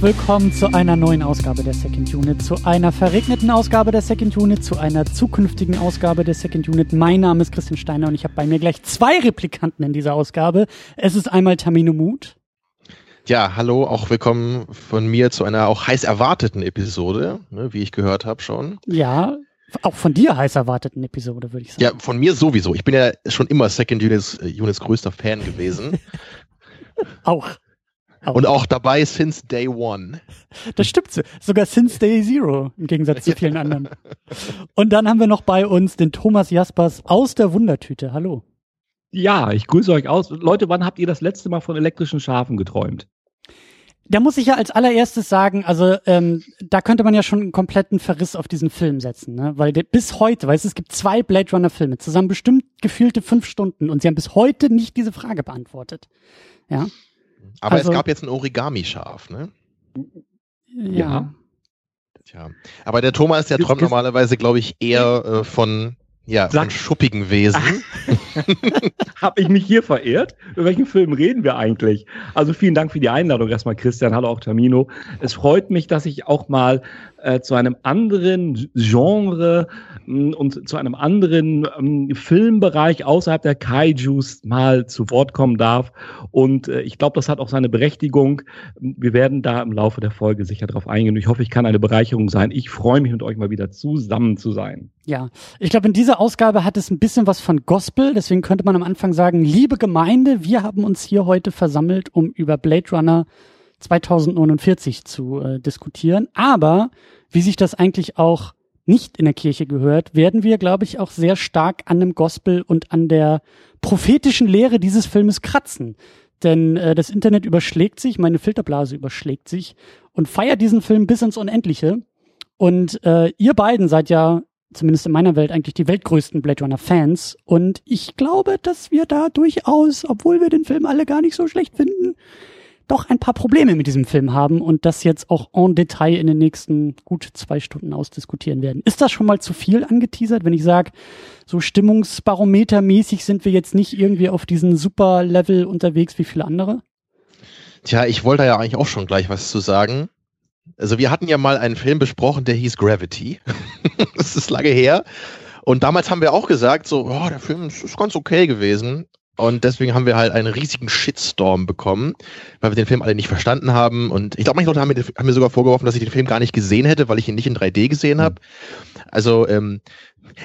Herzlich willkommen zu einer neuen Ausgabe der Second Unit, zu einer verregneten Ausgabe der Second Unit, zu einer zukünftigen Ausgabe der Second Unit. Mein Name ist Christian Steiner und ich habe bei mir gleich zwei Replikanten in dieser Ausgabe. Es ist einmal Tamino Mut. Ja, hallo, auch willkommen von mir zu einer auch heiß erwarteten Episode, ne, wie ich gehört habe schon. Ja, auch von dir heiß erwarteten Episode, würde ich sagen. Ja, von mir sowieso. Ich bin ja schon immer Second Units, äh, Units größter Fan gewesen. auch. Auch. Und auch dabei since day one. Das stimmt. Sogar since day zero, im Gegensatz zu vielen anderen. Und dann haben wir noch bei uns den Thomas Jaspers aus der Wundertüte. Hallo. Ja, ich grüße euch aus. Leute, wann habt ihr das letzte Mal von elektrischen Schafen geträumt? Da muss ich ja als allererstes sagen, also ähm, da könnte man ja schon einen kompletten Verriss auf diesen Film setzen, ne? Weil der, bis heute, weißt du, es gibt zwei Blade Runner Filme, zusammen bestimmt gefühlte fünf Stunden und sie haben bis heute nicht diese Frage beantwortet. Ja. Aber also, es gab jetzt ein Origami-Schaf, ne? Ja. Tja. Aber der Thomas, der träumt normalerweise, glaube ich, eher äh, von ja, von schuppigen Wesen. Habe ich mich hier verehrt? Über welchen Film reden wir eigentlich? Also vielen Dank für die Einladung erstmal, Christian. Hallo auch Tamino. Es freut mich, dass ich auch mal äh, zu einem anderen Genre mh, mm, und zu einem anderen ähm, Filmbereich außerhalb der Kaijus mal zu Wort kommen darf. Und äh, ich glaube, das hat auch seine Berechtigung. Wir werden da im Laufe der Folge sicher drauf eingehen. Ich hoffe, ich kann eine Bereicherung sein. Ich freue mich mit euch mal wieder zusammen zu sein. Ja, ich glaube, in dieser Ausgabe hat es ein bisschen was von Gospel. Deswegen könnte man am Anfang sagen, liebe Gemeinde, wir haben uns hier heute versammelt, um über Blade Runner 2049 zu äh, diskutieren. Aber wie sich das eigentlich auch nicht in der Kirche gehört, werden wir, glaube ich, auch sehr stark an dem Gospel und an der prophetischen Lehre dieses Filmes kratzen. Denn äh, das Internet überschlägt sich, meine Filterblase überschlägt sich und feiert diesen Film bis ins Unendliche. Und äh, ihr beiden seid ja, zumindest in meiner Welt, eigentlich die weltgrößten Blade Runner Fans. Und ich glaube, dass wir da durchaus, obwohl wir den Film alle gar nicht so schlecht finden, doch ein paar Probleme mit diesem Film haben und das jetzt auch en Detail in den nächsten gut zwei Stunden ausdiskutieren werden. Ist das schon mal zu viel angeteasert, wenn ich sage, so stimmungsbarometermäßig sind wir jetzt nicht irgendwie auf diesen super Level unterwegs wie viele andere? Tja, ich wollte ja eigentlich auch schon gleich was zu sagen. Also wir hatten ja mal einen Film besprochen, der hieß Gravity. das ist lange her. Und damals haben wir auch gesagt, so, oh, der Film ist ganz okay gewesen. Und deswegen haben wir halt einen riesigen Shitstorm bekommen, weil wir den Film alle nicht verstanden haben. Und ich glaube, manche Leute haben mir, haben mir, sogar vorgeworfen, dass ich den Film gar nicht gesehen hätte, weil ich ihn nicht in 3D gesehen habe. Also ähm,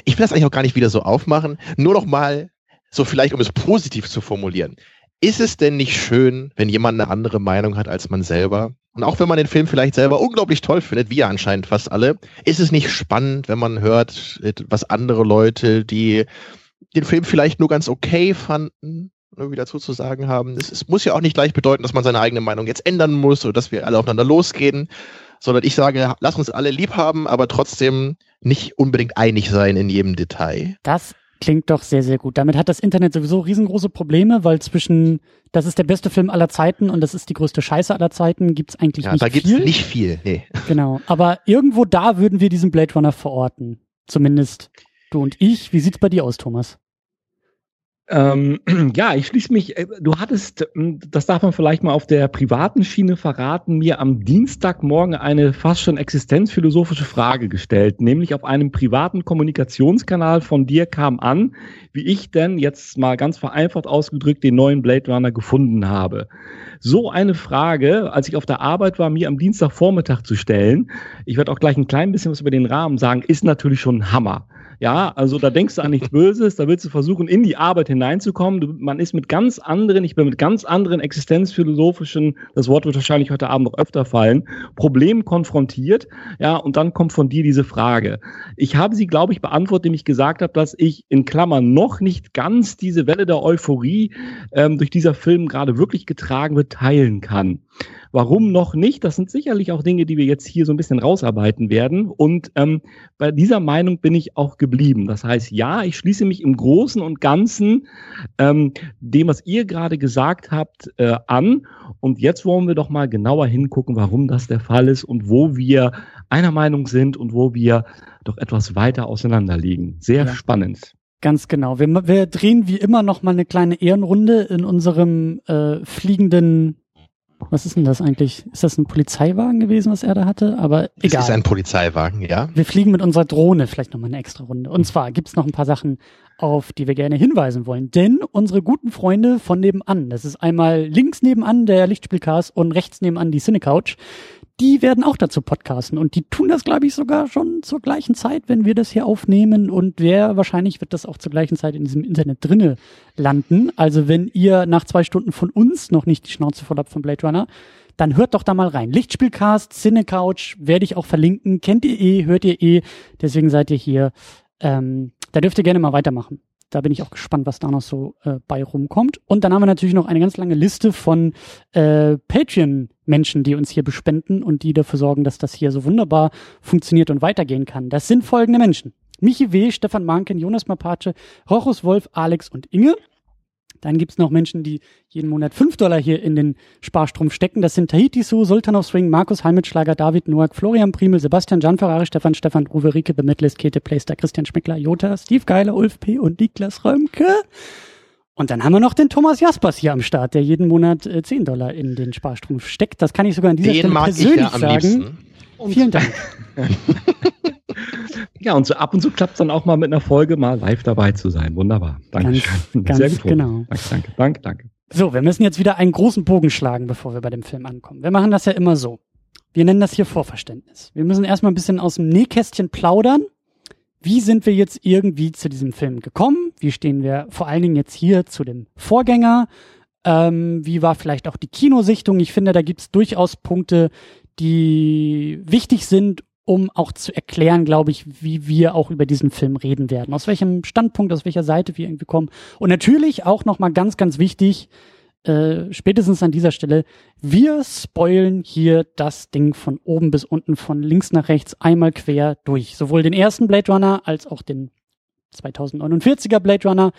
ich will das eigentlich auch gar nicht wieder so aufmachen. Nur noch mal, so vielleicht, um es positiv zu formulieren. Ist es denn nicht schön, wenn jemand eine andere Meinung hat als man selber? Und auch wenn man den Film vielleicht selber unglaublich toll findet, wie anscheinend fast alle, ist es nicht spannend, wenn man hört, was andere Leute, die den Film vielleicht nur ganz okay fanden, irgendwie dazu zu sagen haben. Es, es, muss ja auch nicht gleich bedeuten, dass man seine eigene Meinung jetzt ändern muss oder dass wir alle aufeinander losgehen, sondern ich sage, lass uns alle lieb haben, aber trotzdem nicht unbedingt einig sein in jedem Detail. Das klingt doch sehr, sehr gut. Damit hat das Internet sowieso riesengroße Probleme, weil zwischen das ist der beste Film aller Zeiten und das ist die größte Scheiße aller Zeiten gibt's eigentlich ja, nicht da viel. Da gibt's nicht viel, nee. Genau, aber irgendwo da würden wir diesen Blade Runner verorten. Zumindest du und ich. Wie sieht's bei dir aus, Thomas? Ähm, ja, ich schließe mich, äh, du hattest, hm, das darf man vielleicht mal auf der privaten Schiene verraten, mir am Dienstagmorgen eine fast schon existenzphilosophische Frage gestellt, nämlich auf einem privaten Kommunikationskanal von dir kam an, wie ich denn jetzt mal ganz vereinfacht ausgedrückt den neuen Blade Runner gefunden habe. So eine Frage, als ich auf der Arbeit war, mir am Dienstagvormittag zu stellen, ich werde auch gleich ein klein bisschen was über den Rahmen sagen, ist natürlich schon ein Hammer. Ja, also da denkst du an nichts Böses, da willst du versuchen, in die Arbeit hineinzukommen. Du, man ist mit ganz anderen, ich bin mit ganz anderen existenzphilosophischen, das Wort wird wahrscheinlich heute Abend noch öfter fallen, Problemen konfrontiert. Ja, und dann kommt von dir diese Frage. Ich habe sie, glaube ich, beantwortet, indem ich gesagt habe, dass ich in Klammern noch nicht ganz diese Welle der Euphorie ähm, durch dieser Film gerade wirklich getragen wird, teilen kann. Warum noch nicht? Das sind sicherlich auch Dinge, die wir jetzt hier so ein bisschen rausarbeiten werden. Und ähm, bei dieser Meinung bin ich auch geblieben. Das heißt, ja, ich schließe mich im Großen und Ganzen ähm, dem, was ihr gerade gesagt habt, äh, an. Und jetzt wollen wir doch mal genauer hingucken, warum das der Fall ist und wo wir einer Meinung sind und wo wir doch etwas weiter auseinander liegen. Sehr ja. spannend. Ganz genau. Wir, wir drehen wie immer noch mal eine kleine Ehrenrunde in unserem äh, fliegenden Was ist denn das eigentlich? Ist das ein Polizeiwagen gewesen, was er da hatte? Aber egal. Es ist ein Polizeiwagen, ja. Wir fliegen mit unserer Drohne vielleicht nochmal eine extra Runde. Und zwar gibt's noch ein paar Sachen, auf die wir gerne hinweisen wollen. Denn unsere guten Freunde von nebenan, das ist einmal links nebenan der Lichtspielcast und rechts nebenan die Cinecouch, die werden auch dazu podcasten und die tun das, glaube ich, sogar schon zur gleichen Zeit, wenn wir das hier aufnehmen und wer wahrscheinlich wird das auch zur gleichen Zeit in diesem Internet drinne landen. Also wenn ihr nach zwei Stunden von uns noch nicht die Schnauze voll habt von Blade Runner, dann hört doch da mal rein. Lichtspielcast, Cinecouch, werde ich auch verlinken. Kennt ihr eh, hört ihr eh. Deswegen seid ihr hier. Ähm, da dürft ihr gerne mal weitermachen. Da bin ich auch gespannt, was da noch so äh, bei rumkommt. Und dann haben wir natürlich noch eine ganz lange Liste von äh, Patreon-Menschen, die uns hier bespenden und die dafür sorgen, dass das hier so wunderbar funktioniert und weitergehen kann. Das sind folgende Menschen. Michi W., Stefan Manken, Jonas Mapace, Rochus Wolf, Alex und Inge. Dann gibt's noch Menschen, die jeden Monat fünf Dollar hier in den Sparstrom stecken. Das sind Tahiti Su, Sultan of Swing, Markus Heimitschlager, David Noack, Florian Primel, Sebastian Gianferrari, Stefan Stefan, Uwe Rieke, Bemittlist, Kete Playster, Christian Schmeckler, Jota, Steve Geiler, Ulf P. und Niklas Römke. Und dann haben wir noch den Thomas Jaspers hier am Start, der jeden Monat äh, 10 Dollar in den Sparstrom steckt. Das kann ich sogar an dieser Den Stelle mag persönlich ich ja am sagen. liebsten. Vielen Dank. Ja, und so ab und zu klappt dann auch mal mit einer Folge mal live dabei zu sein. Wunderbar. Danke. Ganz- Sehr ganz gefunden. genau. Danke, danke, danke, danke. So, wir müssen jetzt wieder einen großen Bogen schlagen, bevor wir bei dem Film ankommen. Wir machen das ja immer so. Wir nennen das hier Vorverständnis. Wir müssen erstmal ein bisschen aus dem Nähkästchen plaudern. Wie sind wir jetzt irgendwie zu diesem Film gekommen? Wie stehen wir vor allen Dingen jetzt hier zu dem Vorgänger? Ähm, wie war vielleicht auch die Kinosichtung? Ich finde, da gibt es durchaus Punkte, die wichtig sind, um auch zu erklären, glaube ich, wie wir auch über diesen Film reden werden. Aus welchem Standpunkt, aus welcher Seite wir irgendwie kommen. Und natürlich auch nochmal ganz, ganz wichtig, äh, spätestens an dieser Stelle, wir spoilen hier das Ding von oben bis unten, von links nach rechts, einmal quer durch. Sowohl den ersten Blade Runner als auch den 2049er Blade Runner.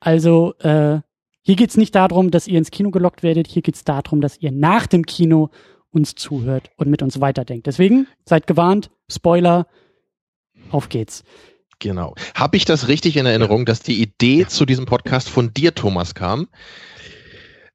Also äh, hier geht's nicht darum, dass ihr ins Kino gelockt werdet, hier geht's darum, dass ihr nach dem Kino uns zuhört und mit uns weiterdenkt. Deswegen seid gewarnt, Spoiler, auf geht's. Genau. Habe ich das richtig in Erinnerung, dass die Idee zu diesem Podcast von dir, Thomas, kam?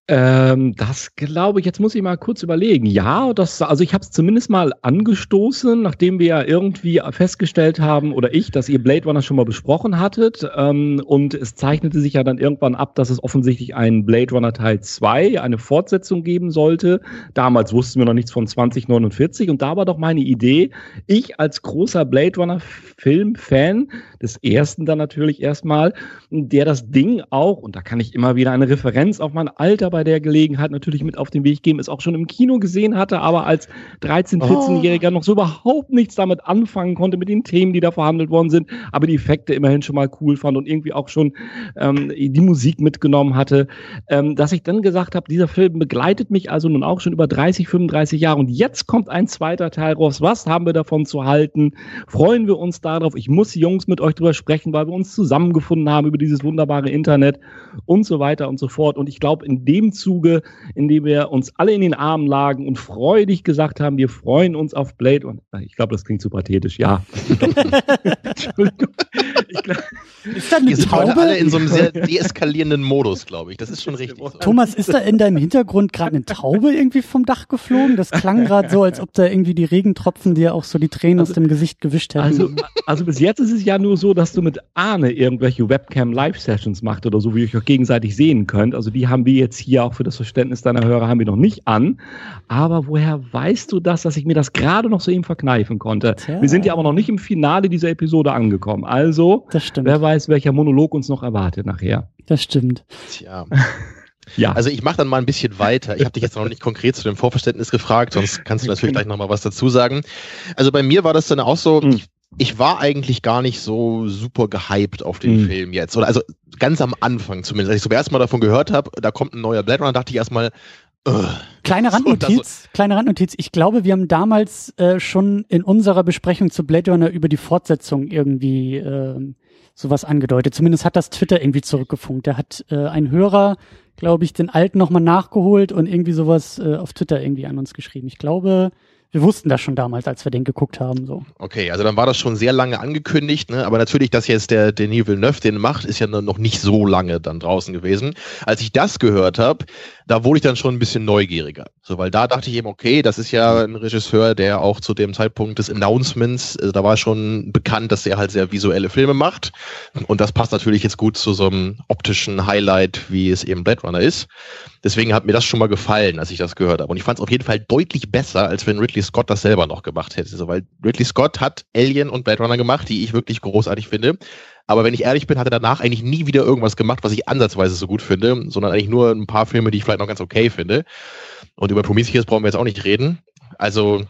Ähm, das glaube ich, jetzt muss ich mal kurz überlegen. Ja, das, also ich habe es zumindest mal angestoßen, nachdem wir ja irgendwie festgestellt haben, oder ich, dass ihr Blade Runner schon mal besprochen hattet. Ähm, und es zeichnete sich ja dann irgendwann ab, dass es offensichtlich einen Blade Runner Teil 2, eine Fortsetzung geben sollte. Damals wussten wir noch nichts von 2049 und da war doch meine Idee, ich als großer Blade Runner Film-Fan, des ersten dann natürlich erstmal, der das Ding auch, und da kann ich immer wieder eine Referenz auf mein Alter bei der Gelegenheit natürlich mit auf den Weg geben, es auch schon im Kino gesehen hatte, aber als 13-, 14-Jähriger noch so überhaupt nichts damit anfangen konnte, mit den Themen, die da verhandelt worden sind, aber die Effekte immerhin schon mal cool fand und irgendwie auch schon ähm, die Musik mitgenommen hatte, ähm, dass ich dann gesagt habe, dieser Film begleitet mich also nun auch schon über 30, 35 Jahre und jetzt kommt ein zweiter Teil raus. Was haben wir davon zu halten? Freuen wir uns darauf? Ich muss Jungs mit euch drüber sprechen, weil wir uns zusammengefunden haben über dieses wunderbare Internet und so weiter und so fort. Und ich glaube, in dem Zuge, in dem wir uns alle in den Armen lagen und freudig gesagt haben, wir freuen uns auf Blade und ich glaube, das klingt zu pathetisch. Ja. Entschuldigung. Ich glaub, Ist da eine Wir sind heute alle Taube? in so einem sehr deeskalierenden Modus, glaube ich. Das ist schon richtig. So. Thomas, ist da in deinem Hintergrund gerade eine Taube irgendwie vom Dach geflogen? Das klang gerade so, als ob da irgendwie die Regentropfen dir auch so die Tränen aus dem Gesicht gewischt hätten. Also, also bis jetzt ist es ja nur so, dass du mit Arne irgendwelche Webcam-Live-Sessions macht oder so, wie ihr euch auch gegenseitig sehen könnt. Also die haben wir jetzt hier auch für das Verständnis deiner Hörer haben wir noch nicht an. Aber woher weißt du das, dass ich mir das gerade noch so eben verkneifen konnte? Tja. Wir sind ja aber noch nicht im Finale dieser Episode angekommen. Also, das stimmt. wer weiß, welcher Monolog uns noch erwartet nachher. Das stimmt. Tja. Ja. Also ich mache dann mal ein bisschen weiter. Ich habe dich jetzt noch nicht konkret zu dem Vorverständnis gefragt, sonst kannst du natürlich gleich noch mal was dazu sagen. Also bei mir war das dann auch so, Mhm. ich, ich war eigentlich gar nicht so super gehypt auf den Mhm. Film jetzt. Oder also ganz am Anfang zumindest. Als ich zum ersten Mal davon gehört habe, da kommt ein neuer Blade Runner, dachte ich erstmal, "Ugh." Kleine So, Randnotiz, kleine Randnotiz. Ich glaube, wir haben damals äh, schon in unserer Besprechung zu Blade Runner über die Fortsetzung irgendwie ähm, sowas angedeutet. Zumindest hat das Twitter irgendwie zurückgefunkt. Da hat äh, ein Hörer, glaube ich, den alten nochmal nachgeholt und irgendwie sowas äh, auf Twitter irgendwie an uns geschrieben. Ich glaube, wir wussten das schon damals, als wir den geguckt haben. So. Okay, also dann war das schon sehr lange angekündigt, ne? aber natürlich, dass jetzt der Denis Villeneuve den macht, ist ja noch nicht so lange dann draußen gewesen. Als ich das gehört habe, da wurde ich dann schon ein bisschen neugieriger. So, weil da dachte ich eben, okay, das ist ja ein Regisseur, der auch zu dem Zeitpunkt des Announcements, also da war schon bekannt, dass er halt sehr visuelle Filme macht. Und das passt natürlich jetzt gut zu so einem optischen Highlight, wie es eben Blade Runner ist. Deswegen hat mir das schon mal gefallen, als ich das gehört habe. Und ich fand es auf jeden Fall deutlich besser, als wenn Ridley Scott das selber noch gemacht hätte. So, weil Ridley Scott hat Alien und Blade Runner gemacht, die ich wirklich großartig finde. Aber wenn ich ehrlich bin, hat er danach eigentlich nie wieder irgendwas gemacht, was ich ansatzweise so gut finde, sondern eigentlich nur ein paar Filme, die ich vielleicht noch ganz okay finde. Und über Prometheus brauchen wir jetzt auch nicht reden. Also,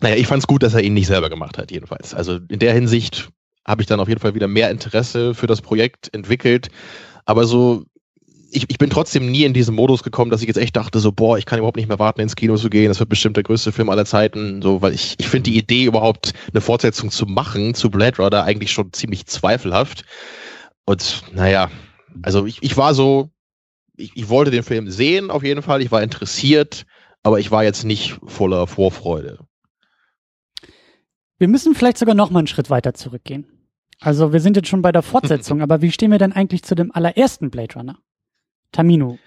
naja, ich fand es gut, dass er ihn nicht selber gemacht hat, jedenfalls. Also in der Hinsicht habe ich dann auf jeden Fall wieder mehr Interesse für das Projekt entwickelt. Aber so ich, ich bin trotzdem nie in diesen Modus gekommen, dass ich jetzt echt dachte, so, boah, ich kann überhaupt nicht mehr warten, ins Kino zu gehen. Das wird bestimmt der größte Film aller Zeiten. So, weil ich, ich finde die Idee, überhaupt eine Fortsetzung zu machen zu Blade Runner eigentlich schon ziemlich zweifelhaft. Und naja, also ich, ich war so, ich, ich wollte den Film sehen, auf jeden Fall. Ich war interessiert, aber ich war jetzt nicht voller Vorfreude. Wir müssen vielleicht sogar noch mal einen Schritt weiter zurückgehen. Also wir sind jetzt schon bei der Fortsetzung, aber wie stehen wir denn eigentlich zu dem allerersten Blade Runner? Tamino.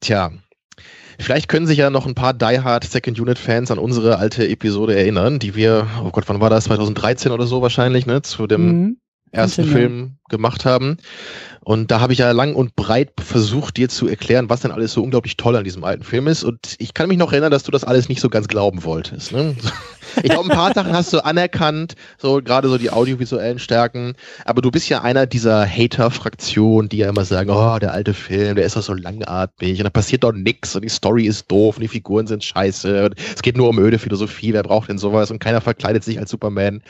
Tja, Vielleicht können sich ja noch ein paar Die Hard Second Unit Fans an unsere alte Episode erinnern, die wir, oh Gott, wann war das? 2013 oder so wahrscheinlich, ne? Zu dem mhm. ersten Film gemacht haben. Und da habe ich ja lang und breit versucht, dir zu erklären, was denn alles so unglaublich toll an diesem alten Film ist. Und ich kann mich noch erinnern, dass du das alles nicht so ganz glauben wolltest. Ne? Ich glaube, ein paar Sachen hast du anerkannt, so gerade so die audiovisuellen Stärken. Aber du bist ja einer dieser Hater-Fraktionen, die ja immer sagen, oh, der alte Film, der ist doch so langatmig und da passiert doch nichts und die Story ist doof und die Figuren sind scheiße. Es geht nur um öde Philosophie, wer braucht denn sowas? Und keiner verkleidet sich als Superman.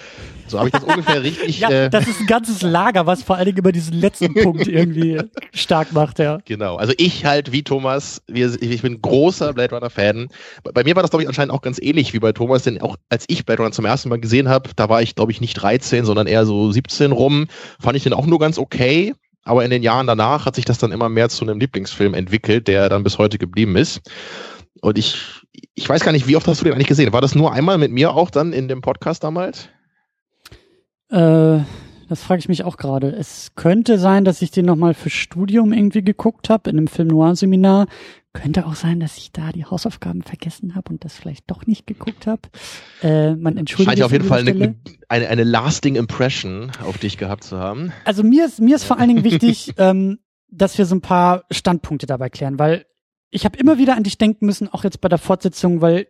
So habe ich das ungefähr richtig. Ja, äh, das ist ein ganzes Lager, was vor allen Dingen über diesen letzten Punkt irgendwie stark macht, ja. Genau. Also ich halt wie Thomas, ich bin großer Blade Runner Fan. Bei mir war das, glaube ich, anscheinend auch ganz ähnlich wie bei Thomas, denn auch als ich Blade Runner zum ersten Mal gesehen habe, da war ich, glaube ich, nicht 13, sondern eher so 17 rum, fand ich den auch nur ganz okay. Aber in den Jahren danach hat sich das dann immer mehr zu einem Lieblingsfilm entwickelt, der dann bis heute geblieben ist. Und ich, ich weiß gar nicht, wie oft hast du den eigentlich gesehen? War das nur einmal mit mir auch dann in dem Podcast damals? Äh, das frage ich mich auch gerade. Es könnte sein, dass ich den nochmal für Studium irgendwie geguckt habe, in einem Film Noir Seminar. Könnte auch sein, dass ich da die Hausaufgaben vergessen habe und das vielleicht doch nicht geguckt habe. Äh, man entschuldigt Scheint ja auf jeden Fall eine, eine, eine lasting Impression auf dich gehabt zu haben. Also mir ist, mir ist vor allen Dingen wichtig, ähm, dass wir so ein paar Standpunkte dabei klären, weil ich habe immer wieder an dich denken müssen, auch jetzt bei der Fortsetzung, weil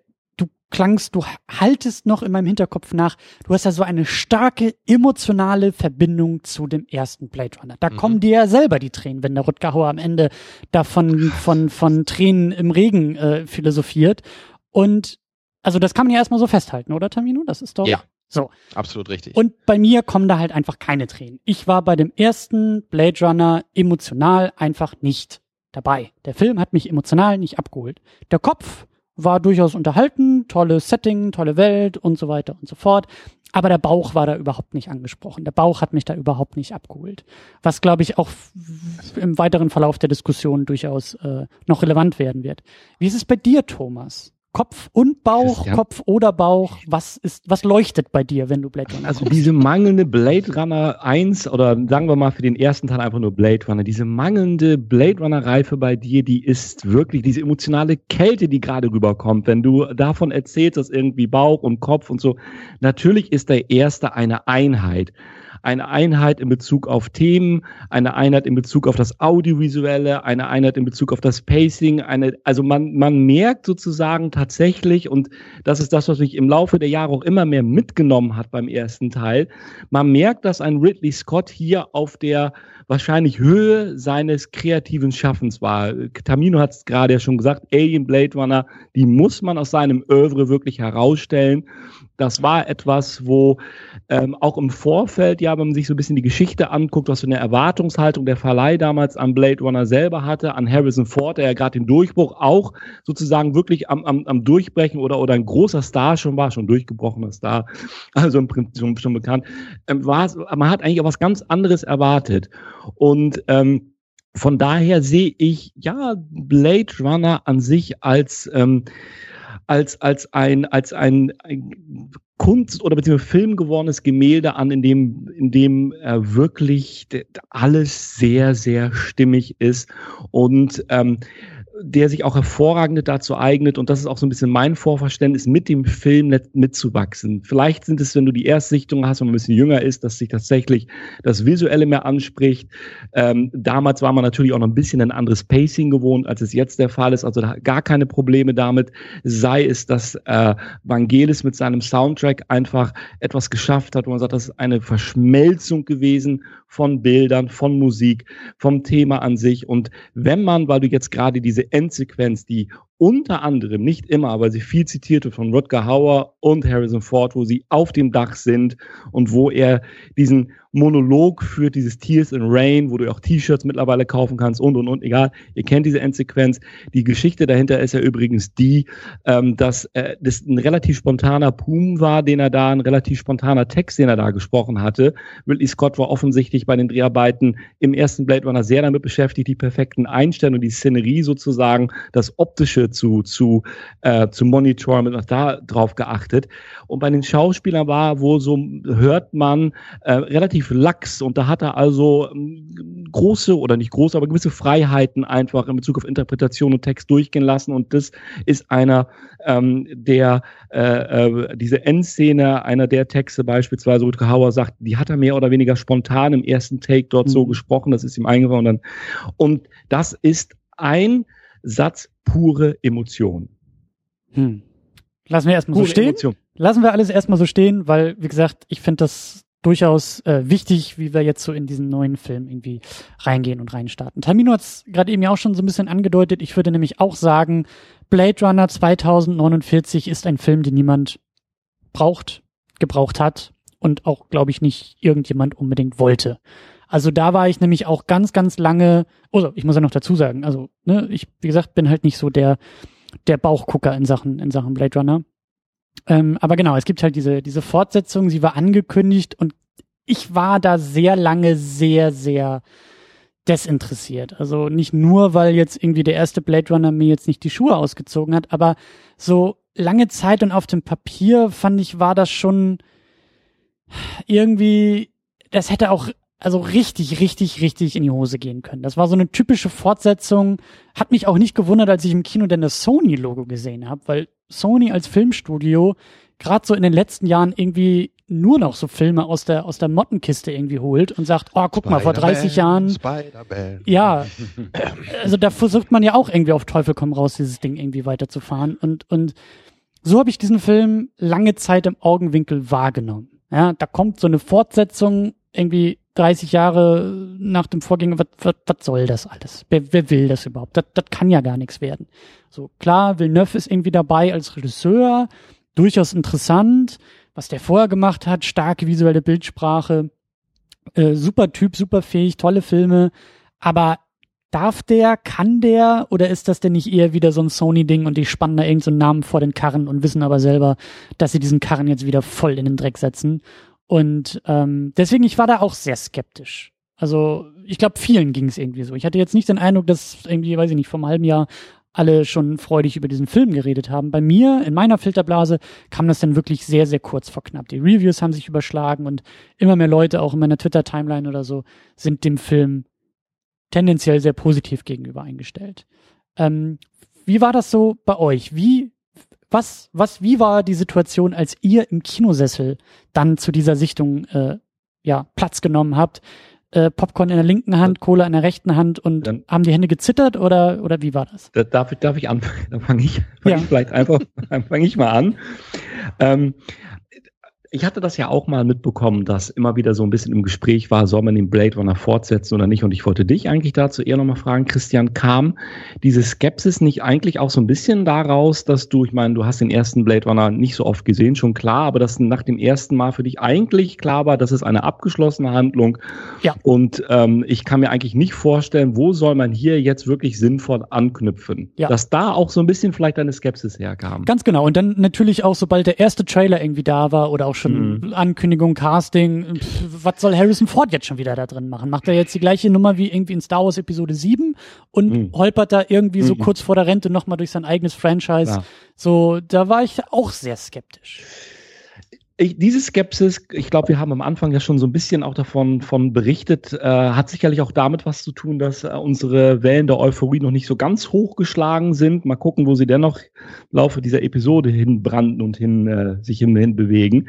klangst, du haltest noch in meinem Hinterkopf nach, du hast ja so eine starke emotionale Verbindung zu dem ersten Blade Runner. Da mhm. kommen dir ja selber die Tränen, wenn der Rutger Hauer am Ende davon von, von Tränen im Regen äh, philosophiert. Und also das kann man ja erstmal so festhalten, oder Tamino? Das ist doch. Ja. So. Absolut richtig. Und bei mir kommen da halt einfach keine Tränen. Ich war bei dem ersten Blade Runner emotional einfach nicht dabei. Der Film hat mich emotional nicht abgeholt. Der Kopf war durchaus unterhalten, tolles Setting, tolle Welt und so weiter und so fort. Aber der Bauch war da überhaupt nicht angesprochen. Der Bauch hat mich da überhaupt nicht abgeholt. Was, glaube ich, auch im weiteren Verlauf der Diskussion durchaus äh, noch relevant werden wird. Wie ist es bei dir, Thomas? Kopf und Bauch, Christian. Kopf oder Bauch, was ist, was leuchtet bei dir, wenn du Blade Runner Also guckst? diese mangelnde Blade Runner 1 oder sagen wir mal für den ersten Teil einfach nur Blade Runner, diese mangelnde Blade Runner Reife bei dir, die ist wirklich diese emotionale Kälte, die gerade rüberkommt, wenn du davon erzählst, dass irgendwie Bauch und Kopf und so. Natürlich ist der erste eine Einheit eine Einheit in Bezug auf Themen, eine Einheit in Bezug auf das Audiovisuelle, eine Einheit in Bezug auf das Pacing, eine, also man, man merkt sozusagen tatsächlich, und das ist das, was mich im Laufe der Jahre auch immer mehr mitgenommen hat beim ersten Teil, man merkt, dass ein Ridley Scott hier auf der wahrscheinlich Höhe seines kreativen Schaffens war. Tamino hat es gerade ja schon gesagt, Alien Blade Runner, die muss man aus seinem Oeuvre wirklich herausstellen. Das war etwas, wo ähm, auch im Vorfeld, ja, wenn man sich so ein bisschen die Geschichte anguckt, was für eine Erwartungshaltung der Verleih damals an Blade Runner selber hatte, an Harrison Ford, der ja gerade den Durchbruch auch sozusagen wirklich am, am, am Durchbrechen oder, oder ein großer Star schon war, schon durchgebrochener Star, also im Prinzip schon, bekannt, ähm, man hat eigentlich auch was ganz anderes erwartet. Und ähm, von daher sehe ich ja Blade Runner an sich als ähm, als, als ein, als ein, ein Kunst- oder beziehungsweise Film gewordenes Gemälde an, in dem, in dem äh, wirklich alles sehr, sehr stimmig ist. Und ähm, der sich auch hervorragend dazu eignet, und das ist auch so ein bisschen mein Vorverständnis, mit dem Film mitzuwachsen. Vielleicht sind es, wenn du die Erstsichtung hast, wenn man ein bisschen jünger ist, dass sich tatsächlich das Visuelle mehr anspricht. Ähm, damals war man natürlich auch noch ein bisschen ein anderes Pacing gewohnt, als es jetzt der Fall ist, also da gar keine Probleme damit. Sei es, dass äh, Vangelis mit seinem Soundtrack einfach etwas geschafft hat, wo man sagt, das ist eine Verschmelzung gewesen von Bildern, von Musik, vom Thema an sich. Und wenn man, weil du jetzt gerade diese Endsequenz, die unter anderem, nicht immer, aber sie viel zitierte von Rutger Hauer und Harrison Ford, wo sie auf dem Dach sind und wo er diesen Monolog führt, dieses Tears in Rain, wo du auch T-Shirts mittlerweile kaufen kannst und und und, egal, ihr kennt diese Endsequenz. Die Geschichte dahinter ist ja übrigens die, ähm, dass äh, das ein relativ spontaner Pum war, den er da, ein relativ spontaner Text, den er da gesprochen hatte. Ridley Scott war offensichtlich bei den Dreharbeiten im ersten Blade Runner sehr damit beschäftigt, die perfekten Einstellungen, die Szenerie sozusagen, das Optische zu, zu, äh, zu monitoren, mit noch da drauf geachtet. Und bei den Schauspielern war wohl so, hört man, äh, relativ lax. Und da hat er also ähm, große oder nicht große, aber gewisse Freiheiten einfach in Bezug auf Interpretation und Text durchgehen lassen. Und das ist einer ähm, der, äh, äh, diese Endszene, einer der Texte beispielsweise, Rutger Hauer sagt, die hat er mehr oder weniger spontan im ersten Take dort mhm. so gesprochen. Das ist ihm eingefallen. Und das ist ein Satz pure Emotion. Hm. Lassen wir erstmal so stehen. Emotion. Lassen wir alles erstmal so stehen, weil, wie gesagt, ich finde das durchaus äh, wichtig, wie wir jetzt so in diesen neuen Film irgendwie reingehen und reinstarten. Tamino hat es gerade eben ja auch schon so ein bisschen angedeutet. Ich würde nämlich auch sagen, Blade Runner 2049 ist ein Film, den niemand braucht, gebraucht hat und auch, glaube ich, nicht irgendjemand unbedingt wollte. Also da war ich nämlich auch ganz, ganz lange, also ich muss ja noch dazu sagen, also ne, ich, wie gesagt, bin halt nicht so der, der Bauchgucker in Sachen, in Sachen Blade Runner. Ähm, aber genau, es gibt halt diese, diese Fortsetzung, sie war angekündigt und ich war da sehr lange sehr, sehr desinteressiert. Also nicht nur, weil jetzt irgendwie der erste Blade Runner mir jetzt nicht die Schuhe ausgezogen hat, aber so lange Zeit und auf dem Papier fand ich, war das schon irgendwie, das hätte auch also richtig, richtig, richtig in die Hose gehen können. Das war so eine typische Fortsetzung. Hat mich auch nicht gewundert, als ich im Kino denn das Sony-Logo gesehen habe, weil Sony als Filmstudio gerade so in den letzten Jahren irgendwie nur noch so Filme aus der aus der Mottenkiste irgendwie holt und sagt, oh, guck mal, vor 30 Jahren. Ja, also da versucht man ja auch irgendwie auf Teufel komm raus, dieses Ding irgendwie weiterzufahren. Und, und so habe ich diesen Film lange Zeit im Augenwinkel wahrgenommen. Ja, da kommt so eine Fortsetzung irgendwie 30 Jahre nach dem Vorgänger, was, was, was soll das alles? Wer, wer will das überhaupt? Das, das kann ja gar nichts werden. So, klar, Villeneuve ist irgendwie dabei als Regisseur, durchaus interessant, was der vorher gemacht hat, starke visuelle Bildsprache, äh, super Typ, super fähig, tolle Filme, aber darf der, kann der oder ist das denn nicht eher wieder so ein Sony-Ding und die spannen da irgendeinen so Namen vor den Karren und wissen aber selber, dass sie diesen Karren jetzt wieder voll in den Dreck setzen und ähm, deswegen, ich war da auch sehr skeptisch. Also ich glaube, vielen ging es irgendwie so. Ich hatte jetzt nicht den Eindruck, dass irgendwie, weiß ich nicht, vor einem halben Jahr alle schon freudig über diesen Film geredet haben. Bei mir, in meiner Filterblase, kam das dann wirklich sehr, sehr kurz vor knapp. Die Reviews haben sich überschlagen und immer mehr Leute, auch in meiner Twitter-Timeline oder so, sind dem Film tendenziell sehr positiv gegenüber eingestellt. Ähm, wie war das so bei euch? Wie was, was, wie war die Situation, als ihr im Kinosessel dann zu dieser Sichtung äh, ja, Platz genommen habt? Äh, Popcorn in der linken Hand, Cola in der rechten Hand und dann, haben die Hände gezittert oder, oder wie war das? Da, darf, ich, darf ich anfangen? Dann fange ich, fang ja. ich vielleicht einfach, fange ich mal an. Ähm, ich hatte das ja auch mal mitbekommen, dass immer wieder so ein bisschen im Gespräch war, soll man den Blade Runner fortsetzen oder nicht? Und ich wollte dich eigentlich dazu eher nochmal fragen, Christian, kam diese Skepsis nicht eigentlich auch so ein bisschen daraus, dass du, ich meine, du hast den ersten Blade Runner nicht so oft gesehen, schon klar, aber dass nach dem ersten Mal für dich eigentlich klar war, dass es eine abgeschlossene Handlung. Ja. Und ähm, ich kann mir eigentlich nicht vorstellen, wo soll man hier jetzt wirklich sinnvoll anknüpfen? Ja. Dass da auch so ein bisschen vielleicht deine Skepsis herkam. Ganz genau. Und dann natürlich auch, sobald der erste Trailer irgendwie da war oder auch schon mhm. Ankündigung, Casting. Pff, was soll Harrison Ford jetzt schon wieder da drin machen? Macht er jetzt die gleiche Nummer wie irgendwie in Star Wars Episode 7 und mhm. holpert da irgendwie so mhm. kurz vor der Rente nochmal durch sein eigenes Franchise? Ja. So, da war ich auch sehr skeptisch. Ich, diese Skepsis, ich glaube, wir haben am Anfang ja schon so ein bisschen auch davon von berichtet, äh, hat sicherlich auch damit was zu tun, dass äh, unsere Wellen der Euphorie noch nicht so ganz hochgeschlagen sind. Mal gucken, wo sie dennoch im Laufe dieser Episode hinbranden und hin, äh, sich hin, hin bewegen.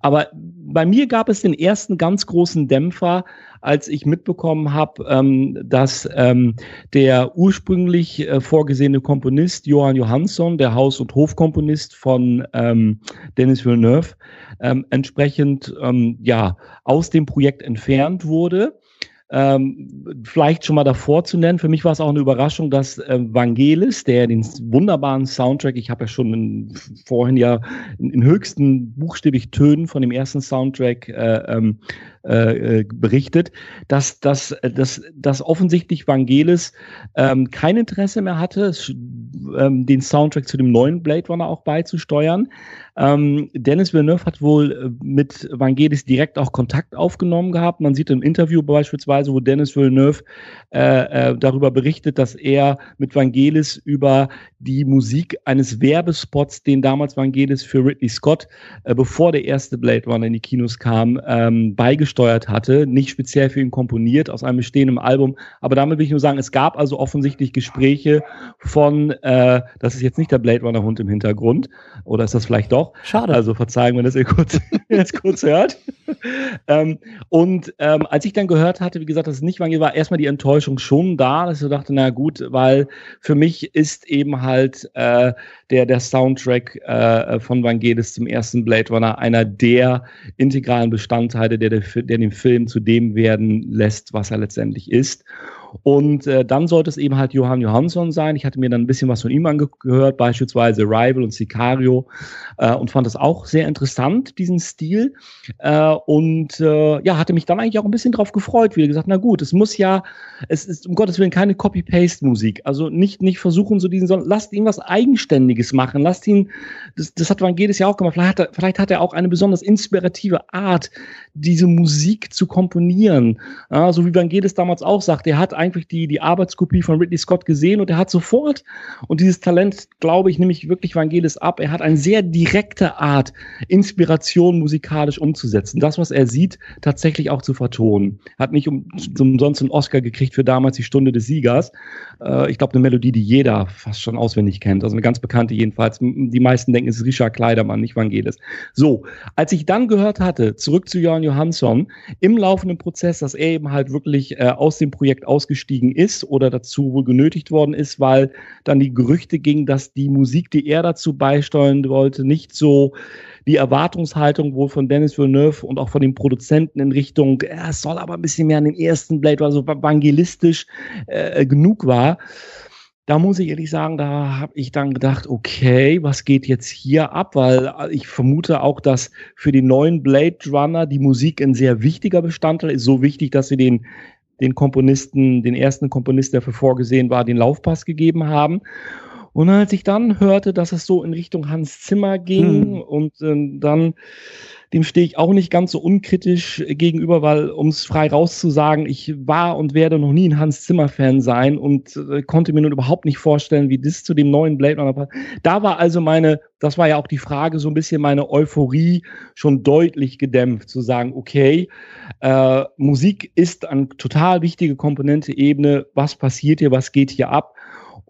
Aber bei mir gab es den ersten ganz großen Dämpfer, als ich mitbekommen habe, ähm, dass ähm, der ursprünglich äh, vorgesehene Komponist Johann Johansson, der Haus- und Hofkomponist von ähm, Dennis Villeneuve, ähm, entsprechend ähm, ja aus dem Projekt entfernt wurde. Ähm, vielleicht schon mal davor zu nennen, für mich war es auch eine Überraschung, dass äh, Vangelis, der den wunderbaren Soundtrack, ich habe ja schon in, vorhin ja in, in, höchsten buchstäblich Tönen von dem ersten Soundtrack äh, ähm, äh, äh, berichtet, dass, dass, dass, dass offensichtlich Vangelis ähm, kein Interesse mehr hatte, ähm, den Soundtrack zu dem neuen Blade Runner auch beizusteuern. Ähm, Dennis Villeneuve hat wohl äh, mit Vangelis direkt auch Kontakt aufgenommen gehabt. Man sieht im Interview beispielsweise, wo Dennis Villeneuve äh, äh, darüber berichtet, dass er mit Vangelis über die Musik eines Werbespots, den damals Vangelis für Ridley Scott, äh, bevor der erste Blade Runner in die Kinos kam, ähm, beigesteuert hatte. Nicht speziell für ihn komponiert aus einem bestehenden Album. Aber damit will ich nur sagen, es gab also offensichtlich Gespräche von, äh, das ist jetzt nicht der Blade Runner Hund im Hintergrund, oder ist das vielleicht doch? Schade. Also verzeihen, wenn das ihr kurz, jetzt kurz hört. ähm, und ähm, als ich dann gehört hatte, wie gesagt, dass es nicht Vangelis war, erstmal die Enttäuschung schon da, dass ich so dachte, na gut, weil für mich ist eben halt äh, der, der Soundtrack äh, von Vangelis zum ersten Blade Runner einer der integralen Bestandteile, der, der, der den Film zu dem werden lässt, was er letztendlich ist. Und äh, dann sollte es eben halt Johann Johansson sein. Ich hatte mir dann ein bisschen was von ihm angehört, beispielsweise Rival und Sicario, äh, und fand das auch sehr interessant, diesen Stil. Äh, und äh, ja, hatte mich dann eigentlich auch ein bisschen drauf gefreut, wie gesagt, na gut, es muss ja, es ist um Gottes Willen keine Copy-Paste-Musik. Also nicht, nicht versuchen, so diesen, sondern lasst ihn was Eigenständiges machen. Lasst ihn, das, das hat Vangelis ja auch gemacht. Vielleicht hat, er, vielleicht hat er auch eine besonders inspirative Art, diese Musik zu komponieren. Ja, so wie Vangelis damals auch sagt, er hat eigentlich die, die Arbeitskopie von Ridley Scott gesehen und er hat sofort, und dieses Talent, glaube ich, nehme ich wirklich Vangelis ab, er hat eine sehr direkte Art, Inspiration musikalisch umzusetzen. Das, was er sieht, tatsächlich auch zu vertonen. Hat nicht um, umsonst einen Oscar gekriegt für damals die Stunde des Siegers. Äh, ich glaube, eine Melodie, die jeder fast schon auswendig kennt. Also eine ganz bekannte jedenfalls. Die meisten denken, es ist Richard Kleidermann, nicht Vangelis. So, als ich dann gehört hatte, zurück zu Jörn Johansson, im laufenden Prozess, dass er eben halt wirklich äh, aus dem Projekt ausgestiegen ist oder dazu wohl genötigt worden ist, weil dann die Gerüchte gingen, dass die Musik, die er dazu beisteuern wollte, nicht so die Erwartungshaltung wohl von Dennis Villeneuve und auch von den Produzenten in Richtung, es soll aber ein bisschen mehr an den ersten Blade, also evangelistisch äh, genug war. Da muss ich ehrlich sagen, da habe ich dann gedacht, okay, was geht jetzt hier ab? Weil ich vermute auch, dass für den neuen Blade Runner die Musik ein sehr wichtiger Bestandteil ist. So wichtig, dass sie den, den Komponisten, den ersten Komponisten, der für vorgesehen war, den Laufpass gegeben haben. Und als ich dann hörte, dass es so in Richtung Hans Zimmer ging hm. und äh, dann dem stehe ich auch nicht ganz so unkritisch gegenüber, weil, um es frei rauszusagen, ich war und werde noch nie ein Hans Zimmer-Fan sein und äh, konnte mir nun überhaupt nicht vorstellen, wie das zu dem neuen Blade Runner passt. Da war also meine, das war ja auch die Frage, so ein bisschen meine Euphorie schon deutlich gedämpft, zu sagen, okay, äh, Musik ist eine total wichtige Komponente, Ebene, was passiert hier, was geht hier ab?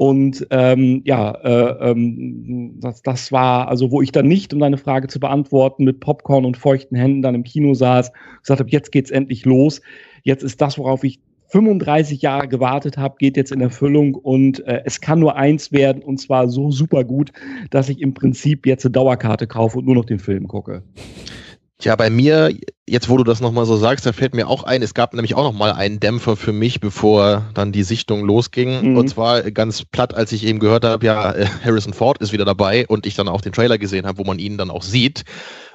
Und ähm, ja, äh, ähm, das, das war, also wo ich dann nicht, um deine Frage zu beantworten, mit Popcorn und feuchten Händen dann im Kino saß, gesagt habe, jetzt geht's endlich los. Jetzt ist das, worauf ich 35 Jahre gewartet habe, geht jetzt in Erfüllung und äh, es kann nur eins werden und zwar so super gut, dass ich im Prinzip jetzt eine Dauerkarte kaufe und nur noch den Film gucke. Tja, bei mir, jetzt wo du das nochmal so sagst, da fällt mir auch ein, es gab nämlich auch nochmal einen Dämpfer für mich, bevor dann die Sichtung losging. Mhm. Und zwar ganz platt, als ich eben gehört habe, ja, Harrison Ford ist wieder dabei und ich dann auch den Trailer gesehen habe, wo man ihn dann auch sieht.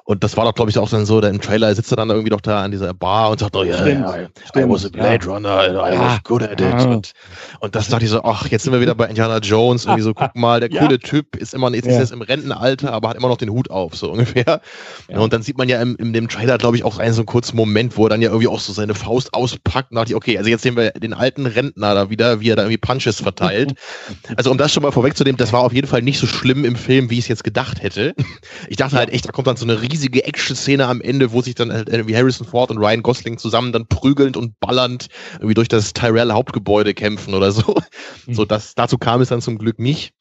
Und das war doch, glaube ich, auch dann so, da im Trailer sitzt er dann irgendwie doch da an dieser Bar und sagt, oh ja, yeah, I, I was a Blade ja. Runner, I was good at it. Ja. Und, und das dachte ich so, ach, jetzt sind wir wieder bei Indiana Jones, irgendwie so, guck mal, der coole Typ ist immer, ist jetzt im Rentenalter, aber hat immer noch den Hut auf, so ungefähr. Und dann sieht man ja im, in dem Trailer, glaube ich, auch einen so einen kurzen Moment, wo er dann ja irgendwie auch so seine Faust auspackt und dachte ich, okay, also jetzt sehen wir den alten Rentner da wieder, wie er da irgendwie Punches verteilt. also um das schon mal vorwegzunehmen, das war auf jeden Fall nicht so schlimm im Film, wie ich es jetzt gedacht hätte. Ich dachte halt echt, da kommt dann so eine riesige riesige Action-Szene am Ende, wo sich dann halt irgendwie Harrison Ford und Ryan Gosling zusammen dann prügelnd und ballernd irgendwie durch das Tyrell-Hauptgebäude kämpfen oder so. Mhm. So, das, dazu kam es dann zum Glück nicht.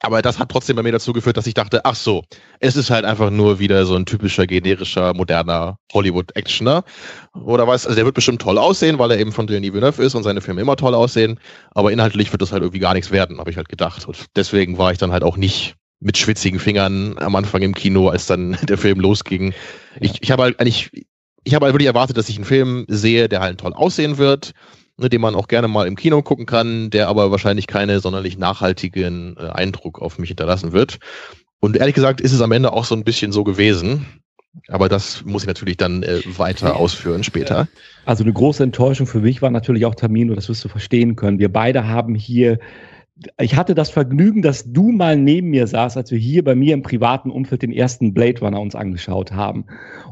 Aber das hat trotzdem bei mir dazu geführt, dass ich dachte, ach so, es ist halt einfach nur wieder so ein typischer, generischer, moderner Hollywood-Actioner. Oder was, also der wird bestimmt toll aussehen, weil er eben von Denis Villeneuve ist und seine Filme immer toll aussehen. Aber inhaltlich wird das halt irgendwie gar nichts werden, habe ich halt gedacht. Und deswegen war ich dann halt auch nicht mit schwitzigen Fingern am Anfang im Kino, als dann der Film losging. Ich, ich habe halt eigentlich, ich habe halt wirklich erwartet, dass ich einen Film sehe, der halt toll aussehen wird ne, den man auch gerne mal im Kino gucken kann, der aber wahrscheinlich keine sonderlich nachhaltigen äh, Eindruck auf mich hinterlassen wird. Und ehrlich gesagt ist es am Ende auch so ein bisschen so gewesen. Aber das muss ich natürlich dann äh, weiter ausführen später. Also eine große Enttäuschung für mich war natürlich auch Tamino, das wirst du verstehen können. Wir beide haben hier ich hatte das Vergnügen, dass du mal neben mir saß, als wir hier bei mir im privaten Umfeld den ersten Blade Runner uns angeschaut haben.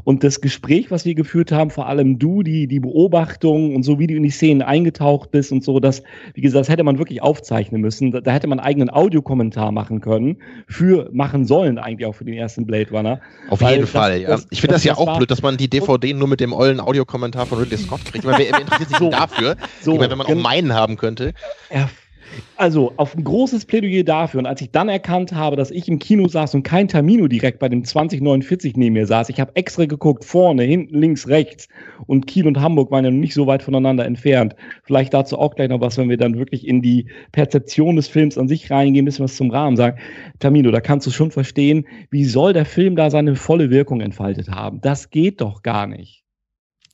Und das Gespräch, was wir geführt haben, vor allem du, die, die Beobachtung und so, wie du in die Szenen eingetaucht bist und so, das, wie gesagt, das hätte man wirklich aufzeichnen müssen. Da, da hätte man einen eigenen Audiokommentar machen können, für, machen sollen eigentlich auch für den ersten Blade Runner. Auf jeden das, Fall, ja. Das, ich finde das, das, ja auch blöd, dass man die DVD nur mit dem ollen Audiokommentar von Ridley Scott kriegt. Ich meine, wer, interessiert sich so, dafür? So, ich meine, wenn man auch meinen haben könnte. Ja, also auf ein großes Plädoyer dafür. Und als ich dann erkannt habe, dass ich im Kino saß und kein Termino direkt bei dem 2049 neben mir saß, ich habe extra geguckt, vorne, hinten, links, rechts. Und Kiel und Hamburg waren ja nicht so weit voneinander entfernt. Vielleicht dazu auch gleich noch was, wenn wir dann wirklich in die Perzeption des Films an sich reingehen, müssen wir was zum Rahmen sagen. Tamino, da kannst du schon verstehen, wie soll der Film da seine volle Wirkung entfaltet haben? Das geht doch gar nicht.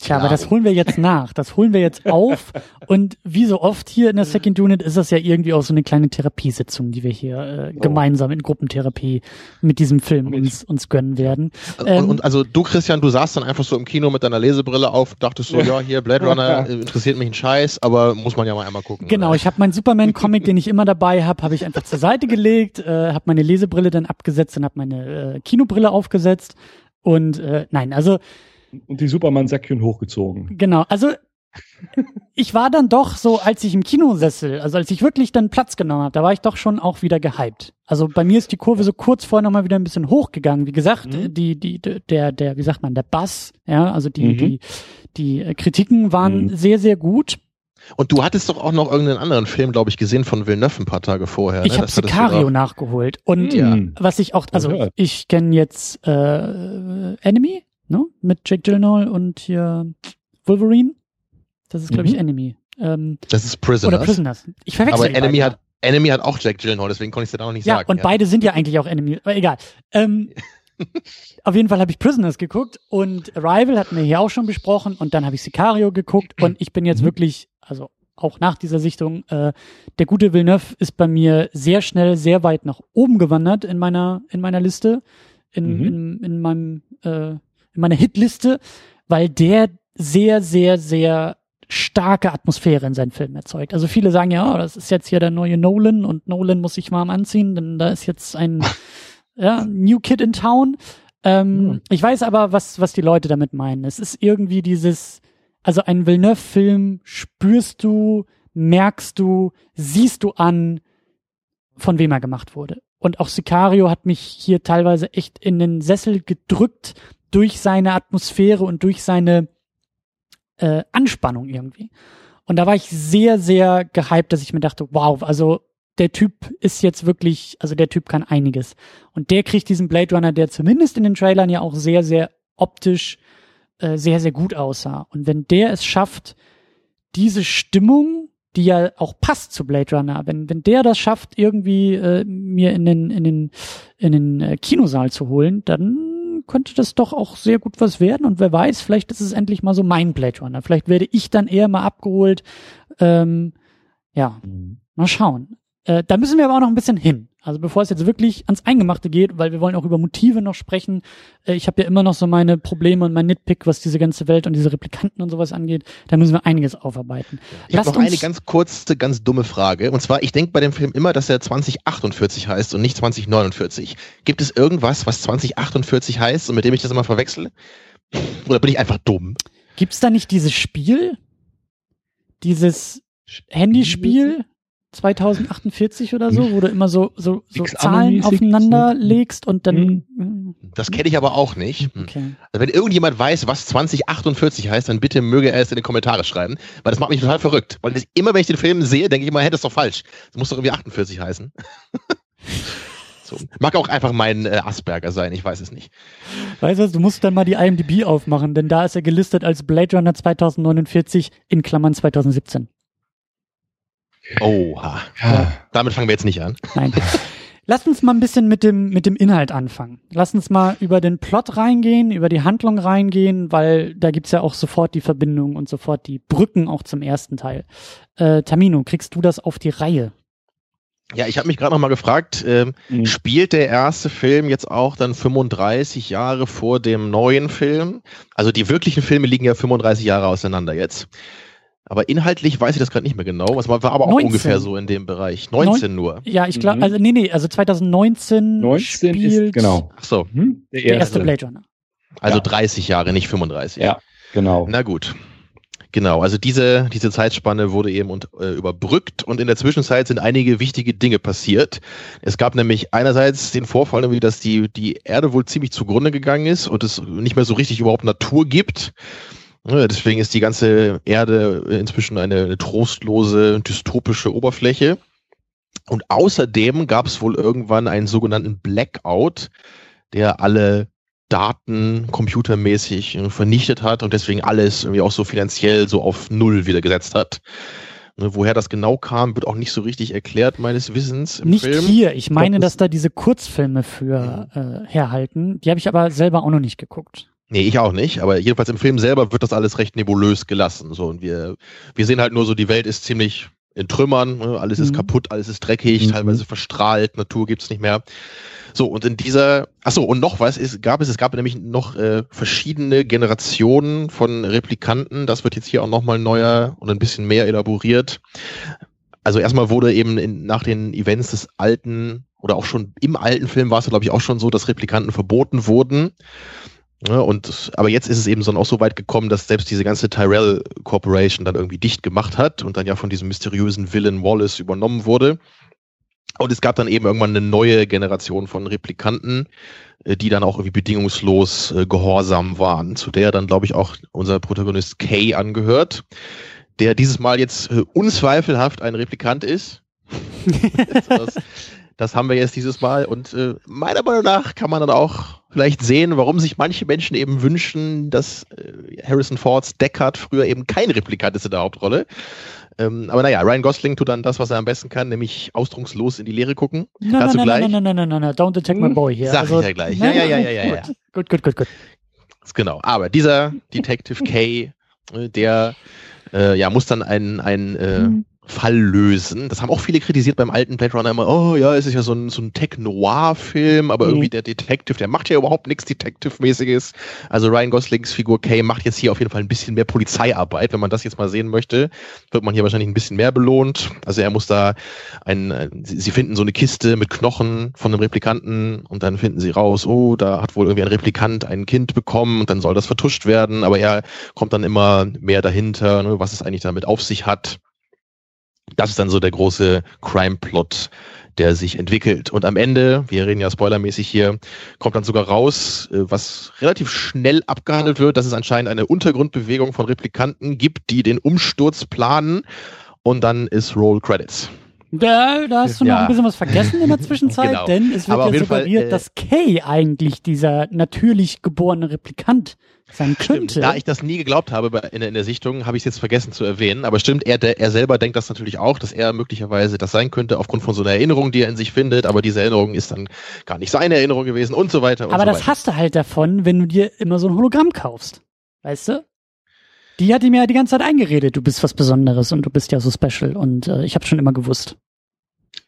Tja, aber das holen wir jetzt nach. Das holen wir jetzt auf. Und wie so oft hier in der Second Unit ist das ja irgendwie auch so eine kleine Therapiesitzung, die wir hier äh, oh. gemeinsam in Gruppentherapie mit diesem Film uns, uns gönnen werden. Ähm, und, und, also du, Christian, du saßt dann einfach so im Kino mit deiner Lesebrille auf, dachtest so, ja, hier Blade Runner äh, interessiert mich ein Scheiß, aber muss man ja mal einmal gucken. Genau, oder? ich habe meinen Superman-Comic, den ich immer dabei habe, habe ich einfach zur Seite gelegt, äh, habe meine Lesebrille dann abgesetzt und habe meine äh, Kinobrille aufgesetzt. Und äh, nein, also und die Superman-Säckchen hochgezogen. Genau, also ich war dann doch so, als ich im Kinosessel, also als ich wirklich dann Platz genommen habe, da war ich doch schon auch wieder gehypt. Also bei mir ist die Kurve so kurz vorher nochmal wieder ein bisschen hochgegangen. Wie gesagt, mhm. die, die, der, der, wie sagt man, der Bass, ja, also die, mhm. die, die Kritiken waren mhm. sehr, sehr gut. Und du hattest doch auch noch irgendeinen anderen Film, glaube ich, gesehen von Villeneuve ein paar Tage vorher. Ich ne? habe Sicario nachgeholt. Und ja. was ich auch, also ich kenne jetzt äh, Enemy, ne? Mit Jake Gyllenhaal und hier Wolverine. Das ist, glaube ich, mhm. Enemy. Ähm, das ist Prisoners. Oder Prisoners. Ich verwechsel Aber Enemy hat, Enemy hat auch Jack Gyllenhaal, deswegen konnte ich es dir auch nicht ja, sagen. Und ja, und beide sind ja eigentlich auch Enemy. Aber egal. Ähm, auf jeden Fall habe ich Prisoners geguckt und Arrival hatten wir hier auch schon besprochen und dann habe ich Sicario geguckt und ich bin jetzt mhm. wirklich, also auch nach dieser Sichtung, äh, der gute Villeneuve ist bei mir sehr schnell, sehr weit nach oben gewandert in meiner, in meiner Liste, in, mhm. in, in meinem äh, in meiner Hitliste, weil der sehr, sehr, sehr starke Atmosphäre in seinen Filmen erzeugt. Also viele sagen ja, oh, das ist jetzt hier der neue Nolan und Nolan muss sich warm anziehen, denn da ist jetzt ein ja, New Kid in Town. Ähm, mhm. Ich weiß aber, was, was die Leute damit meinen. Es ist irgendwie dieses, also ein Villeneuve-Film spürst du, merkst du, siehst du an, von wem er gemacht wurde. Und auch Sicario hat mich hier teilweise echt in den Sessel gedrückt, durch seine Atmosphäre und durch seine äh, Anspannung irgendwie. Und da war ich sehr, sehr gehypt, dass ich mir dachte, wow, also der Typ ist jetzt wirklich, also der Typ kann einiges. Und der kriegt diesen Blade Runner, der zumindest in den Trailern ja auch sehr, sehr optisch äh, sehr, sehr gut aussah. Und wenn der es schafft, diese Stimmung, die ja auch passt zu Blade Runner, wenn, wenn der das schafft, irgendwie äh, mir in den, in den, in den äh, Kinosaal zu holen, dann könnte das doch auch sehr gut was werden. Und wer weiß, vielleicht ist es endlich mal so mein Blade Runner. Vielleicht werde ich dann eher mal abgeholt. Ähm, ja, mhm. mal schauen. Äh, da müssen wir aber auch noch ein bisschen hin. Also bevor es jetzt wirklich ans Eingemachte geht, weil wir wollen auch über Motive noch sprechen. Äh, ich habe ja immer noch so meine Probleme und mein Nitpick, was diese ganze Welt und diese Replikanten und sowas angeht. Da müssen wir einiges aufarbeiten. Ich habe noch eine ganz kurze, ganz dumme Frage. Und zwar, ich denke bei dem Film immer, dass er 2048 heißt und nicht 2049. Gibt es irgendwas, was 2048 heißt und mit dem ich das immer verwechsel? Oder bin ich einfach dumm? Gibt es da nicht dieses Spiel? Dieses Handyspiel? 2048 oder so, wo du immer so, so, so Zahlen aufeinander legst und dann. Mhm. Das kenne ich aber auch nicht. Hm. Okay. Also wenn irgendjemand weiß, was 2048 heißt, dann bitte möge er es in die Kommentare schreiben, weil das macht mich total verrückt. Weil das, immer wenn ich den Film sehe, denke ich immer, hey, das ist doch falsch. Das muss doch irgendwie 48 heißen. so. Mag auch einfach mein äh, Asperger sein, ich weiß es nicht. Weißt du du musst dann mal die IMDb aufmachen, denn da ist er gelistet als Blade Runner 2049 in Klammern 2017. Oha. Ja. Damit fangen wir jetzt nicht an. Nein. Lass uns mal ein bisschen mit dem, mit dem Inhalt anfangen. Lass uns mal über den Plot reingehen, über die Handlung reingehen, weil da gibt's ja auch sofort die Verbindung und sofort die Brücken auch zum ersten Teil. Äh, Tamino, kriegst du das auf die Reihe? Ja, ich habe mich gerade noch mal gefragt, ähm, Mhm. spielt der erste Film jetzt auch dann 35 Jahre vor dem neuen Film? Also die wirklichen Filme liegen ja 35 Jahre auseinander jetzt. Aber inhaltlich weiß ich das gerade nicht mehr genau. Was war aber auch 19. ungefähr so in dem Bereich. 19 nur. Ja, ich glaube, Mhm. also nee, nee, also 2019 19 spielt ist, genau. Ach so, Mhm. der erste Blade Runner. also Ja. 30 Jahre, nicht 35. Ja, genau. Na gut. Genau, also diese, diese Zeitspanne wurde eben und, äh, überbrückt und in der Zwischenzeit sind einige wichtige Dinge passiert. Es gab nämlich einerseits den Vorfall, nämlich, dass die, die Erde wohl ziemlich zugrunde gegangen ist und es nicht mehr so richtig überhaupt Natur gibt. Ja, deswegen ist die ganze Erde inzwischen eine, eine trostlose, dystopische Oberfläche. Und außerdem gab es wohl irgendwann einen sogenannten Blackout, der alle Daten computermäßig äh, vernichtet hat und deswegen alles irgendwie auch so finanziell so auf Null wieder gesetzt hat. Ne, Woher das genau kam, wird auch nicht so richtig erklärt, meines Wissens Nicht Film. hier. Ich meine, das- dass da diese Kurzfilme für äh, herhalten. Die habe ich aber selber auch noch nicht geguckt. Nee, ich auch nicht, aber jedenfalls im Film selber wird das alles recht nebulös gelassen. So, und wir, wir sehen halt nur so, die Welt ist ziemlich in Trümmern, ne? alles ist Mhm. kaputt, alles ist dreckig, Mhm. teilweise verstrahlt, Natur gibt's nicht mehr. So, und in dieser, ach so, und noch was ist, gab es, es gab nämlich noch äh, verschiedene Generationen von Replikanten. Das wird jetzt hier auch nochmal neuer und ein bisschen mehr elaboriert. Also erstmal wurde eben in, nach den Events des alten oder auch schon im alten Film war es, glaube ich, auch schon so, dass Replikanten verboten wurden. Ja, und aber jetzt ist es eben so auch so weit gekommen, dass selbst diese ganze Tyrell Corporation dann irgendwie dicht gemacht hat und dann ja von diesem mysteriösen Villain Wallace übernommen wurde. Und es gab dann eben irgendwann eine neue Generation von Replikanten, äh, die dann auch irgendwie bedingungslos äh, gehorsam waren, zu der dann, glaube ich, auch unser Protagonist Kay angehört, der dieses Mal jetzt äh, unzweifelhaft ein Replikant ist. Das, das haben wir jetzt dieses Mal. Und äh, meiner Meinung nach kann man dann auch vielleicht sehen, warum sich manche Menschen eben wünschen, dass äh, Harrison Fords Deckard früher eben kein Replikant ist in der Hauptrolle. Ähm, aber naja, Ryan Gosling tut dann das, was er am besten kann, nämlich ausdruckslos in die Leere gucken. Nein, Dazu nein, gleich. nein, nein, nein, nein, nein, nein, don't attack my boy hier. Sag ich ja gleich. Nein, ja, ja, ja, ja, ja. Gut, gut, gut, gut. Genau. Aber dieser Detective K, äh, der äh, ja, muss dann einen, einen äh, Mhm. Fall lösen. Das haben auch viele kritisiert beim alten Blade Runner immer. Oh ja, es ist ja so ein, so ein Tech-Noir-Film, aber Mhm. irgendwie der Detective, der macht ja überhaupt nichts Detective-mäßiges. Also Ryan Goslings Figur Kay macht jetzt hier auf jeden Fall ein bisschen mehr Polizeiarbeit. Wenn man das jetzt mal sehen möchte, wird man hier wahrscheinlich ein bisschen mehr belohnt. Also er muss da ein, sie sie finden so eine Kiste mit Knochen von einem Replikanten und dann finden sie raus, oh, da hat wohl irgendwie ein Replikant ein Kind bekommen und dann soll das vertuscht werden, aber er kommt dann immer mehr dahinter, ne, was es eigentlich damit auf sich hat. Das ist dann so der große Crime-Plot, der sich entwickelt. Und am Ende, wir reden ja spoilermäßig hier, kommt dann sogar raus, äh, was relativ schnell abgehandelt wird, dass es anscheinend eine Untergrundbewegung von Replikanten gibt, die den Umsturz planen. Und dann ist Roll Credits. Da, da hast du noch Ja. ein bisschen was vergessen in der Zwischenzeit, Genau. denn es wird Aber ja Fall, suggeriert, äh, dass Kay eigentlich dieser natürlich geborene Replikant sein könnte. Stimmt. Da ich das nie geglaubt habe in, in der Sichtung, habe ich es jetzt vergessen zu erwähnen. Aber stimmt, er, der, er selber denkt das natürlich auch, dass er möglicherweise das sein könnte, aufgrund von so einer Erinnerung, die er in sich findet. Aber diese Erinnerung ist dann gar nicht seine Erinnerung gewesen und so weiter. Und Aber so das weiter. hast du halt davon, wenn du dir immer so ein Hologramm kaufst. Weißt du? Die hat ihm ja die ganze Zeit eingeredet, du bist was Besonderes und du bist ja so special. Und äh, ich habe schon immer gewusst.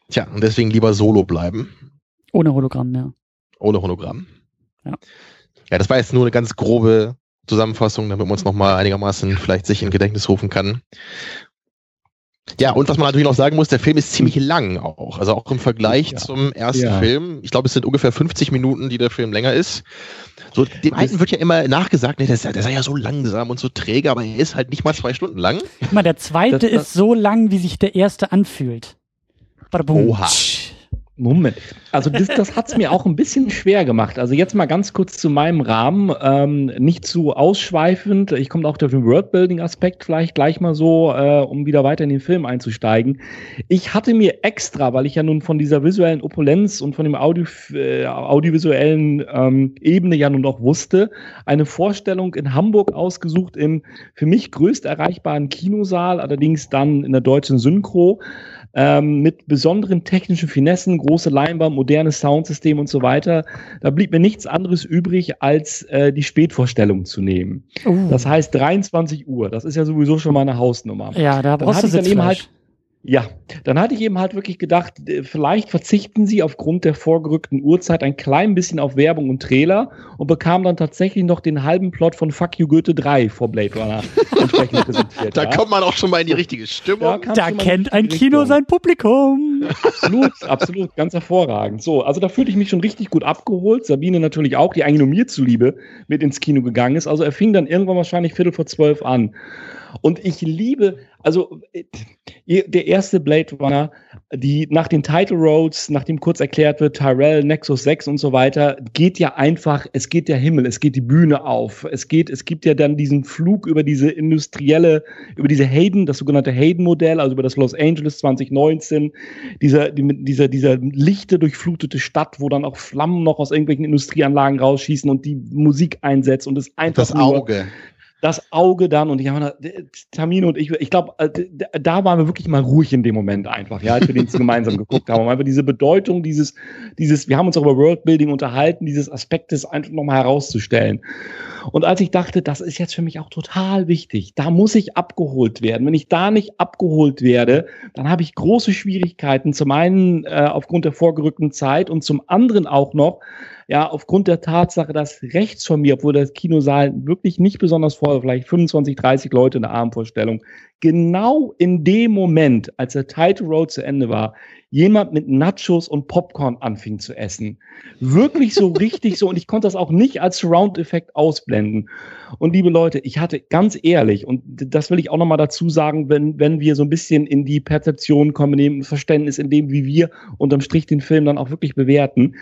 Tja, und deswegen lieber solo bleiben. Ohne Hologramm, ja. Ohne Hologramm. Ja. Ja, das war jetzt nur eine ganz grobe Zusammenfassung, damit man uns nochmal einigermaßen vielleicht sich in Gedächtnis rufen kann. Ja, und was man natürlich noch sagen muss, der Film ist ziemlich lang auch. Also auch im Vergleich Ja. zum ersten Ja. Film. Ich glaube, es sind ungefähr 50 Minuten, die der Film länger ist. So, dem alten wird ja immer nachgesagt, ne, der, sei- der sei ja so langsam und so träge, aber er ist halt nicht mal zwei Stunden lang. Guck mal, der zweite Das- das- ist so lang, wie sich der erste anfühlt. Oha. Moment. Also das, das hat es mir auch ein bisschen schwer gemacht. Also jetzt mal ganz kurz zu meinem Rahmen. Ähm, nicht zu ausschweifend. Ich komme auch auf den Worldbuilding-Aspekt vielleicht gleich mal so, äh, um wieder weiter in den Film einzusteigen. Ich hatte mir extra, weil ich ja nun von dieser visuellen Opulenz und von dem Audio, äh, audiovisuellen ähm, Ebene ja nun auch wusste, eine Vorstellung in Hamburg ausgesucht im für mich größt erreichbaren Kinosaal, allerdings dann in der deutschen Synchro ähm, mit besonderen technischen Finessen, große Leinwand, modernes Soundsystem und so weiter. Da blieb mir nichts anderes übrig, als äh, die Spätvorstellung zu nehmen. Uh. Das heißt 23 Uhr. Das ist ja sowieso schon mal eine Hausnummer. Ja, da brauchst du dann eben halt ja, dann hatte ich eben halt wirklich gedacht, äh, vielleicht verzichten sie aufgrund der vorgerückten Uhrzeit ein klein bisschen auf Werbung und Trailer und bekamen dann tatsächlich noch den halben Plot von Fuck You Goethe 3 vor Blade Runner entsprechend präsentiert. da ja. kommt man auch schon mal in die richtige Stimmung. Da, da kennt ein Kino Richtung. sein Publikum. Absolut, absolut, ganz hervorragend. So, also da fühlte ich mich schon richtig gut abgeholt. Sabine natürlich auch, die eigentlich nur mir zuliebe mit ins Kino gegangen ist. Also er fing dann irgendwann wahrscheinlich Viertel vor zwölf an. Und ich liebe, also äh, der erste Blade Runner, die nach den Title Roads, nachdem kurz erklärt wird, Tyrell, Nexus 6 und so weiter, geht ja einfach, es geht der Himmel, es geht die Bühne auf. Es geht, es gibt ja dann diesen Flug über diese industrielle, über diese Hayden, das sogenannte Hayden-Modell, also über das Los Angeles 2019, dieser, die, dieser, dieser lichte durchflutete Stadt, wo dann auch Flammen noch aus irgendwelchen Industrieanlagen rausschießen und die Musik einsetzt und es einfach das Auge das Auge dann und ich habe Tamino und ich, ich glaube, äh, da waren wir wirklich mal ruhig in dem Moment einfach, ja, als wir den gemeinsam geguckt haben. Einfach diese Bedeutung dieses, dieses, wir haben uns auch über Worldbuilding unterhalten, dieses Aspektes einfach nochmal herauszustellen. Und als ich dachte, das ist jetzt für mich auch total wichtig, da muss ich abgeholt werden. Wenn ich da nicht abgeholt werde, dann habe ich große Schwierigkeiten. Zum einen äh, aufgrund der vorgerückten Zeit und zum anderen auch noch, ja, aufgrund der Tatsache, dass rechts von mir, obwohl das Kinosaal wirklich nicht besonders voll, vielleicht 25, 30 Leute in der Abendvorstellung, genau in dem Moment, als der Title Road zu Ende war, jemand mit Nachos und Popcorn anfing zu essen. Wirklich so richtig so. Und ich konnte das auch nicht als Surround-Effekt ausblenden. Und liebe Leute, ich hatte ganz ehrlich, und das will ich auch nochmal dazu sagen, wenn, wenn wir so ein bisschen in die Perzeption kommen, in dem Verständnis, in dem, wie wir unterm Strich den Film dann auch wirklich bewerten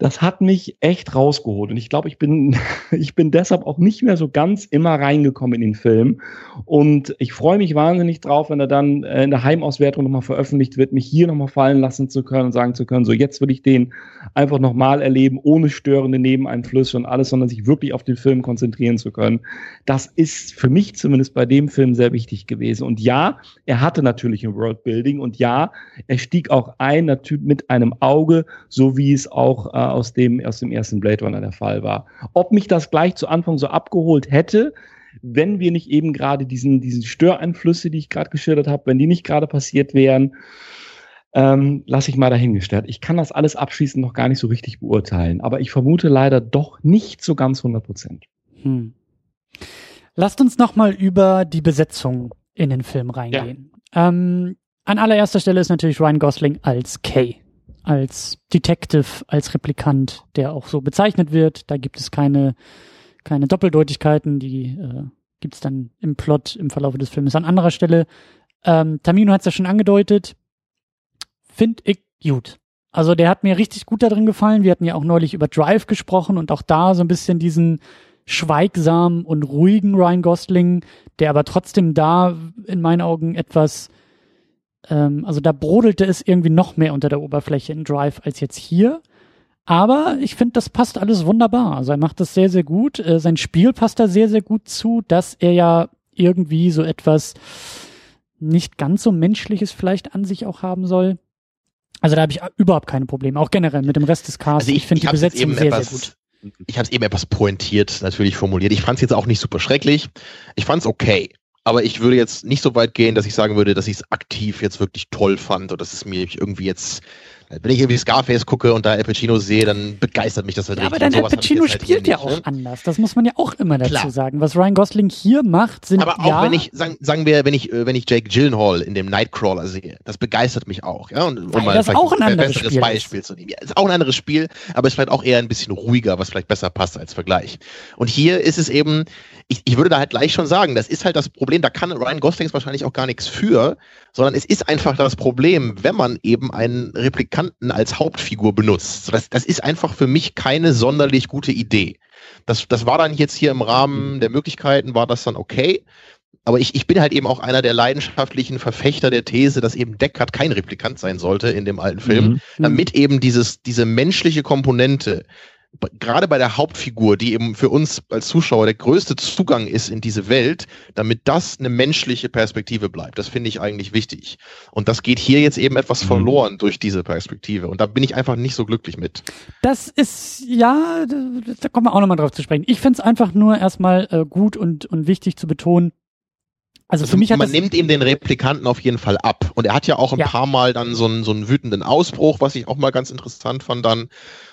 das hat mich echt rausgeholt. Und ich glaube, ich bin, ich bin deshalb auch nicht mehr so ganz immer reingekommen in den Film. Und ich freue mich wahnsinnig drauf, wenn er dann äh, in der Heimauswertung nochmal veröffentlicht wird, mich hier nochmal fallen lassen zu können und sagen zu können, so jetzt will ich den einfach nochmal erleben, ohne störende Nebeneinflüsse und alles, sondern sich wirklich auf den Film konzentrieren zu können. Das ist für mich zumindest bei dem Film sehr wichtig gewesen. Und ja, er hatte natürlich ein Worldbuilding und ja, er stieg auch ein, natürlich mit einem Auge, so wie es auch äh, aus dem, aus dem ersten Blade Runner der Fall war. Ob mich das gleich zu Anfang so abgeholt hätte, wenn wir nicht eben gerade diesen, diesen Störeinflüsse, die ich gerade geschildert habe, wenn die nicht gerade passiert wären, ähm, lasse ich mal dahingestellt. Ich kann das alles abschließend noch gar nicht so richtig beurteilen, aber ich vermute leider doch nicht so ganz 100 Prozent. Hm. Lasst uns noch mal über die Besetzung in den Film reingehen. Ja. Ähm, an allererster Stelle ist natürlich Ryan Gosling als Kay als Detective, als Replikant, der auch so bezeichnet wird. Da gibt es keine, keine Doppeldeutigkeiten, die äh, gibt es dann im Plot im Verlauf des Films an anderer Stelle. Ähm, Tamino hat es ja schon angedeutet. Find ich gut. Also der hat mir richtig gut da drin gefallen. Wir hatten ja auch neulich über Drive gesprochen und auch da so ein bisschen diesen schweigsamen und ruhigen Ryan Gosling, der aber trotzdem da in meinen Augen etwas ähm, also da brodelte es irgendwie noch mehr unter der Oberfläche in Drive als jetzt hier. Aber ich finde, das passt alles wunderbar. Also er macht das sehr, sehr gut. Äh, sein Spiel passt da sehr, sehr gut zu, dass er ja irgendwie so etwas nicht ganz so menschliches vielleicht an sich auch haben soll. Also da habe ich überhaupt keine Probleme. Auch generell mit dem Rest des Casts. Also ich, ich finde die Besetzung sehr, etwas, sehr gut. Ich habe es eben etwas pointiert natürlich formuliert. Ich fand es jetzt auch nicht super schrecklich. Ich fand es okay. Aber ich würde jetzt nicht so weit gehen, dass ich sagen würde, dass ich es aktiv jetzt wirklich toll fand oder dass es mir irgendwie jetzt Wenn ich irgendwie Scarface gucke und da Al Pacino sehe, dann begeistert mich das halt Ja, aber richtig. dann Und Al Pacino halt spielt ja nicht, auch ne? anders. Das muss man ja auch immer dazu Klar. sagen. Was Ryan Gosling hier macht, sind Aber auch ja, wenn ich, sagen, sagen wir, wenn ich, äh, wenn ich Jake Gyllenhaal in dem Nightcrawler sehe, das begeistert mich auch, ja. Und um mal das auch ein anderes besseres ist. Beispiel zu nehmen. Ja, ist auch ein anderes Spiel, aber ist vielleicht auch eher ein bisschen ruhiger, was vielleicht besser passt als Vergleich. Und hier ist es eben, ich, ich würde da halt gleich schon sagen, das ist halt das Problem, da kann Ryan Gosling wahrscheinlich auch gar nichts für, sondern es ist einfach das Problem, wenn man eben einen Replikanten als Hauptfigur benutzt. Das, das ist einfach für mich keine sonderlich gute Idee. Das, das war dann jetzt hier im Rahmen der Möglichkeiten, war das dann okay. Aber ich, ich bin halt eben auch einer der leidenschaftlichen Verfechter der These, dass eben Deckard kein Replikant sein sollte in dem alten Film, Mhm. damit eben dieses, diese menschliche Komponente, gerade bei der Hauptfigur, die eben für uns als Zuschauer der größte Zugang ist in diese Welt, damit das eine menschliche Perspektive bleibt. Das finde ich eigentlich wichtig. Und das geht hier jetzt eben etwas Mhm. verloren durch diese Perspektive. Und da bin ich einfach nicht so glücklich mit. Das ist, ja, da, da kommen wir auch nochmal drauf zu sprechen. Ich finde es einfach nur erstmal äh, gut und, und wichtig zu betonen. Also für mich hat man das, nimmt ihm den Replikanten auf jeden Fall ab. Und er hat ja auch ein Ja. paar Mal dann so einen, so einen wütenden Ausbruch, was ich auch mal ganz interessant fand dann,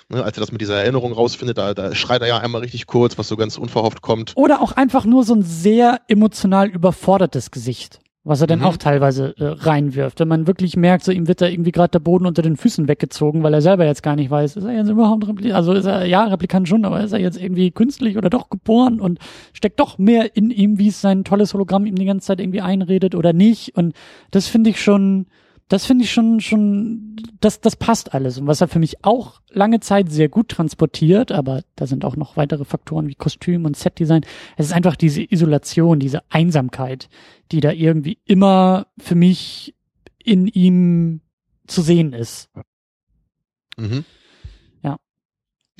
ne, als er das mit dieser Erinnerung rausfindet, da, da schreit er ja einmal richtig kurz, was so ganz unverhofft kommt. oder auch einfach nur so ein sehr emotional überfordertes Gesicht, was er dann Mhm. auch teilweise äh, reinwirft. Wenn man wirklich merkt, so ihm wird da irgendwie gerade der Boden unter den Füßen weggezogen, weil er selber jetzt gar nicht weiß, ist er jetzt überhaupt Replikant, also ist er, ja, Replikant schon, aber ist er jetzt irgendwie künstlich oder doch geboren und steckt doch mehr in ihm, wie es sein tolles Hologramm ihm die ganze Zeit irgendwie einredet oder nicht und das finde ich schon, das finde ich schon, schon, das, das passt alles. Und was er für mich auch lange Zeit sehr gut transportiert, aber da sind auch noch weitere Faktoren wie Kostüm und Setdesign. Es ist einfach diese Isolation, diese Einsamkeit, die da irgendwie immer für mich in ihm zu sehen ist. Mhm. Ja.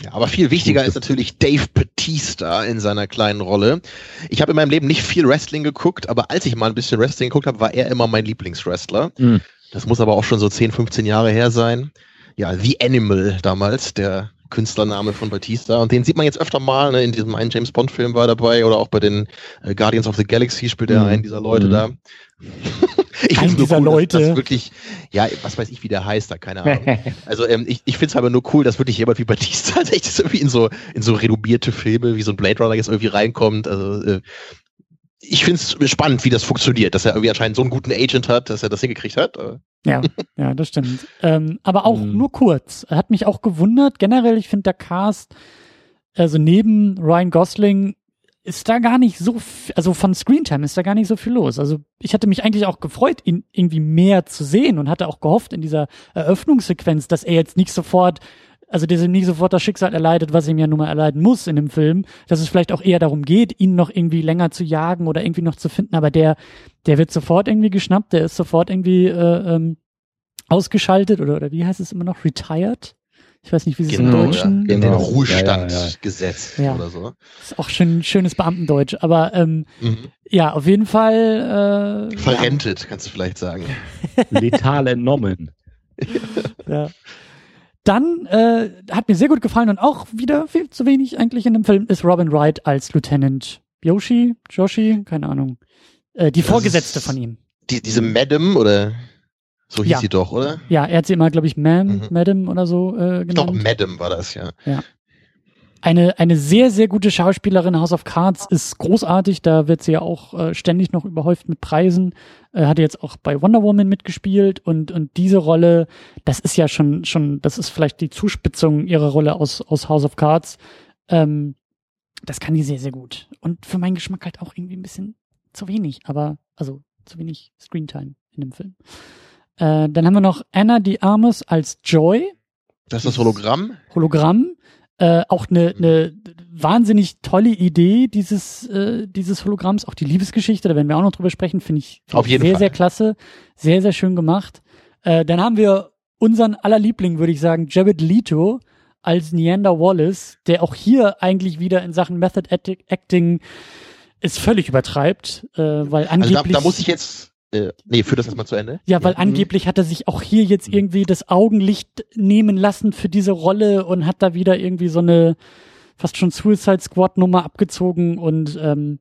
Ja, aber viel wichtiger ist natürlich Dave Batista in seiner kleinen Rolle. Ich habe in meinem Leben nicht viel Wrestling geguckt, aber als ich mal ein bisschen Wrestling geguckt habe, war er immer mein Lieblingswrestler. Mhm. Das muss aber auch schon so 10, 15 Jahre her sein. Ja, The Animal damals, der Künstlername von Batista. Und den sieht man jetzt öfter mal, ne? in diesem einen James Bond-Film war dabei oder auch bei den äh, Guardians of the Galaxy spielt er Mhm. einen dieser Leute Mhm. da. ich nur dieser cool, dass- Leute. Dass wirklich, ja, was weiß ich, wie der heißt, da, keine Ahnung. Also ähm, ich, ich finde es aber nur cool, dass wirklich jemand wie Batista tatsächlich irgendwie in so, in so redubierte Filme wie so ein Blade Runner jetzt irgendwie reinkommt. Also äh, ich finde es spannend, wie das funktioniert, dass er irgendwie anscheinend so einen guten Agent hat, dass er das hingekriegt hat. Äh, Ja, ja, das stimmt. Ähm, aber auch Mhm. nur kurz. Er Hat mich auch gewundert. Generell, ich finde der Cast, also neben Ryan Gosling, ist da gar nicht so, also von Screentime ist da gar nicht so viel los. Also ich hatte mich eigentlich auch gefreut, ihn irgendwie mehr zu sehen und hatte auch gehofft in dieser Eröffnungssequenz, dass er jetzt nicht sofort, also dass ihm nicht sofort das Schicksal erleidet, was ihm ja nun mal erleiden muss in dem Film, dass es vielleicht auch eher darum geht, ihn noch irgendwie länger zu jagen oder irgendwie noch zu finden, aber der, der wird sofort irgendwie geschnappt, der ist sofort irgendwie äh, ähm, ausgeschaltet oder, oder wie heißt es immer noch, retired? Ich weiß nicht, wie sie es im Genau, Deutschen ja, in den Genau. Ruhestand Ja, ja, ja. gesetzt Ja. oder so. ist auch schön schönes Beamtendeutsch, aber ähm, Mhm. ja, auf jeden Fall äh, Verrentet, kannst du vielleicht sagen. Letal entnommen. Ja. Dann äh, hat mir sehr gut gefallen und auch wieder viel zu wenig eigentlich in dem Film ist Robin Wright als Lieutenant Yoshi, Joshi, keine Ahnung, äh, die Das Vorgesetzte von ihm. Die, diese Madam oder so hieß Ja. sie doch, oder? Ja, er hat sie immer, glaube ich, Ma'am, Mhm. Madam oder so äh, Ich glaube, genannt. Madam war das, ja. Eine, eine sehr, sehr gute Schauspielerin. House of Cards ist großartig. Da wird sie ja auch äh, ständig noch überhäuft mit Preisen. Äh, hatte jetzt auch bei Wonder Woman mitgespielt und, und diese Rolle, das ist ja schon, schon, das ist vielleicht die Zuspitzung ihrer Rolle aus, aus House of Cards. Ähm, das kann die sehr, sehr gut. Und für meinen Geschmack halt auch irgendwie ein bisschen zu wenig, aber, also zu wenig Screentime in dem Film. Äh, dann haben wir noch Anna de Armas als Joy. Das ist das Hologramm. Hologramm. Äh, auch eine ne wahnsinnig tolle Idee dieses, äh, dieses Hologramms, auch die Liebesgeschichte, da werden wir auch noch drüber sprechen, finde ich Auf jeden sehr, Fall. sehr klasse, sehr, sehr schön gemacht. Äh, dann haben wir unseren aller Liebling, würde ich sagen, Jared Leto als Neander Wallace, der auch hier eigentlich wieder in Sachen Method Acti- Acting es völlig übertreibt, äh, weil Also angeblich da, da muss ich jetzt. Äh, nee, führ das erstmal zu Ende. ja, weil Mhm. angeblich hat er sich auch hier jetzt irgendwie das Augenlicht nehmen lassen für diese Rolle und hat da wieder irgendwie so eine fast schon Suicide Squad Nummer abgezogen und ähm,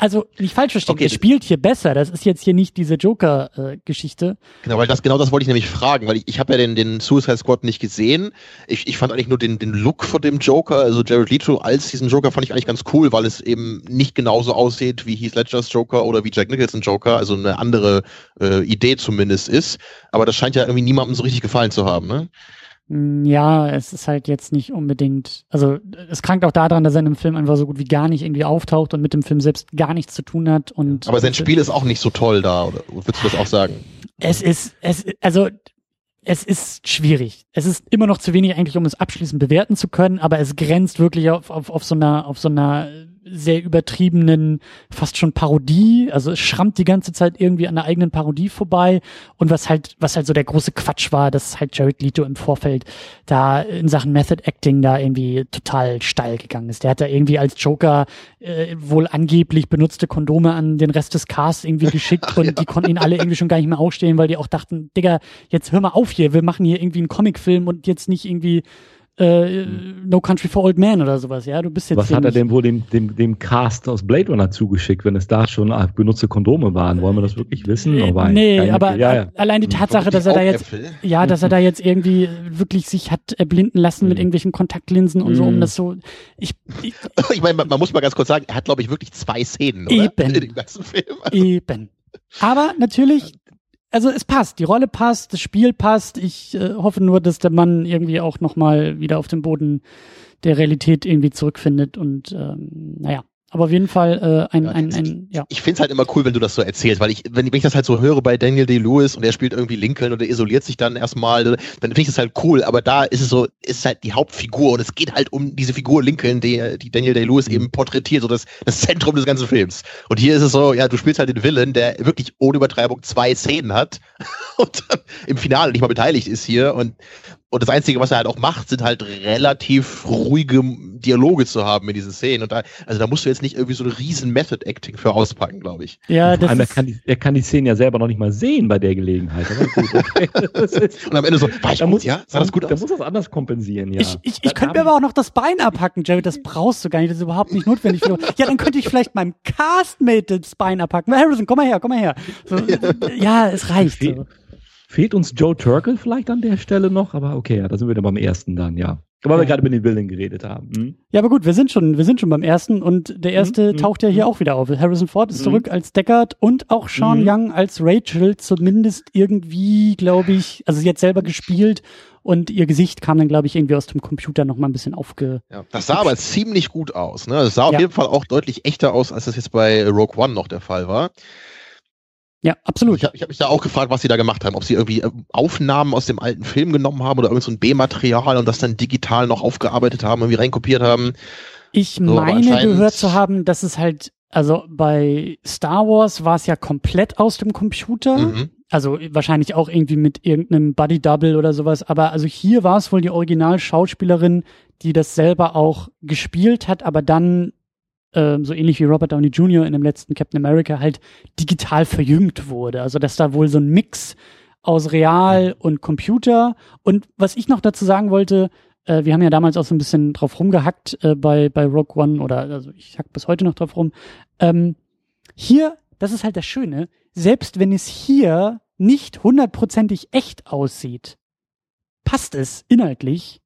also nicht falsch verstehen, Okay. er spielt hier besser. Das ist jetzt hier nicht diese Joker-Geschichte. Genau, weil das genau das wollte ich nämlich fragen, weil ich, ich habe ja den, den Suicide Squad nicht gesehen. Ich, ich fand eigentlich nur den, den Look von dem Joker, also Jared Leto als diesen Joker fand ich eigentlich ganz cool, weil es eben nicht genauso aussieht wie Heath Ledgers Joker oder wie Jack Nicholson Joker, also eine andere äh, Idee zumindest ist. Aber das scheint ja irgendwie niemandem so richtig gefallen zu haben, ne? Mm, Ja, es ist halt jetzt nicht unbedingt, also es krankt auch daran, dass er in dem Film einfach so gut wie gar nicht irgendwie auftaucht und mit dem Film selbst gar nichts zu tun hat. Und Aber sein Spiel ist auch nicht so toll da, oder würdest du das auch sagen? Es ist, es, also, es ist schwierig. Es ist immer noch zu wenig eigentlich, um es abschließend bewerten zu können, aber es grenzt wirklich auf, auf, auf so einer, auf so einer sehr übertriebenen, fast schon Parodie. Also es schrammt die ganze Zeit irgendwie an der eigenen Parodie vorbei. Und was halt, was halt so der große Quatsch war, dass halt Jared Leto im Vorfeld da in Sachen Method Acting da irgendwie total steil gegangen ist. Der hat da irgendwie als Joker äh, wohl angeblich benutzte Kondome an den Rest des Casts irgendwie geschickt und die konnten ihn alle irgendwie schon gar nicht mehr aufstehen, weil die auch dachten, Digga, jetzt hör mal auf hier, wir machen hier irgendwie einen Comicfilm und jetzt nicht irgendwie äh, No Country for Old Men oder sowas, ja, du bist jetzt Was hat er denn wohl dem, dem, dem Cast aus Blade Runner zugeschickt, wenn es da schon ah, benutzte Kondome waren? Wollen wir das wirklich wissen? Äh, Oh, nee, aber ja, ja. allein die Hm. Tatsache, dass er da jetzt ja, dass er da jetzt irgendwie wirklich sich hat erblinden lassen mit Mhm. irgendwelchen Kontaktlinsen und so, um das so. Ich, ich Ich meine, man, man muss mal ganz kurz sagen, er hat, glaube ich, wirklich zwei Szenen, oder? Eben. In dem ganzen Film. eben. Aber natürlich, also es passt, die Rolle passt, das Spiel passt. Ich äh, hoffe nur, dass der Mann irgendwie auch noch mal wieder auf den Boden der Realität irgendwie zurückfindet und ähm, naja. Aber auf jeden Fall äh, ein, Ja, ein, ein, ja. Ich find's halt immer cool, wenn du das so erzählst, weil ich, wenn, wenn ich das halt so höre bei Daniel Day-Lewis und er spielt irgendwie Lincoln und er isoliert sich dann erstmal, dann finde ich das halt cool, aber da ist es so, ist halt die Hauptfigur und es geht halt um diese Figur Lincoln, die, die Daniel Day-Lewis eben porträtiert, so das, das Zentrum des ganzen Films. Und hier ist es so, ja, du spielst halt den Villain, der wirklich ohne Übertreibung zwei Szenen hat und dann im Finale nicht mal beteiligt ist hier und und das Einzige, was er halt auch macht, sind halt relativ ruhige Dialoge zu haben in diesen Szenen. Und da, also da musst du jetzt nicht irgendwie so eine riesen Method-Acting für auspacken, glaube ich. Ja, das allem, er kann, die, er kann die Szenen ja selber noch nicht mal sehen bei der Gelegenheit. Gut, okay. Ist- Und am Ende so, war ich Da gut, muss, ja? Sah das gut Da aus? muss das anders kompensieren, ja. Ich, ich, Da- ich könnte da mir aber auch noch das Bein abhacken, Jared. Das brauchst du gar nicht. Das ist überhaupt nicht notwendig. Ja, dann könnte ich vielleicht meinem Castmate das Bein abhacken. Harrison, komm mal her, komm mal her. So, ja, es reicht. So. Fehlt uns Joe Turkel vielleicht an der Stelle noch, aber okay, ja, da sind wir dann beim ersten dann, ja. Weil wir Ja. gerade über den Villain geredet haben. Hm? Ja, aber gut, wir sind schon, wir sind schon beim ersten und der erste Mhm, taucht ja hier auch wieder auf. Harrison Ford ist Mhm. zurück als Deckard und auch Sean Mhm. Young als Rachel, zumindest irgendwie, glaube ich, also sie hat selber gespielt und ihr Gesicht kam dann, glaube ich, irgendwie aus dem Computer noch mal ein bisschen aufge. Ja, das sah aber ziemlich gut aus. Ne? Das sah auf Ja. jeden Fall auch deutlich echter aus, als das jetzt bei Rogue One noch der Fall war. Ja, absolut. Ich habe ich hab mich da auch gefragt, was sie da gemacht haben. Ob sie irgendwie ähm, Aufnahmen aus dem alten Film genommen haben oder irgend so ein B-Material und das dann digital noch aufgearbeitet haben, irgendwie reinkopiert haben. Ich So, meine gehört zu haben, dass es halt, also bei Star Wars war es ja komplett aus dem Computer. Mhm. Also wahrscheinlich auch irgendwie mit irgendeinem Buddy Double oder sowas. Aber also hier war es wohl die Originalschauspielerin, die das selber auch gespielt hat, aber dann ähm, so ähnlich wie Robert Downey Jr. in dem letzten Captain America halt digital verjüngt wurde. Also dass da wohl so ein Mix aus Real und Computer. Und was ich noch dazu sagen wollte, äh, wir haben ja damals auch so ein bisschen drauf rumgehackt äh, bei, bei Rogue One oder also ich hack bis heute noch drauf rum. Ähm, hier, das ist halt das Schöne, selbst wenn es hier nicht hundertprozentig echt aussieht, passt es inhaltlich,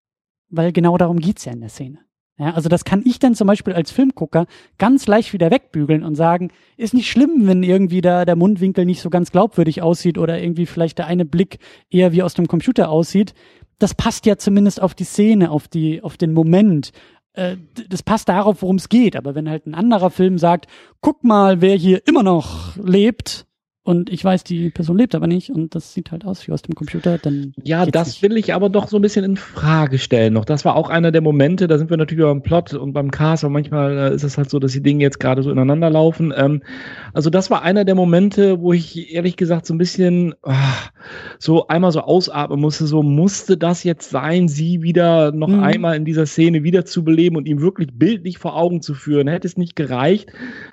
weil genau darum geht's ja in der Szene. Ja, also das kann ich dann zum Beispiel als Filmgucker ganz leicht wieder wegbügeln und sagen, ist nicht schlimm, wenn irgendwie da der Mundwinkel nicht so ganz glaubwürdig aussieht oder irgendwie vielleicht der eine Blick eher wie aus dem Computer aussieht. Das passt ja zumindest auf die Szene, auf die, auf den Moment. Äh, Das passt darauf, worum es geht. Aber wenn halt ein anderer Film sagt, guck mal, wer hier immer noch lebt, und ich weiß, die Person lebt aber nicht und das sieht halt aus wie aus dem Computer, dann Ja, das nicht. will ich aber doch so ein bisschen in Frage stellen noch. Das war auch einer der Momente, da sind wir natürlich beim Plot und beim Cast, aber manchmal äh, ist es halt so, dass die Dinge jetzt gerade so ineinander laufen. Ähm, also das war einer der Momente, wo ich ehrlich gesagt so ein bisschen ah, so einmal so ausatmen musste, so musste das jetzt sein, sie wieder noch Mhm. einmal in dieser Szene wiederzubeleben und ihm wirklich bildlich vor Augen zu führen. Hätte es nicht gereicht,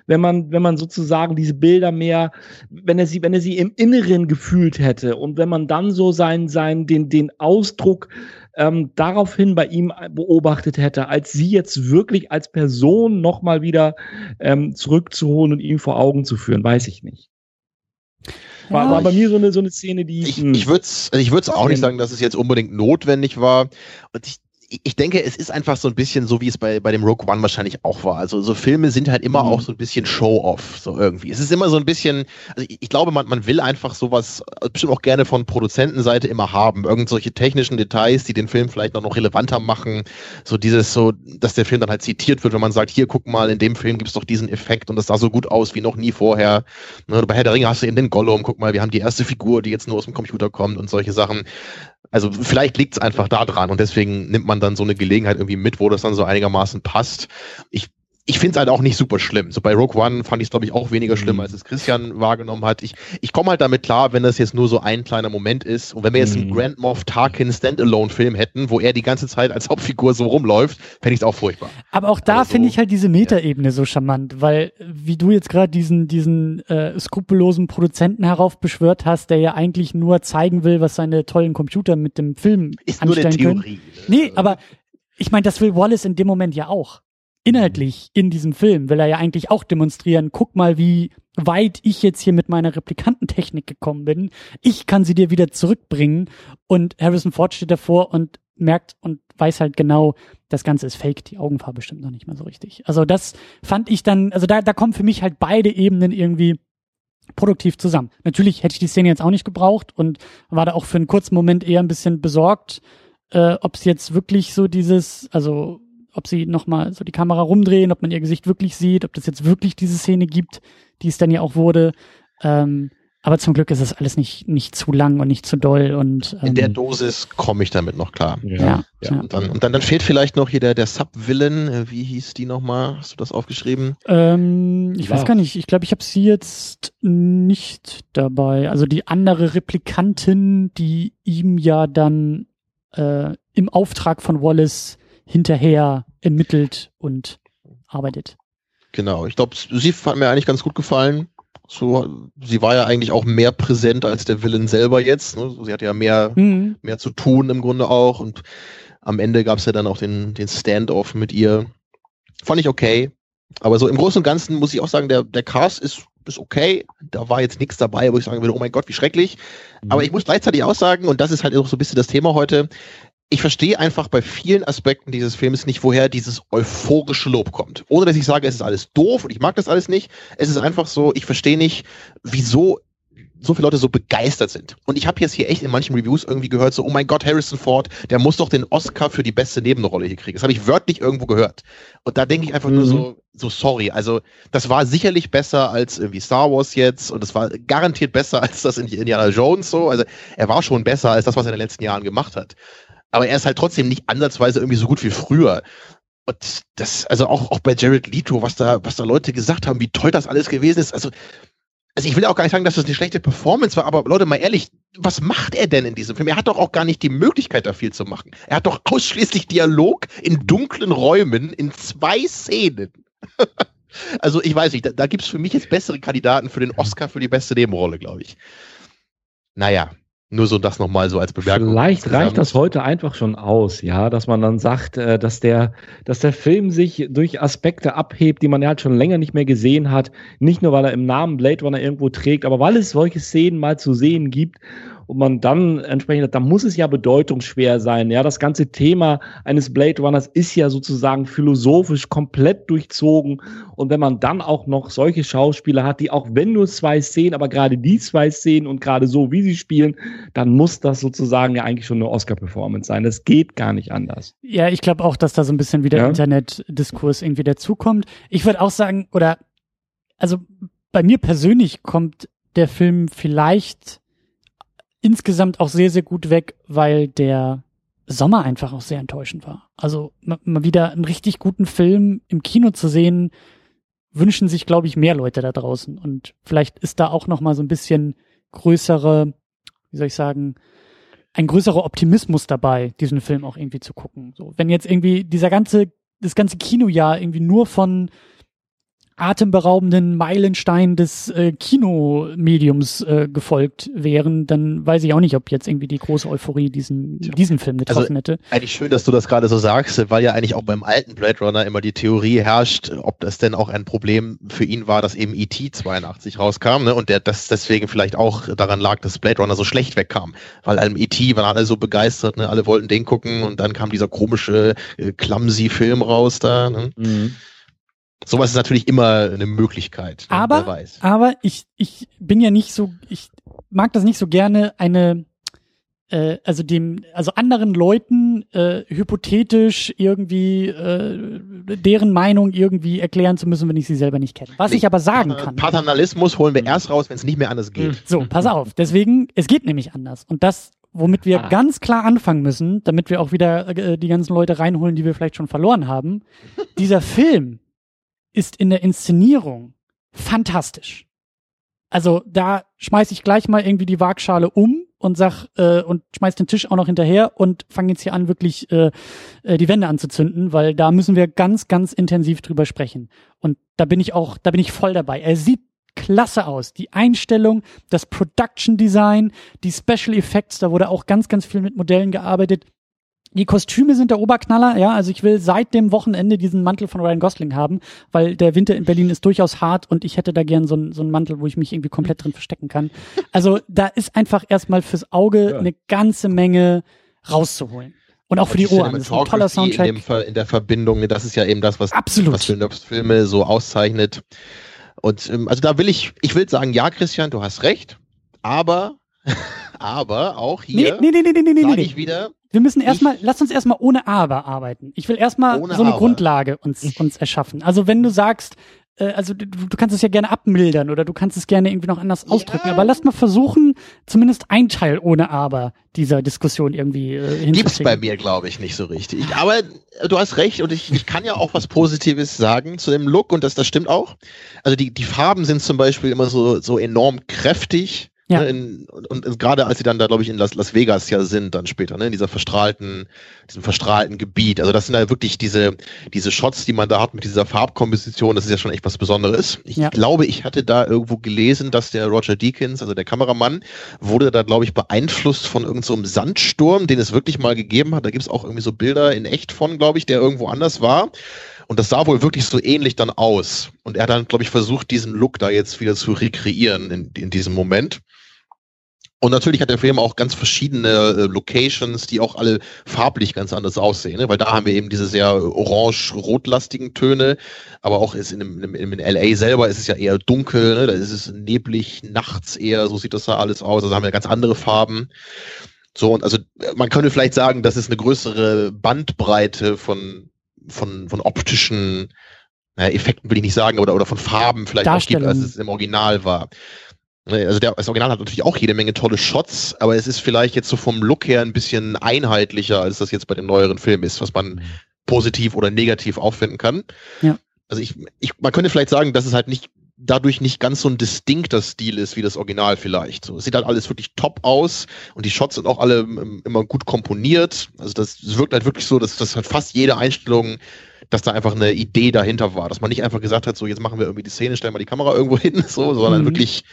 wenn man, wenn man sozusagen diese Bilder mehr, wenn er sie, wenn er sie im Inneren gefühlt hätte und wenn man dann so sein, sein, den, den Ausdruck ähm, daraufhin bei ihm beobachtet hätte, als sie jetzt wirklich als Person nochmal wieder ähm, zurückzuholen und ihm vor Augen zu führen, weiß ich nicht. War, war bei mir so eine, so eine Szene, die. Ich, ich würde es ich würd's auch nicht sagen, dass es jetzt unbedingt notwendig war. Und ich, ich denke, es ist einfach so ein bisschen so, wie es bei, bei dem Rogue One wahrscheinlich auch war. Also so Filme sind halt immer mhm. auch so ein bisschen Show-off, so irgendwie. Es ist immer so ein bisschen, also ich, ich, glaube, man, man will einfach sowas bestimmt auch gerne von Produzentenseite immer haben. Irgend solche technischen Details, die den Film vielleicht noch, noch relevanter machen. So dieses so, dass der Film dann halt zitiert wird, wenn man sagt, hier, guck mal, in dem Film gibt's doch diesen Effekt und das sah so gut aus wie noch nie vorher. Ne, bei Herr der Ringe hast du eben den Gollum, guck mal, wir haben die erste Figur, die jetzt nur aus dem Computer kommt und solche Sachen. Also vielleicht liegt es einfach da dran und deswegen nimmt man dann so eine Gelegenheit irgendwie mit, wo das dann so einigermaßen passt. Ich ich finde es halt auch nicht super schlimm. So bei Rogue One fand ich es, glaube ich, auch weniger schlimm, mhm. als es Christian wahrgenommen hat. Ich, ich komme halt damit klar, wenn das jetzt nur so ein kleiner Moment ist. Und wenn wir jetzt mhm. einen Grand Moff Tarkin Standalone-Film hätten, wo er die ganze Zeit als Hauptfigur so rumläuft, fände ich es auch furchtbar. Aber auch da also, finde ich halt diese Metaebene ja. so charmant, weil wie du jetzt gerade diesen, diesen äh, skrupellosen Produzenten heraufbeschwört hast, der ja eigentlich nur zeigen will, was seine tollen Computer mit dem Film ist anstellen nur eine Theorie. Können. Nee, aber ich meine, das will Wallace in dem Moment ja auch inhaltlich in diesem Film will er ja eigentlich auch demonstrieren, guck mal, wie weit ich jetzt hier mit meiner Replikantentechnik gekommen bin. Ich kann sie dir wieder zurückbringen. Und Harrison Ford steht davor und merkt und weiß halt genau, das Ganze ist fake, die Augenfarbe stimmt noch nicht mal so richtig. Also das fand ich dann, also da, da kommen für mich halt beide Ebenen irgendwie produktiv zusammen. Natürlich hätte ich die Szene jetzt auch nicht gebraucht und war da auch für einen kurzen Moment eher ein bisschen besorgt, äh, ob es jetzt wirklich so dieses, also ob sie nochmal so die Kamera rumdrehen, ob man ihr Gesicht wirklich sieht, ob das jetzt wirklich diese Szene gibt, die es dann ja auch wurde. Ähm, aber zum Glück ist es alles nicht, nicht zu lang und nicht zu doll und ähm, in der Dosis komme ich damit noch klar. Ja. ja, ja. Und, dann, und dann, dann fehlt vielleicht noch hier der, der Sub-Villain. Äh, wie hieß die nochmal? Hast du das aufgeschrieben? Ähm, ich ja. weiß gar nicht. Ich glaube, ich habe sie jetzt nicht dabei. Also die andere Replikantin, die ihm ja dann äh, im Auftrag von Wallace hinterher ermittelt und arbeitet. Genau, ich glaube, sie hat mir eigentlich ganz gut gefallen. So, sie war ja eigentlich auch mehr präsent als der Villain selber jetzt. Ne? Sie hatte ja mehr, mhm. mehr zu tun im Grunde auch. Und am Ende gab es ja dann auch den, den Standoff mit ihr. Fand ich okay. Aber so im Großen und Ganzen muss ich auch sagen, der, der Cast ist, ist okay. Da war jetzt nichts dabei, wo ich sagen würde, oh mein Gott, wie schrecklich. Mhm. Aber ich muss gleichzeitig auch sagen, und das ist halt auch so ein bisschen das Thema heute, ich verstehe einfach bei vielen Aspekten dieses Films nicht, woher dieses euphorische Lob kommt. Ohne dass ich sage, es ist alles doof und ich mag das alles nicht. Es ist einfach so, ich verstehe nicht, wieso so viele Leute so begeistert sind. Und ich habe jetzt hier echt in manchen Reviews irgendwie gehört, so, oh mein Gott, Harrison Ford, der muss doch den Oscar für die beste Nebenrolle hier kriegen. Das habe ich wörtlich irgendwo gehört. Und da denke ich einfach mhm. nur so, so sorry. Also, das war sicherlich besser als irgendwie Star Wars jetzt und es war garantiert besser als das in Indiana Jones so. Also, er war schon besser als das, was er in den letzten Jahren gemacht hat aber er ist halt trotzdem nicht ansatzweise irgendwie so gut wie früher. Und das, also auch, auch bei Jared Leto, was da, was da Leute gesagt haben, wie toll das alles gewesen ist. Also, also ich will auch gar nicht sagen, dass das eine schlechte Performance war, aber Leute, mal ehrlich, was macht er denn in diesem Film? Er hat doch auch gar nicht die Möglichkeit, da viel zu machen. Er hat doch ausschließlich Dialog in dunklen Räumen in zwei Szenen. also ich weiß nicht, da, da gibt es für mich jetzt bessere Kandidaten für den Oscar für die beste Nebenrolle, glaube ich. Naja, nur so das nochmal so als Bemerkung. Vielleicht reicht das heute einfach schon aus, ja, dass man dann sagt, äh, dass der, dass der Film sich durch Aspekte abhebt, die man ja halt schon länger nicht mehr gesehen hat. Nicht nur, weil er im Namen Blade Runner irgendwo trägt, aber weil es solche Szenen mal zu sehen gibt und man dann entsprechend, da muss es ja bedeutungsschwer sein. Ja, das ganze Thema eines Blade Runners ist ja sozusagen philosophisch komplett durchzogen. Und wenn man dann auch noch solche Schauspieler hat, die auch wenn nur zwei Szenen, aber gerade die zwei Szenen und gerade so, wie sie spielen, dann muss das sozusagen ja eigentlich schon eine Oscar-Performance sein. Das geht gar nicht anders. Ja, ich glaube auch, dass da so ein bisschen wieder ja? Internetdiskurs irgendwie dazukommt. Ich würde auch sagen, oder also bei mir persönlich kommt der Film vielleicht insgesamt auch sehr, sehr gut weg, weil der Sommer einfach auch sehr enttäuschend war. Also mal wieder einen richtig guten Film im Kino zu sehen, wünschen sich, glaube ich, mehr Leute da draußen. Und vielleicht ist da auch noch mal so ein bisschen größere, wie soll ich sagen, ein größerer Optimismus dabei, diesen Film auch irgendwie zu gucken. So, wenn jetzt irgendwie dieser ganze, das ganze Kinojahr irgendwie nur von atemberaubenden Meilenstein des äh, Kinomediums äh, gefolgt wären, dann weiß ich auch nicht, ob jetzt irgendwie die große Euphorie diesen, diesen Film getroffen also, hätte. Eigentlich schön, dass du das gerade so sagst, weil ja eigentlich auch beim alten Blade Runner immer die Theorie herrscht, ob das denn auch ein Problem für ihn war, dass eben E.T. 82 rauskam ne? und der das deswegen vielleicht auch daran lag, dass Blade Runner so schlecht wegkam. Weil einem E.T. waren alle so begeistert, ne? alle wollten den gucken und dann kam dieser komische, äh, clumsy Film raus da. Ne? Mhm. Sowas ist natürlich immer eine Möglichkeit. Ne? Aber, aber ich, ich bin ja nicht so, ich mag das nicht so gerne, eine, äh, also dem, also anderen Leuten äh, hypothetisch irgendwie äh, deren Meinung irgendwie erklären zu müssen, wenn ich sie selber nicht kenne. Was nee, ich aber sagen kann. Paternalismus holen wir erst raus, wenn es nicht mehr anders geht. So, pass auf. Deswegen, es geht nämlich anders. Und das, womit wir ah. ganz klar anfangen müssen, damit wir auch wieder äh, die ganzen Leute reinholen, die wir vielleicht schon verloren haben. Dieser Film ist in der Inszenierung fantastisch. Also da schmeiß ich gleich mal irgendwie die Waagschale um und sag äh, und schmeiß den Tisch auch noch hinterher und fange jetzt hier an wirklich äh, äh, die Wände anzuzünden, weil da müssen wir ganz ganz intensiv drüber sprechen. Und da bin ich auch, da bin ich voll dabei. Er sieht klasse aus. Die Einstellung, das Production Design, die Special Effects, da wurde auch ganz ganz viel mit Modellen gearbeitet. Die Kostüme sind der Oberknaller, ja. Also ich will seit dem Wochenende diesen Mantel von Ryan Gosling haben, weil der Winter in Berlin ist durchaus hart und ich hätte da gern so, einen so einen Mantel, wo ich mich irgendwie komplett drin verstecken kann. Also da ist einfach erstmal fürs Auge ja. eine ganze Menge rauszuholen. Und auch für die, die Ohren. Das ist ein toller Soundtrack. In, dem, in der Verbindung, das ist ja eben das, was, Absolut. was Filme so auszeichnet. Und ähm, also da will ich, ich will sagen, ja, Christian, du hast recht, aber, aber auch hier nee, nee, nee, nee, nee, nee, sage ich wieder, wir müssen erstmal, lass uns erstmal ohne Aber arbeiten. Ich will erstmal so eine Aber. Grundlage uns, uns erschaffen. Also wenn du sagst, äh, also du, du kannst es ja gerne abmildern oder du kannst es gerne irgendwie noch anders ausdrücken, ja. aber lass mal versuchen, zumindest ein Teil ohne Aber dieser Diskussion irgendwie äh, Gibt's bei mir, glaube ich, nicht so richtig. Aber äh, du hast recht und ich, ich kann ja auch was Positives sagen zu dem Look und das, das stimmt auch. Also die, die Farben sind zum Beispiel immer so, so enorm kräftig ja. Ne, in, und, und gerade als sie dann da, glaube ich, in Las, Las Vegas ja sind, dann später, ne, in dieser verstrahlten, diesem verstrahlten Gebiet. Also das sind ja wirklich diese, diese Shots, die man da hat mit dieser Farbkomposition, das ist ja schon echt was Besonderes. Ich ja. glaube, ich hatte da irgendwo gelesen, dass der Roger Deakins, also der Kameramann, wurde da, glaube ich, beeinflusst von irgendeinem so Sandsturm, den es wirklich mal gegeben hat. Da gibt es auch irgendwie so Bilder in echt von, glaube ich, der irgendwo anders war. Und das sah wohl wirklich so ähnlich dann aus. Und er hat dann, glaube ich, versucht, diesen Look da jetzt wieder zu rekreieren in, in diesem Moment. Und natürlich hat der Film auch ganz verschiedene äh, Locations, die auch alle farblich ganz anders aussehen, ne? weil da haben wir eben diese sehr orange-rotlastigen Töne, aber auch ist in, in, in, LA selber ist es ja eher dunkel, ne? da ist es neblig, nachts eher, so sieht das da alles aus, also haben wir ganz andere Farben. So, und also man könnte vielleicht sagen, dass es eine größere Bandbreite von, von, von optischen naja, Effekten will ich nicht sagen, oder, oder von Farben vielleicht auch gibt, als es im Original war. Ne, also der, das Original hat natürlich auch jede Menge tolle Shots, aber es ist vielleicht jetzt so vom Look her ein bisschen einheitlicher, als das jetzt bei den neueren Filmen ist, was man mhm. positiv oder negativ auffinden kann. Ja. Also ich, ich, man könnte vielleicht sagen, dass es halt nicht dadurch nicht ganz so ein distinkter Stil ist wie das Original vielleicht. So, es sieht halt alles wirklich top aus und die Shots sind auch alle immer gut komponiert. Also das, wirkt halt wirklich so, dass das halt fast jede Einstellung, dass da einfach eine Idee dahinter war, dass man nicht einfach gesagt hat, so jetzt machen wir irgendwie die Szene, stellen wir die Kamera irgendwo hin, so, sondern mhm. wirklich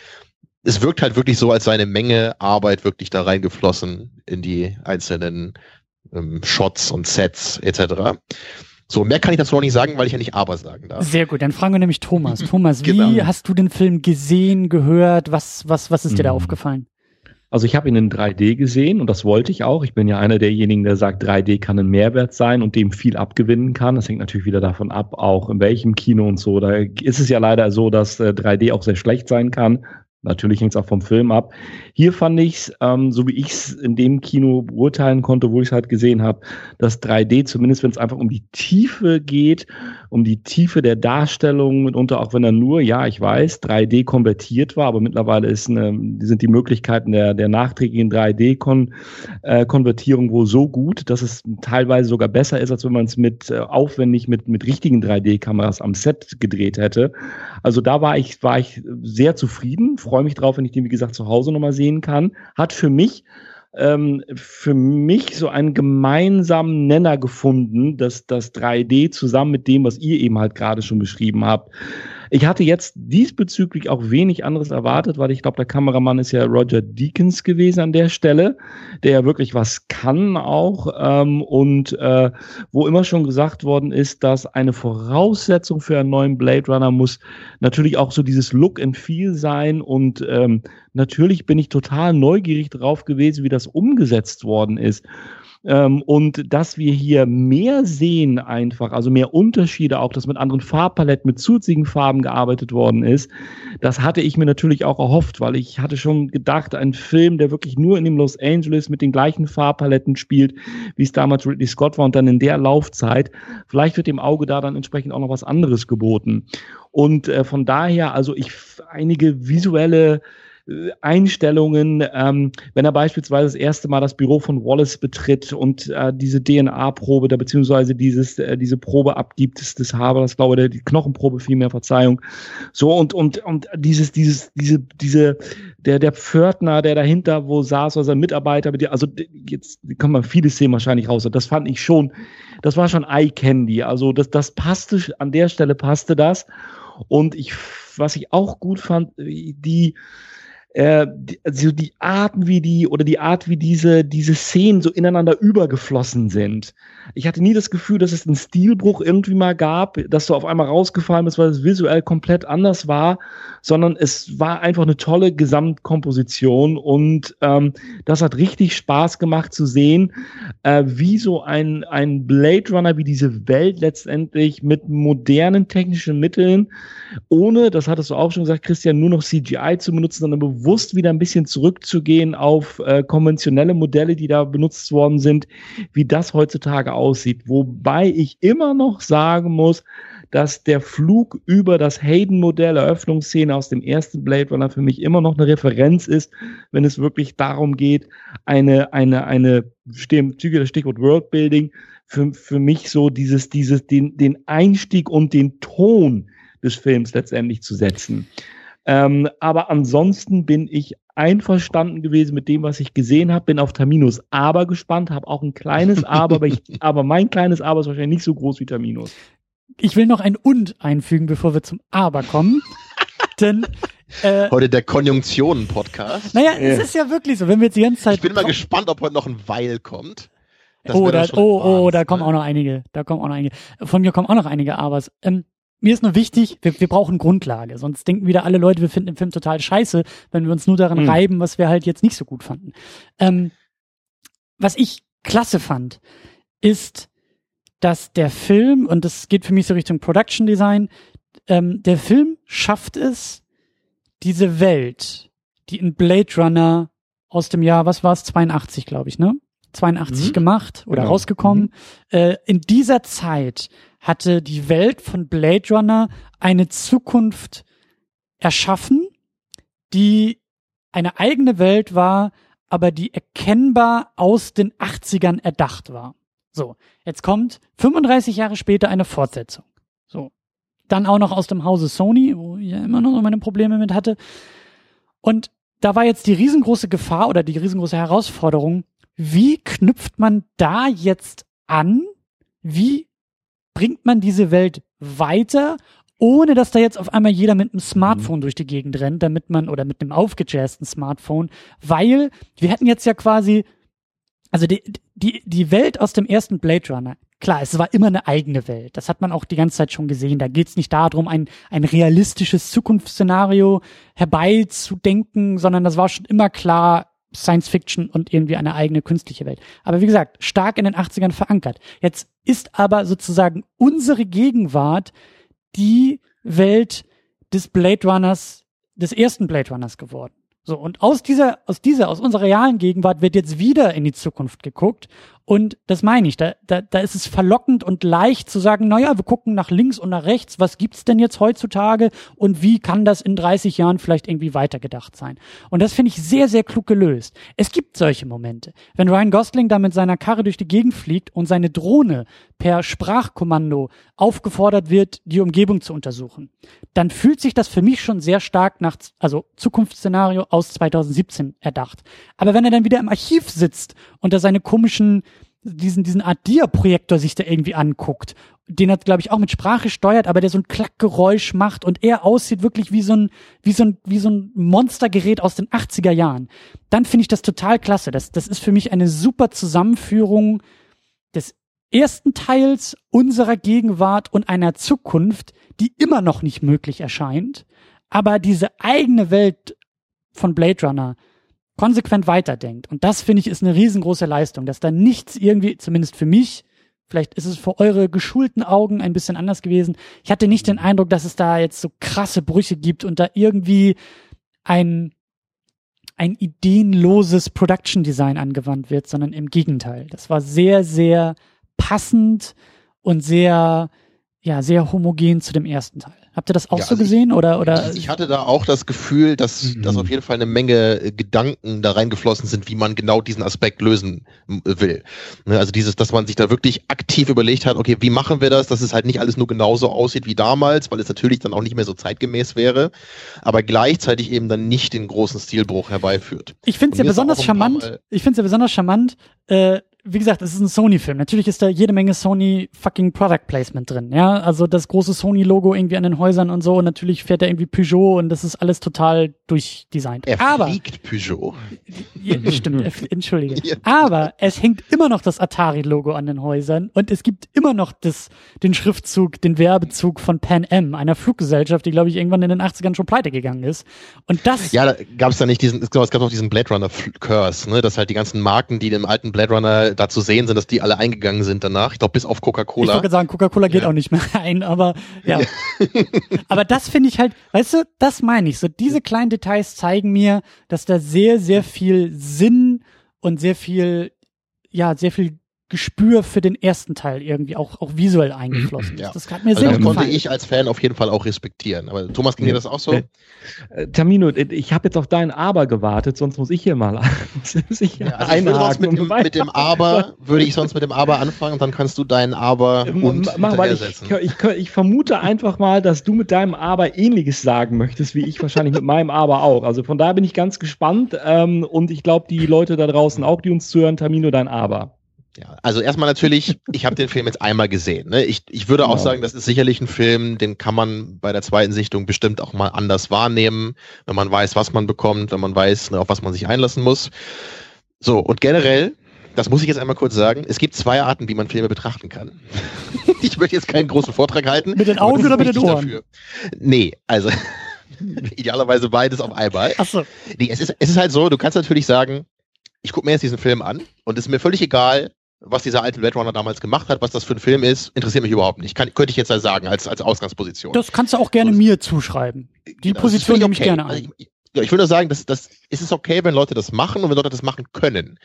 es wirkt halt wirklich so, als sei eine Menge Arbeit wirklich da reingeflossen in die einzelnen ähm, Shots und Sets etc. So, mehr kann ich dazu noch nicht sagen, weil ich ja nicht aber sagen darf. Sehr gut, dann fragen wir nämlich Thomas. Thomas, genau. wie hast du den Film gesehen, gehört? Was, was, was ist dir da hm. aufgefallen? Also ich habe ihn in 3D gesehen und das wollte ich auch. Ich bin ja einer derjenigen, der sagt, 3D kann ein Mehrwert sein und dem viel abgewinnen kann. Das hängt natürlich wieder davon ab, auch in welchem Kino und so. Da ist es ja leider so, dass 3D äh, auch sehr schlecht sein kann. Natürlich hängt es auch vom Film ab. Hier fand ich es, ähm, so wie ich es in dem Kino beurteilen konnte, wo ich es halt gesehen habe, dass 3D, zumindest wenn es einfach um die Tiefe geht, um die Tiefe der Darstellung, mitunter auch wenn er nur, ja, ich weiß, 3D konvertiert war, aber mittlerweile ist eine, sind die Möglichkeiten der, der nachträglichen 3D-Konvertierung äh, wohl so gut, dass es teilweise sogar besser ist, als wenn man es mit äh, aufwendig mit, mit richtigen 3D-Kameras am Set gedreht hätte. Also da war ich, war ich sehr zufrieden freue mich drauf, wenn ich den, wie gesagt, zu Hause nochmal sehen kann. Hat für mich ähm, für mich so einen gemeinsamen Nenner gefunden, dass das 3D zusammen mit dem, was ihr eben halt gerade schon beschrieben habt, Ich hatte jetzt diesbezüglich auch wenig anderes erwartet, weil ich glaube, der Kameramann ist ja Roger Deakins gewesen an der Stelle, der ja wirklich was kann auch ähm, und äh, wo immer schon gesagt worden ist, dass eine Voraussetzung für einen neuen Blade Runner muss natürlich auch so dieses Look and Feel sein und ähm, natürlich bin ich total neugierig drauf gewesen, wie das umgesetzt worden ist. Ähm, und dass wir hier mehr sehen einfach, also mehr Unterschiede, auch dass mit anderen Farbpaletten, mit zusätzlichen Farben gearbeitet worden ist, das hatte ich mir natürlich auch erhofft, weil ich hatte schon gedacht, ein Film, der wirklich nur in dem Los Angeles mit den gleichen Farbpaletten spielt, wie es damals Ridley Scott war und dann in der Laufzeit, vielleicht wird dem Auge da dann entsprechend auch noch was anderes geboten. Und äh, von daher, also ich einige visuelle Einstellungen, ähm, wenn er beispielsweise das erste Mal das Büro von Wallace betritt und äh, diese DNA-Probe, da beziehungsweise dieses, äh, diese Probe abgibt des, des Habers, glaube ich, die Knochenprobe vielmehr, Verzeihung. So, und, und, und dieses, dieses, diese, diese, der, der Pförtner, der dahinter wo saß, oder sein Mitarbeiter, also jetzt kann man viele Szenen wahrscheinlich raus. Das fand ich schon, das war schon Eye Candy. Also das, das passte, an der Stelle passte das. Und ich, was ich auch gut fand, die, äh, also die Arten, wie die oder die Art, wie diese, diese Szenen so ineinander übergeflossen sind. Ich hatte nie das Gefühl, dass es einen Stilbruch irgendwie mal gab, dass so auf einmal rausgefallen ist, weil es visuell komplett anders war, sondern es war einfach eine tolle Gesamtkomposition und ähm, das hat richtig Spaß gemacht zu sehen, äh, wie so ein, ein Blade Runner, wie diese Welt letztendlich mit modernen technischen Mitteln, ohne, das hattest du auch schon gesagt, Christian, nur noch CGI zu benutzen, sondern bewusst wieder ein bisschen zurückzugehen auf äh, konventionelle Modelle, die da benutzt worden sind, wie das heutzutage aussieht. Wobei ich immer noch sagen muss, dass der Flug über das Hayden-Modell, Eröffnungsszene aus dem ersten Blade Runner für mich immer noch eine Referenz ist, wenn es wirklich darum geht, eine, eine, eine, Züge das Stichwort Worldbuilding, für, für mich so dieses, dieses, den, den Einstieg und den Ton des Films letztendlich zu setzen. Ähm, aber ansonsten bin ich einverstanden gewesen mit dem, was ich gesehen habe, bin auf Terminus Aber gespannt, habe auch ein kleines Aber, aber, ich, aber mein kleines Aber ist wahrscheinlich nicht so groß wie Terminus. Ich will noch ein Und einfügen, bevor wir zum Aber kommen. Denn äh, heute der Konjunktionen-Podcast. Naja, ja. es ist ja wirklich so, wenn wir jetzt die ganze Zeit. Ich bin mal gespannt, ob heute noch ein Weil kommt. oh, da, oh, oh, da kommen auch noch einige. Da kommen auch noch einige. Von mir kommen auch noch einige Abers. Ähm, mir ist nur wichtig, wir, wir brauchen Grundlage, sonst denken wieder alle Leute, wir finden den Film total scheiße, wenn wir uns nur daran mhm. reiben, was wir halt jetzt nicht so gut fanden. Ähm, was ich klasse fand, ist, dass der Film, und das geht für mich so Richtung Production Design, ähm, der Film schafft es, diese Welt, die in Blade Runner aus dem Jahr, was war es, 82, glaube ich, ne? 82 mhm. gemacht oder genau. rausgekommen. Mhm. Äh, in dieser Zeit hatte die Welt von Blade Runner eine Zukunft erschaffen, die eine eigene Welt war, aber die erkennbar aus den 80ern erdacht war. So, jetzt kommt 35 Jahre später eine Fortsetzung. So, dann auch noch aus dem Hause Sony, wo ich ja immer noch meine Probleme mit hatte. Und da war jetzt die riesengroße Gefahr oder die riesengroße Herausforderung, wie knüpft man da jetzt an? Wie bringt man diese Welt weiter, ohne dass da jetzt auf einmal jeder mit einem Smartphone mhm. durch die Gegend rennt, damit man, oder mit einem aufgejazzten Smartphone, weil wir hätten jetzt ja quasi, also die, die, die Welt aus dem ersten Blade Runner, klar, es war immer eine eigene Welt. Das hat man auch die ganze Zeit schon gesehen. Da geht es nicht darum, ein, ein realistisches Zukunftsszenario herbeizudenken, sondern das war schon immer klar, Science Fiction und irgendwie eine eigene künstliche Welt. Aber wie gesagt, stark in den 80ern verankert. Jetzt ist aber sozusagen unsere Gegenwart die Welt des Blade Runners, des ersten Blade Runners geworden. So, und aus dieser, aus dieser, aus unserer realen Gegenwart wird jetzt wieder in die Zukunft geguckt. Und das meine ich, da, da, da ist es verlockend und leicht zu sagen, naja, wir gucken nach links und nach rechts, was gibt's denn jetzt heutzutage und wie kann das in 30 Jahren vielleicht irgendwie weitergedacht sein? Und das finde ich sehr, sehr klug gelöst. Es gibt solche Momente. Wenn Ryan Gosling da mit seiner Karre durch die Gegend fliegt und seine Drohne per Sprachkommando aufgefordert wird, die Umgebung zu untersuchen, dann fühlt sich das für mich schon sehr stark nach, also Zukunftsszenario aus 2017 erdacht. Aber wenn er dann wieder im Archiv sitzt und da seine komischen diesen, diesen Art Dia-Projektor sich da irgendwie anguckt, den er, glaube ich, auch mit Sprache steuert, aber der so ein Klackgeräusch macht und er aussieht wirklich wie so ein, wie so ein, wie so ein Monstergerät aus den 80er Jahren, dann finde ich das total klasse. Das, das ist für mich eine super Zusammenführung des ersten Teils unserer Gegenwart und einer Zukunft, die immer noch nicht möglich erscheint, aber diese eigene Welt von Blade Runner konsequent weiterdenkt. Und das finde ich ist eine riesengroße Leistung, dass da nichts irgendwie, zumindest für mich, vielleicht ist es für eure geschulten Augen ein bisschen anders gewesen. Ich hatte nicht den Eindruck, dass es da jetzt so krasse Brüche gibt und da irgendwie ein ein ideenloses Production Design angewandt wird, sondern im Gegenteil. Das war sehr, sehr passend und sehr, ja, sehr homogen zu dem ersten Teil. Habt ihr das auch ja, so also gesehen? oder, oder? Ich hatte da auch das Gefühl, dass, mhm. dass auf jeden Fall eine Menge äh, Gedanken da reingeflossen sind, wie man genau diesen Aspekt lösen will. Ne, also dieses, dass man sich da wirklich aktiv überlegt hat, okay, wie machen wir das, dass es halt nicht alles nur genauso aussieht wie damals, weil es natürlich dann auch nicht mehr so zeitgemäß wäre, aber gleichzeitig eben dann nicht den großen Stilbruch herbeiführt. Ich finde es ja besonders charmant, ich finde es ja besonders charmant, äh, wie gesagt, es ist ein Sony-Film. Natürlich ist da jede Menge Sony fucking Product Placement drin. Ja, also das große Sony-Logo irgendwie an den Häusern und so. Und natürlich fährt er irgendwie Peugeot und das ist alles total durchdesignt. Er Aber, fliegt Peugeot. Ja, stimmt, entschuldige. Ja. Aber es hängt immer noch das Atari-Logo an den Häusern und es gibt immer noch das, den Schriftzug, den Werbezug von Pan Am, einer Fluggesellschaft, die, glaube ich, irgendwann in den 80ern schon pleite gegangen ist. Und das. Ja, da gab es da nicht diesen, es gab auch diesen Blade Runner Curse, ne, dass halt die ganzen Marken, die dem alten Blade Runner da zu sehen sind, dass die alle eingegangen sind danach. Ich glaube, bis auf Coca-Cola. Ich wollte sagen, Coca-Cola geht ja. auch nicht mehr rein, aber ja. aber das finde ich halt, weißt du, das meine ich. So diese kleinen Details zeigen mir, dass da sehr, sehr viel Sinn und sehr viel, ja, sehr viel Gespür für den ersten Teil irgendwie auch, auch visuell eingeflossen ist. Ja. Das hat mir also sehr also das konnte ich als Fan auf jeden Fall auch respektieren. Aber Thomas, ging dir das auch so? Äh, äh Tamino, ich habe jetzt auf dein Aber gewartet, sonst muss ich hier mal ich ja, also einhaken. Mit, dem, mit dem Aber würde ich sonst mit dem Aber anfangen und dann kannst du deinen Aber äh, und Mach, weil ich, ich, ich, vermute einfach mal, dass du mit deinem Aber ähnliches sagen möchtest, wie ich wahrscheinlich mit meinem Aber auch. Also von daher bin ich ganz gespannt ähm, und ich glaube, die Leute da draußen auch, die uns zuhören, Tamino, dein Aber. Ja, also erstmal natürlich, ich habe den Film jetzt einmal gesehen. Ne? Ich, ich würde genau. auch sagen, das ist sicherlich ein Film, den kann man bei der zweiten Sichtung bestimmt auch mal anders wahrnehmen, wenn man weiß, was man bekommt, wenn man weiß, ne, auf was man sich einlassen muss. So, und generell, das muss ich jetzt einmal kurz sagen, es gibt zwei Arten, wie man Filme betrachten kann. ich möchte jetzt keinen großen Vortrag halten. Mit den Augen oder mit den Ohren? Dafür. Nee, also idealerweise beides auf einmal. Ach so. Nee, es ist, es ist halt so, du kannst natürlich sagen, ich gucke mir jetzt diesen Film an und es ist mir völlig egal, was dieser alte Blade Runner damals gemacht hat, was das für ein Film ist, interessiert mich überhaupt nicht. Kann, könnte ich jetzt sagen, als, als Ausgangsposition. Das kannst du auch gerne also, mir zuschreiben. Die genau, Position nehme ich gerne an. Also ich, ich, will nur sagen, dass, dass, ist es okay, wenn Leute das machen und wenn Leute das machen können.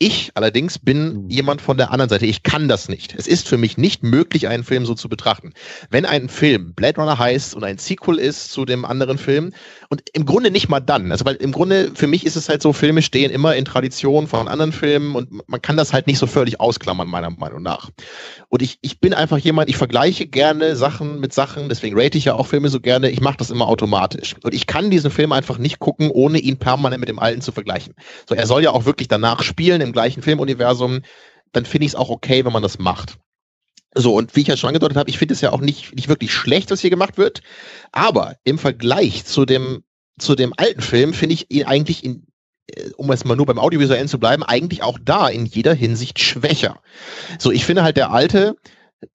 Ich allerdings bin mhm. jemand von der anderen Seite. Ich kann das nicht. Es ist für mich nicht möglich, einen Film so zu betrachten. Wenn ein Film Blade Runner heißt und ein Sequel ist zu dem anderen Film und im Grunde nicht mal dann. Also weil im Grunde für mich ist es halt so, Filme stehen immer in Tradition von anderen Filmen und man kann das halt nicht so völlig ausklammern, meiner Meinung nach. Und ich, ich bin einfach jemand, ich vergleiche gerne Sachen mit Sachen, deswegen rate ich ja auch Filme so gerne. Ich mache das immer automatisch. Und ich kann diesen Film einfach nicht gucken, ohne ihn permanent mit dem alten zu vergleichen. So, er soll ja auch wirklich danach spielen im gleichen Filmuniversum, dann finde ich es auch okay, wenn man das macht. So, und wie ich ja schon angedeutet habe, ich finde es ja auch nicht, nicht wirklich schlecht, was hier gemacht wird. Aber im Vergleich zu dem, zu dem alten Film finde ich ihn eigentlich in, äh, um es mal nur beim Audiovisuellen zu bleiben, eigentlich auch da in jeder Hinsicht schwächer. So, ich finde halt, der alte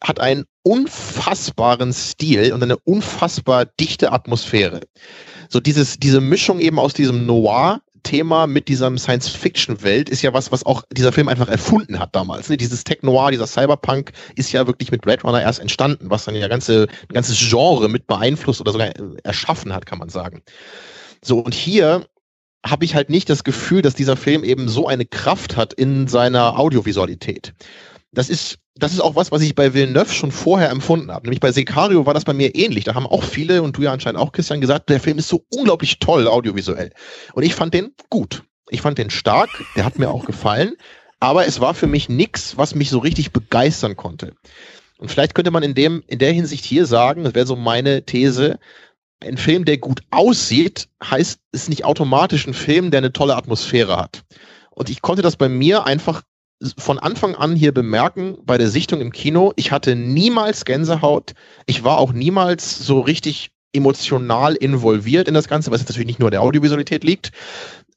hat einen unfassbaren Stil und eine unfassbar dichte Atmosphäre. So dieses, diese Mischung eben aus diesem Noir Thema mit dieser Science-Fiction-Welt ist ja was, was auch dieser Film einfach erfunden hat damals. Ne? Dieses Tech-Noir, dieser Cyberpunk ist ja wirklich mit Blade Runner erst entstanden, was dann ja ganze, ein ganzes Genre mit beeinflusst oder sogar äh, erschaffen hat, kann man sagen. So, und hier habe ich halt nicht das Gefühl, dass dieser Film eben so eine Kraft hat in seiner Audiovisualität. Das ist das ist auch was, was ich bei Villeneuve schon vorher empfunden habe. Nämlich bei Sicario war das bei mir ähnlich. Da haben auch viele und du ja anscheinend auch, Christian, gesagt, der Film ist so unglaublich toll audiovisuell. Und ich fand den gut. Ich fand den stark. Der hat mir auch gefallen. Aber es war für mich nichts, was mich so richtig begeistern konnte. Und vielleicht könnte man in dem, in der Hinsicht hier sagen, das wäre so meine These, ein Film, der gut aussieht, heißt, ist nicht automatisch ein Film, der eine tolle Atmosphäre hat. Und ich konnte das bei mir einfach von Anfang an hier bemerken, bei der Sichtung im Kino, ich hatte niemals Gänsehaut. Ich war auch niemals so richtig emotional involviert in das Ganze, was jetzt natürlich nicht nur der Audiovisualität liegt,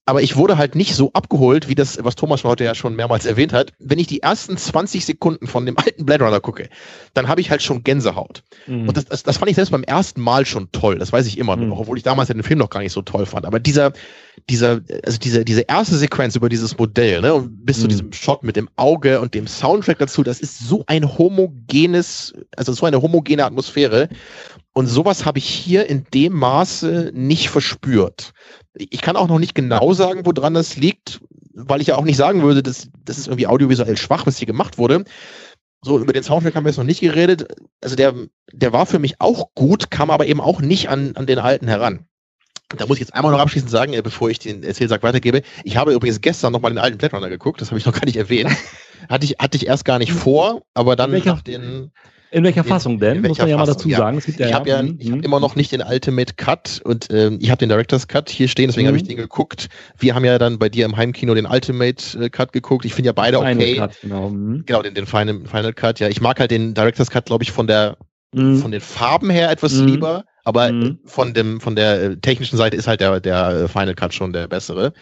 aber ich wurde halt nicht so abgeholt, wie das, was Thomas heute ja schon mehrmals erwähnt hat. Wenn ich die ersten 20 Sekunden von dem alten Blade Runner gucke, dann habe ich halt schon Gänsehaut. Mhm. Und das, das, das fand ich selbst beim ersten Mal schon toll. Das weiß ich immer noch, mhm. obwohl ich damals den Film noch gar nicht so toll fand. Aber dieser, dieser, also diese, diese erste Sequenz über dieses Modell, ne, und bis mhm. zu diesem Shot mit dem Auge und dem Soundtrack dazu, das ist so ein homogenes, also so eine homogene Atmosphäre. Und sowas habe ich hier in dem Maße nicht verspürt. Ich kann auch noch nicht genau sagen, woran das liegt, weil ich ja auch nicht sagen würde, dass das ist irgendwie audiovisuell schwach, was hier gemacht wurde. So, über den Soundtrack haben wir jetzt noch nicht geredet. Also der, der war für mich auch gut, kam aber eben auch nicht an, an den alten heran. Da muss ich jetzt einmal noch abschließend sagen, äh, bevor ich den Erzählsack weitergebe. Ich habe übrigens gestern nochmal den alten Blade Runner geguckt, das habe ich noch gar nicht erwähnt. hatte ich, hatte ich erst gar nicht vor, aber dann nach den in welcher Fassung denn? Muss man ja mal dazu ja. sagen. Es gibt ja, ich habe ja, mhm. hab immer noch nicht den Ultimate Cut und ähm, ich habe den Director's Cut hier stehen, deswegen mhm. habe ich den geguckt. Wir haben ja dann bei dir im Heimkino den Ultimate äh, Cut geguckt. Ich finde ja beide Final okay. Cut, genau, mhm. genau den, den Final, Final Cut. Ja, ich mag halt den Director's Cut, glaube ich, von der mhm. von den Farben her etwas mhm. lieber, aber mhm. von dem von der äh, technischen Seite ist halt der der äh, Final Cut schon der bessere.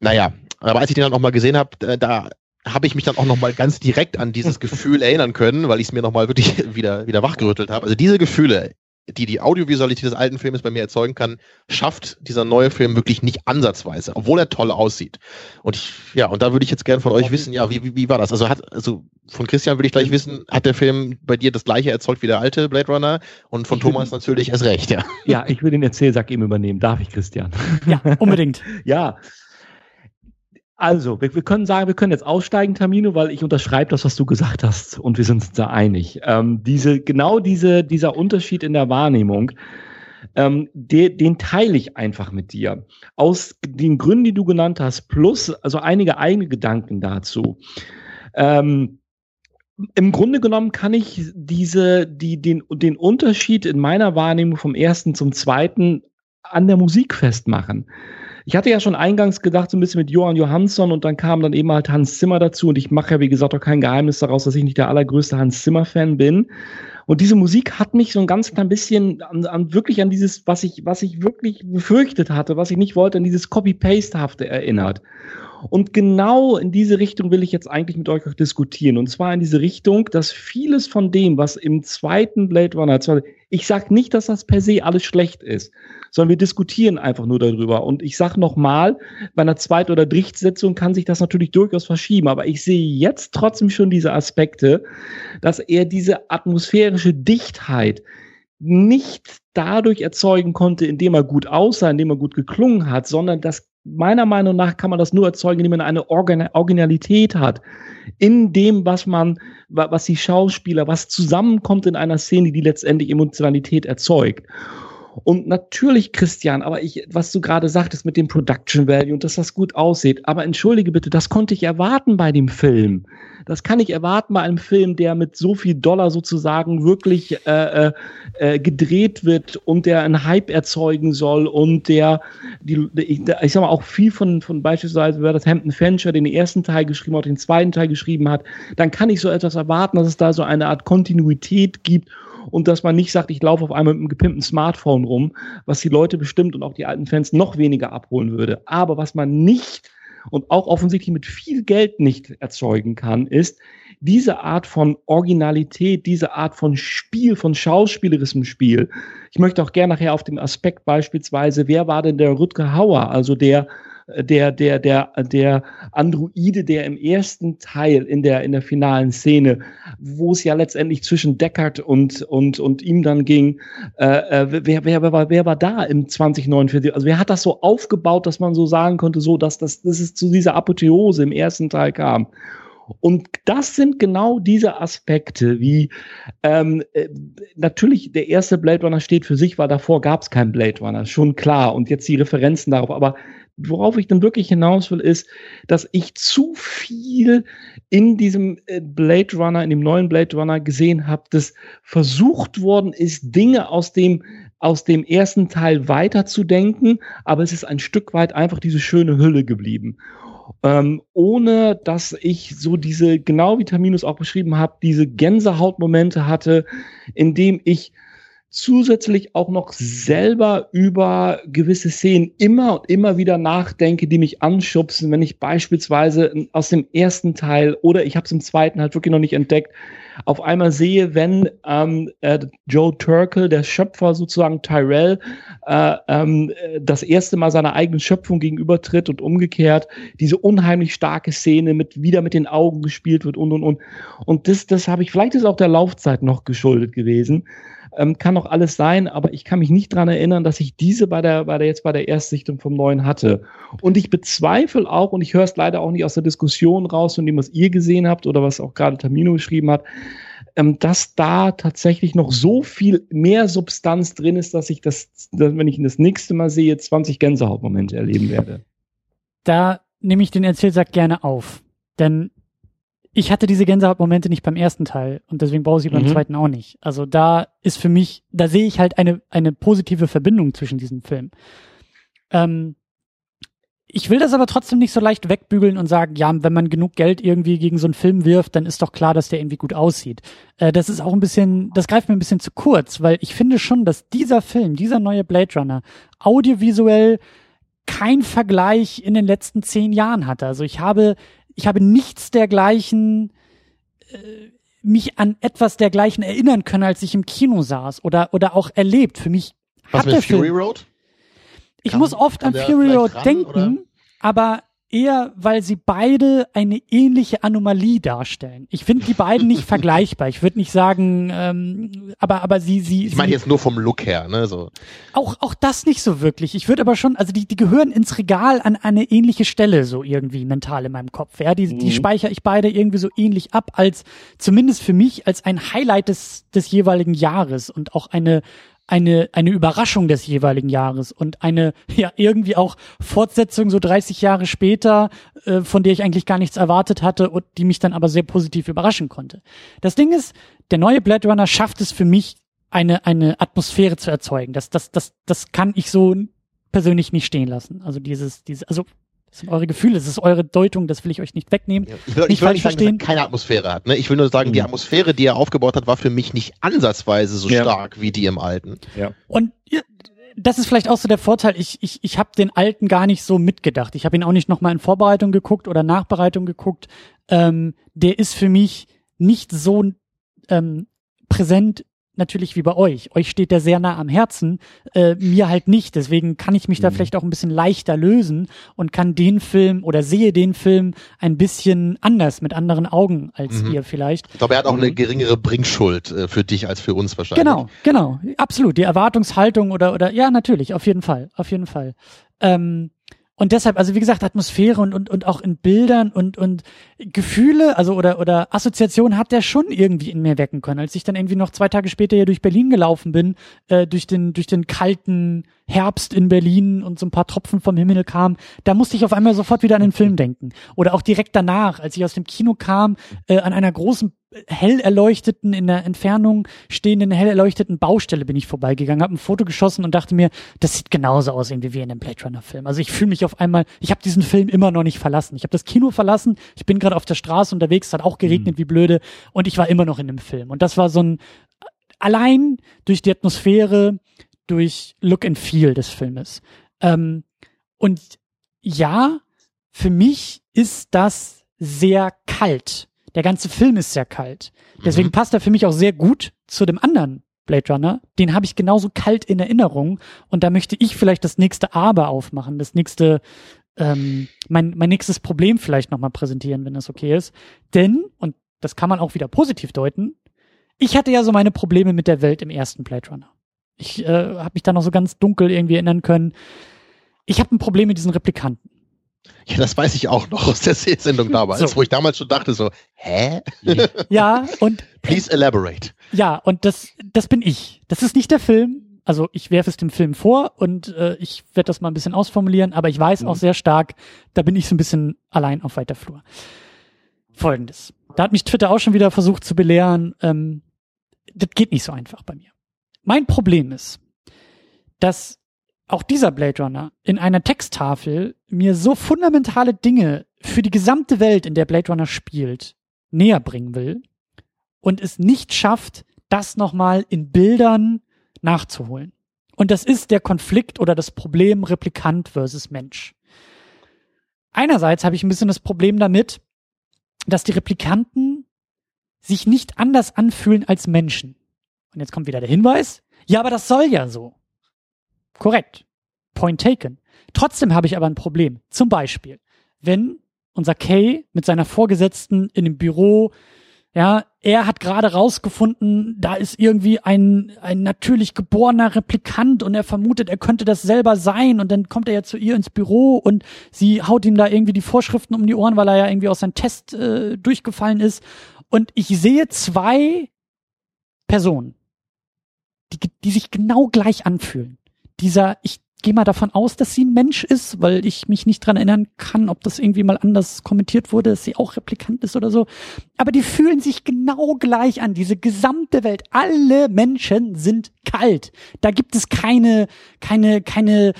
Naja, aber als ich den dann auch mal gesehen habe, äh, da habe ich mich dann auch nochmal ganz direkt an dieses Gefühl erinnern können, weil ich es mir nochmal wirklich wieder, wieder wachgerüttelt habe. Also diese Gefühle, die die Audiovisualität des alten Films bei mir erzeugen kann, schafft dieser neue Film wirklich nicht ansatzweise, obwohl er toll aussieht. Und ich, ja, und da würde ich jetzt gerne von euch wissen, ja, wie, wie, wie war das? Also hat, also von Christian würde ich gleich wissen, hat der Film bei dir das gleiche erzeugt wie der alte Blade Runner? Und von ich Thomas natürlich erst recht, ja. Ja, ich will den Erzählsack eben übernehmen. Darf ich, Christian? Ja, unbedingt. ja, also, wir, wir, können sagen, wir können jetzt aussteigen, Tamino, weil ich unterschreibe das, was du gesagt hast und wir sind uns da einig. Ähm, diese, genau diese, dieser Unterschied in der Wahrnehmung, ähm, de, den teile ich einfach mit dir. Aus den Gründen, die du genannt hast, plus also einige eigene Gedanken dazu. Ähm, im Grunde genommen kann ich diese, die, den, den Unterschied in meiner Wahrnehmung vom ersten zum zweiten an der Musik festmachen. Ich hatte ja schon eingangs gedacht, so ein bisschen mit Johann Johansson und dann kam dann eben halt Hans Zimmer dazu und ich mache ja, wie gesagt, auch kein Geheimnis daraus, dass ich nicht der allergrößte Hans Zimmer-Fan bin. Und diese Musik hat mich so ein ganz klein bisschen an, an wirklich an dieses, was ich, was ich wirklich befürchtet hatte, was ich nicht wollte, an dieses Copy-Paste-hafte erinnert. Und genau in diese Richtung will ich jetzt eigentlich mit euch auch diskutieren. Und zwar in diese Richtung, dass vieles von dem, was im zweiten Blade Runner, ich sage nicht, dass das per se alles schlecht ist, sondern wir diskutieren einfach nur darüber. Und ich sage nochmal, bei einer Zweit- oder Drittsetzung kann sich das natürlich durchaus verschieben, aber ich sehe jetzt trotzdem schon diese Aspekte, dass er diese atmosphärische Dichtheit nicht dadurch erzeugen konnte, indem er gut aussah, indem er gut geklungen hat, sondern das meiner Meinung nach kann man das nur erzeugen, indem man eine Originalität hat in dem, was man, was die Schauspieler, was zusammenkommt in einer Szene, die letztendlich Emotionalität erzeugt. Und natürlich, Christian, aber ich, was du gerade sagtest mit dem Production Value und dass das gut aussieht, aber entschuldige bitte, das konnte ich erwarten bei dem Film. Das kann ich erwarten bei einem Film, der mit so viel Dollar sozusagen wirklich äh, äh, äh gedreht wird und der einen Hype erzeugen soll und der, die, ich, ich sag mal, auch viel von, von beispielsweise, wer das Hampton Fancher den ersten Teil geschrieben hat, den zweiten Teil geschrieben hat, dann kann ich so etwas erwarten, dass es da so eine Art Kontinuität gibt und dass man nicht sagt, ich laufe auf einmal mit einem gepimpten Smartphone rum, was die Leute bestimmt und auch die alten Fans noch weniger abholen würde. Aber was man nicht und auch offensichtlich mit viel Geld nicht erzeugen kann, ist diese Art von Originalität, diese Art von Spiel, von schauspielerischem Spiel. Ich möchte auch gerne nachher auf den Aspekt beispielsweise, wer war denn der Rutger Hauer, also der der, der, der, der Androide, der im ersten Teil in der, in der finalen Szene, wo es ja letztendlich zwischen Deckard und, und, und ihm dann ging, äh, äh wer, wer, wer, war, wer war da im 2049? Also wer hat das so aufgebaut, dass man so sagen konnte, so, dass das, dass es zu dieser Apotheose im ersten Teil kam? Und das sind genau diese Aspekte, wie ähm, äh, natürlich der erste Blade Runner steht für sich, weil davor gab es keinen Blade Runner, schon klar. Und jetzt die Referenzen darauf, aber worauf ich dann wirklich hinaus will, ist, dass ich zu viel in diesem äh, Blade Runner, in dem neuen Blade Runner gesehen habe, dass versucht worden ist, Dinge aus dem aus dem ersten Teil weiterzudenken, aber es ist ein Stück weit einfach diese schöne Hülle geblieben. ähm, ohne dass ich so diese, genau wie Terminus auch beschrieben hat, diese Gänsehautmomente hatte, in dem ich zusätzlich auch noch selber über gewisse Szenen immer und immer wieder nachdenke, die mich anschubsen, wenn ich beispielsweise aus dem ersten Teil oder ich habe es im zweiten halt wirklich noch nicht entdeckt, auf einmal sehe, wenn ähm, äh, Joe Turkel, der Schöpfer sozusagen Tyrell, äh, ähm, das erste Mal seiner eigenen Schöpfung gegenübertritt und umgekehrt, diese unheimlich starke Szene mit wieder mit den Augen gespielt wird und und und. Und das, das habe ich, vielleicht ist auch der Laufzeit noch geschuldet gewesen. Ähm, kann auch alles sein, aber ich kann mich nicht dran erinnern, dass ich diese bei der, bei der jetzt bei der Erstsichtung vom Neuen hatte. Und ich bezweifle auch, und ich höre es leider auch nicht aus der Diskussion raus, von dem, was ihr gesehen habt oder was auch gerade Tamino geschrieben hat, ähm, dass da tatsächlich noch so viel mehr Substanz drin ist, dass ich das, wenn ich ihn das nächste Mal sehe, 20 Gänsehautmomente erleben werde. Da nehme ich den Erzählsack gerne auf. Denn ich hatte diese Gänsehautmomente nicht beim ersten Teil und deswegen brauche ich sie beim mhm. zweiten auch nicht. Also da ist für mich, da sehe ich halt eine, eine positive Verbindung zwischen diesen Filmen. Ähm, ich will das aber trotzdem nicht so leicht wegbügeln und sagen, ja, wenn man genug Geld irgendwie gegen so einen Film wirft, dann ist doch klar, dass der irgendwie gut aussieht. Äh, das ist auch ein bisschen, das greift mir ein bisschen zu kurz, weil ich finde schon, dass dieser Film, dieser neue Blade Runner, audiovisuell kein Vergleich in den letzten zehn Jahren hatte. Also ich habe ich habe nichts dergleichen, äh, mich an etwas dergleichen erinnern können, als ich im Kino saß oder, oder auch erlebt. Für mich Was hat der Fury Film, Road? Ich kann, muss oft an Fury Road ran, denken, oder? aber eher, weil sie beide eine ähnliche Anomalie darstellen. Ich finde die beiden nicht vergleichbar. Ich würde nicht sagen, ähm, aber aber sie sie. Ich meine jetzt nur vom Look her, ne? So. Auch auch das nicht so wirklich. Ich würde aber schon, also die die gehören ins Regal an eine ähnliche Stelle so irgendwie mental in meinem Kopf. Ja, die mhm. die speichere ich beide irgendwie so ähnlich ab als zumindest für mich als ein Highlight des des jeweiligen Jahres und auch eine eine, eine Überraschung des jeweiligen Jahres und eine, ja, irgendwie auch Fortsetzung so 30 Jahre später, äh, von der ich eigentlich gar nichts erwartet hatte und die mich dann aber sehr positiv überraschen konnte. Das Ding ist, der neue Blade Runner schafft es für mich, eine, eine Atmosphäre zu erzeugen. Das, das, das, das kann ich so persönlich nicht stehen lassen. Also dieses, diese, also das sind eure Gefühle, das ist eure Deutung, das will ich euch nicht wegnehmen. Ja, ich will nicht, ich will nicht sagen, verstehen. dass er keine Atmosphäre hat. Ne? Ich will nur sagen, mhm. die Atmosphäre, die er aufgebaut hat, war für mich nicht ansatzweise so ja. stark wie die im alten. Ja. Und ja, das ist vielleicht auch so der Vorteil. Ich, ich, ich habe den alten gar nicht so mitgedacht. Ich habe ihn auch nicht nochmal in Vorbereitung geguckt oder Nachbereitung geguckt. Ähm, der ist für mich nicht so ähm, präsent natürlich wie bei euch. Euch steht der sehr nah am Herzen, äh, mir halt nicht. Deswegen kann ich mich mhm. da vielleicht auch ein bisschen leichter lösen und kann den Film oder sehe den Film ein bisschen anders, mit anderen Augen als mhm. ihr vielleicht. Ich glaube, er hat auch eine mhm. geringere Bringschuld äh, für dich als für uns wahrscheinlich. Genau, genau. Absolut. Die Erwartungshaltung oder, oder, ja, natürlich, auf jeden Fall, auf jeden Fall. Ähm, und deshalb, also wie gesagt, Atmosphäre und, und, und auch in Bildern und, und Gefühle, also oder, oder Assoziationen hat der schon irgendwie in mir wecken können. Als ich dann irgendwie noch zwei Tage später hier durch Berlin gelaufen bin, äh, durch den, durch den kalten Herbst in Berlin und so ein paar Tropfen vom Himmel kamen, da musste ich auf einmal sofort wieder an den Film denken. Oder auch direkt danach, als ich aus dem Kino kam, äh, an einer großen hell erleuchteten, in der Entfernung stehenden, hell erleuchteten Baustelle bin ich vorbeigegangen, habe ein Foto geschossen und dachte mir, das sieht genauso aus irgendwie wie in dem Blade Runner Film. Also ich fühle mich auf einmal, ich habe diesen Film immer noch nicht verlassen. Ich habe das Kino verlassen, ich bin gerade auf der Straße unterwegs, es hat auch geregnet mhm. wie blöde und ich war immer noch in dem Film. Und das war so ein, allein durch die Atmosphäre, durch Look and Feel des Filmes. Ähm, und ja, für mich ist das sehr kalt der ganze Film ist sehr kalt. Deswegen mhm. passt er für mich auch sehr gut zu dem anderen Blade Runner. Den habe ich genauso kalt in Erinnerung. Und da möchte ich vielleicht das nächste Aber aufmachen, das nächste, ähm, mein, mein nächstes Problem vielleicht nochmal präsentieren, wenn das okay ist. Denn, und das kann man auch wieder positiv deuten, ich hatte ja so meine Probleme mit der Welt im ersten Blade Runner. Ich äh, habe mich da noch so ganz dunkel irgendwie erinnern können. Ich habe ein Problem mit diesen Replikanten. Ja, das weiß ich auch noch aus der Sendung damals, so. wo ich damals schon dachte so, hä? Ja, und please elaborate. Ja, und das das bin ich. Das ist nicht der Film. Also ich werfe es dem Film vor und äh, ich werde das mal ein bisschen ausformulieren, aber ich weiß mhm. auch sehr stark, da bin ich so ein bisschen allein auf weiter Flur. Folgendes. Da hat mich Twitter auch schon wieder versucht zu belehren, ähm, das geht nicht so einfach bei mir. Mein Problem ist, dass auch dieser Blade Runner in einer Texttafel mir so fundamentale Dinge für die gesamte Welt, in der Blade Runner spielt, näher bringen will und es nicht schafft, das nochmal in Bildern nachzuholen. Und das ist der Konflikt oder das Problem Replikant versus Mensch. Einerseits habe ich ein bisschen das Problem damit, dass die Replikanten sich nicht anders anfühlen als Menschen. Und jetzt kommt wieder der Hinweis. Ja, aber das soll ja so. Korrekt. Point taken. Trotzdem habe ich aber ein Problem. Zum Beispiel, wenn unser Kay mit seiner Vorgesetzten in dem Büro ja, er hat gerade rausgefunden, da ist irgendwie ein, ein natürlich geborener Replikant und er vermutet, er könnte das selber sein und dann kommt er ja zu ihr ins Büro und sie haut ihm da irgendwie die Vorschriften um die Ohren, weil er ja irgendwie aus seinem Test äh, durchgefallen ist. Und ich sehe zwei Personen, die, die sich genau gleich anfühlen. Dieser, ich gehe mal davon aus, dass sie ein Mensch ist, weil ich mich nicht dran erinnern kann, ob das irgendwie mal anders kommentiert wurde, dass sie auch Replikant ist oder so. Aber die fühlen sich genau gleich an. Diese gesamte Welt, alle Menschen sind kalt. Da gibt es keine, keine, keine,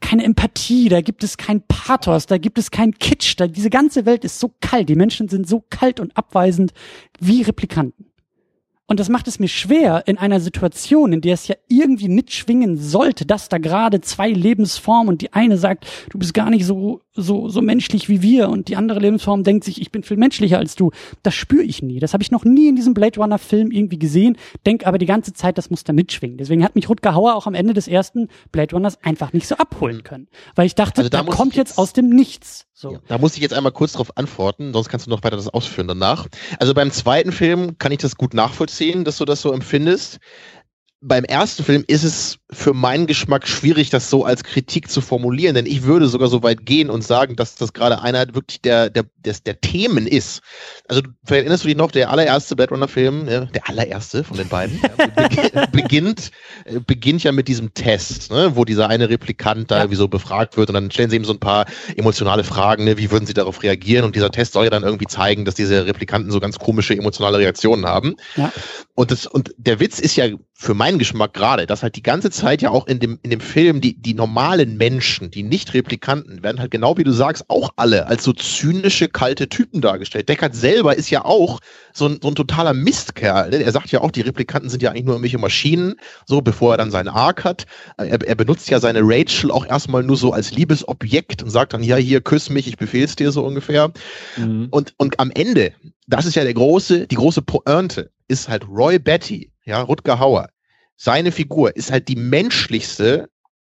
keine Empathie, da gibt es kein Pathos, da gibt es kein Kitsch, da, diese ganze Welt ist so kalt, die Menschen sind so kalt und abweisend wie Replikanten. Und das macht es mir schwer in einer Situation, in der es ja irgendwie mitschwingen sollte, dass da gerade zwei Lebensformen und die eine sagt, du bist gar nicht so, so, so menschlich wie wir und die andere Lebensform denkt sich, ich bin viel menschlicher als du. Das spüre ich nie. Das habe ich noch nie in diesem Blade Runner Film irgendwie gesehen, denk aber die ganze Zeit, das muss da mitschwingen. Deswegen hat mich Rutger Hauer auch am Ende des ersten Blade Runners einfach nicht so abholen können. Weil ich dachte, also da, da kommt jetzt, jetzt aus dem Nichts. So. Ja, da muss ich jetzt einmal kurz drauf antworten, sonst kannst du noch weiter das ausführen danach. Also beim zweiten Film kann ich das gut nachvollziehen, dass du das so empfindest beim ersten Film ist es für meinen Geschmack schwierig, das so als Kritik zu formulieren, denn ich würde sogar so weit gehen und sagen, dass das gerade einer wirklich der, der, des, der Themen ist. Also, vielleicht erinnerst du dich noch, der allererste Blade Runner Film, ja, der allererste von den beiden, ja, beginnt, äh, beginnt ja mit diesem Test, ne, wo dieser eine Replikant da irgendwie so befragt wird und dann stellen sie ihm so ein paar emotionale Fragen, ne, wie würden sie darauf reagieren und dieser Test soll ja dann irgendwie zeigen, dass diese Replikanten so ganz komische emotionale Reaktionen haben. Ja. Und das, und der Witz ist ja für meinen Geschmack gerade, dass halt die ganze Zeit ja auch in dem, in dem Film die, die normalen Menschen, die Nicht-Replikanten, werden halt genau wie du sagst, auch alle als so zynische, kalte Typen dargestellt. Deckard selber ist ja auch so ein, so ein totaler Mistkerl. Ne? Er sagt ja auch, die Replikanten sind ja eigentlich nur irgendwelche Maschinen, so bevor er dann seinen Arc hat. Er, er benutzt ja seine Rachel auch erstmal nur so als Liebesobjekt und sagt dann, ja, hier, küss mich, ich befehl's dir so ungefähr. Mhm. Und, und am Ende, das ist ja der große, die große Pointe, ist halt Roy Betty, ja, Rutger Hauer, seine Figur ist halt die menschlichste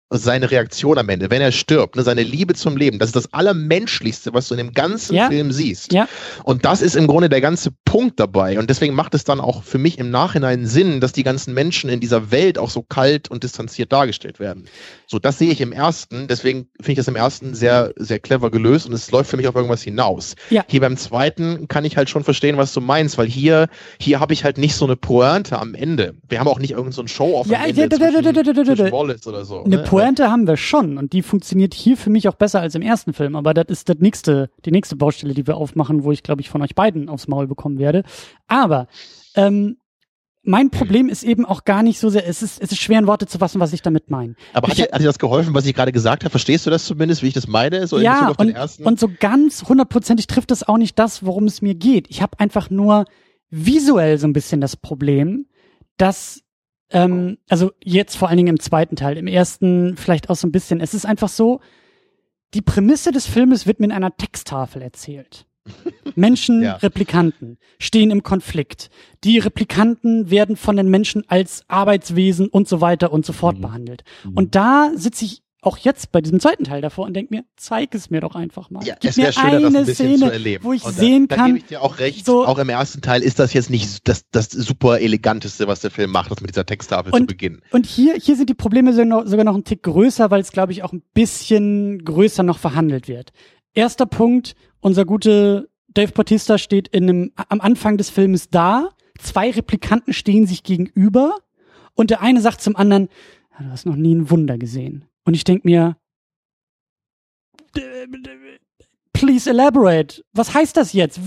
seine Reaktion am Ende, wenn er stirbt, ne, seine Liebe zum Leben, das ist das Allermenschlichste, was du in dem ganzen ja. Film siehst. Ja. Und das ist im Grunde der ganze Punkt dabei. Und deswegen macht es dann auch für mich im Nachhinein Sinn, dass die ganzen Menschen in dieser Welt auch so kalt und distanziert dargestellt werden. So, das sehe ich im ersten. Deswegen finde ich das im ersten sehr, sehr clever gelöst und es läuft für mich auf irgendwas hinaus. Ja. Hier beim zweiten kann ich halt schon verstehen, was du meinst, weil hier, hier habe ich halt nicht so eine Pointe am Ende. Wir haben auch nicht irgendein so Show-off ja, am Ende zwischen Wallace oder so. Eine ne? Pointe haben wir schon und die funktioniert hier für mich auch besser als im ersten Film. Aber das ist das nächste, die nächste Baustelle, die wir aufmachen, wo ich glaube ich von euch beiden aufs Maul bekommen werde. Aber ähm, mein Problem ist eben auch gar nicht so sehr, es ist, es ist schwer in Worte zu fassen, was ich damit meine. Aber hat, dir, hat dir das geholfen, was ich gerade gesagt habe? Verstehst du das zumindest, wie ich das meine? So ja, und, und so ganz hundertprozentig trifft es auch nicht das, worum es mir geht. Ich habe einfach nur visuell so ein bisschen das Problem, dass, ähm, also jetzt vor allen Dingen im zweiten Teil, im ersten vielleicht auch so ein bisschen, es ist einfach so, die Prämisse des Filmes wird mir in einer Texttafel erzählt. Menschen, ja. Replikanten stehen im Konflikt. Die Replikanten werden von den Menschen als Arbeitswesen und so weiter und so fort mhm. behandelt. Mhm. Und da sitze ich auch jetzt bei diesem zweiten Teil davor und denke mir, zeig es mir doch einfach mal. Ja, Gib es mir schöner, eine das ein Szene, zu erleben. wo ich und sehen da, kann. Da gebe ich dir auch recht. So, auch im ersten Teil ist das jetzt nicht das, das super eleganteste, was der Film macht, das mit dieser Texttafel und, zu beginnen. Und hier, hier sind die Probleme sogar noch, sogar noch ein Tick größer, weil es, glaube ich, auch ein bisschen größer noch verhandelt wird. Erster Punkt, unser gute Dave Bautista steht in einem, am Anfang des Filmes da, zwei Replikanten stehen sich gegenüber und der eine sagt zum anderen, du hast noch nie ein Wunder gesehen. Und ich denk mir, please elaborate. Was heißt das jetzt?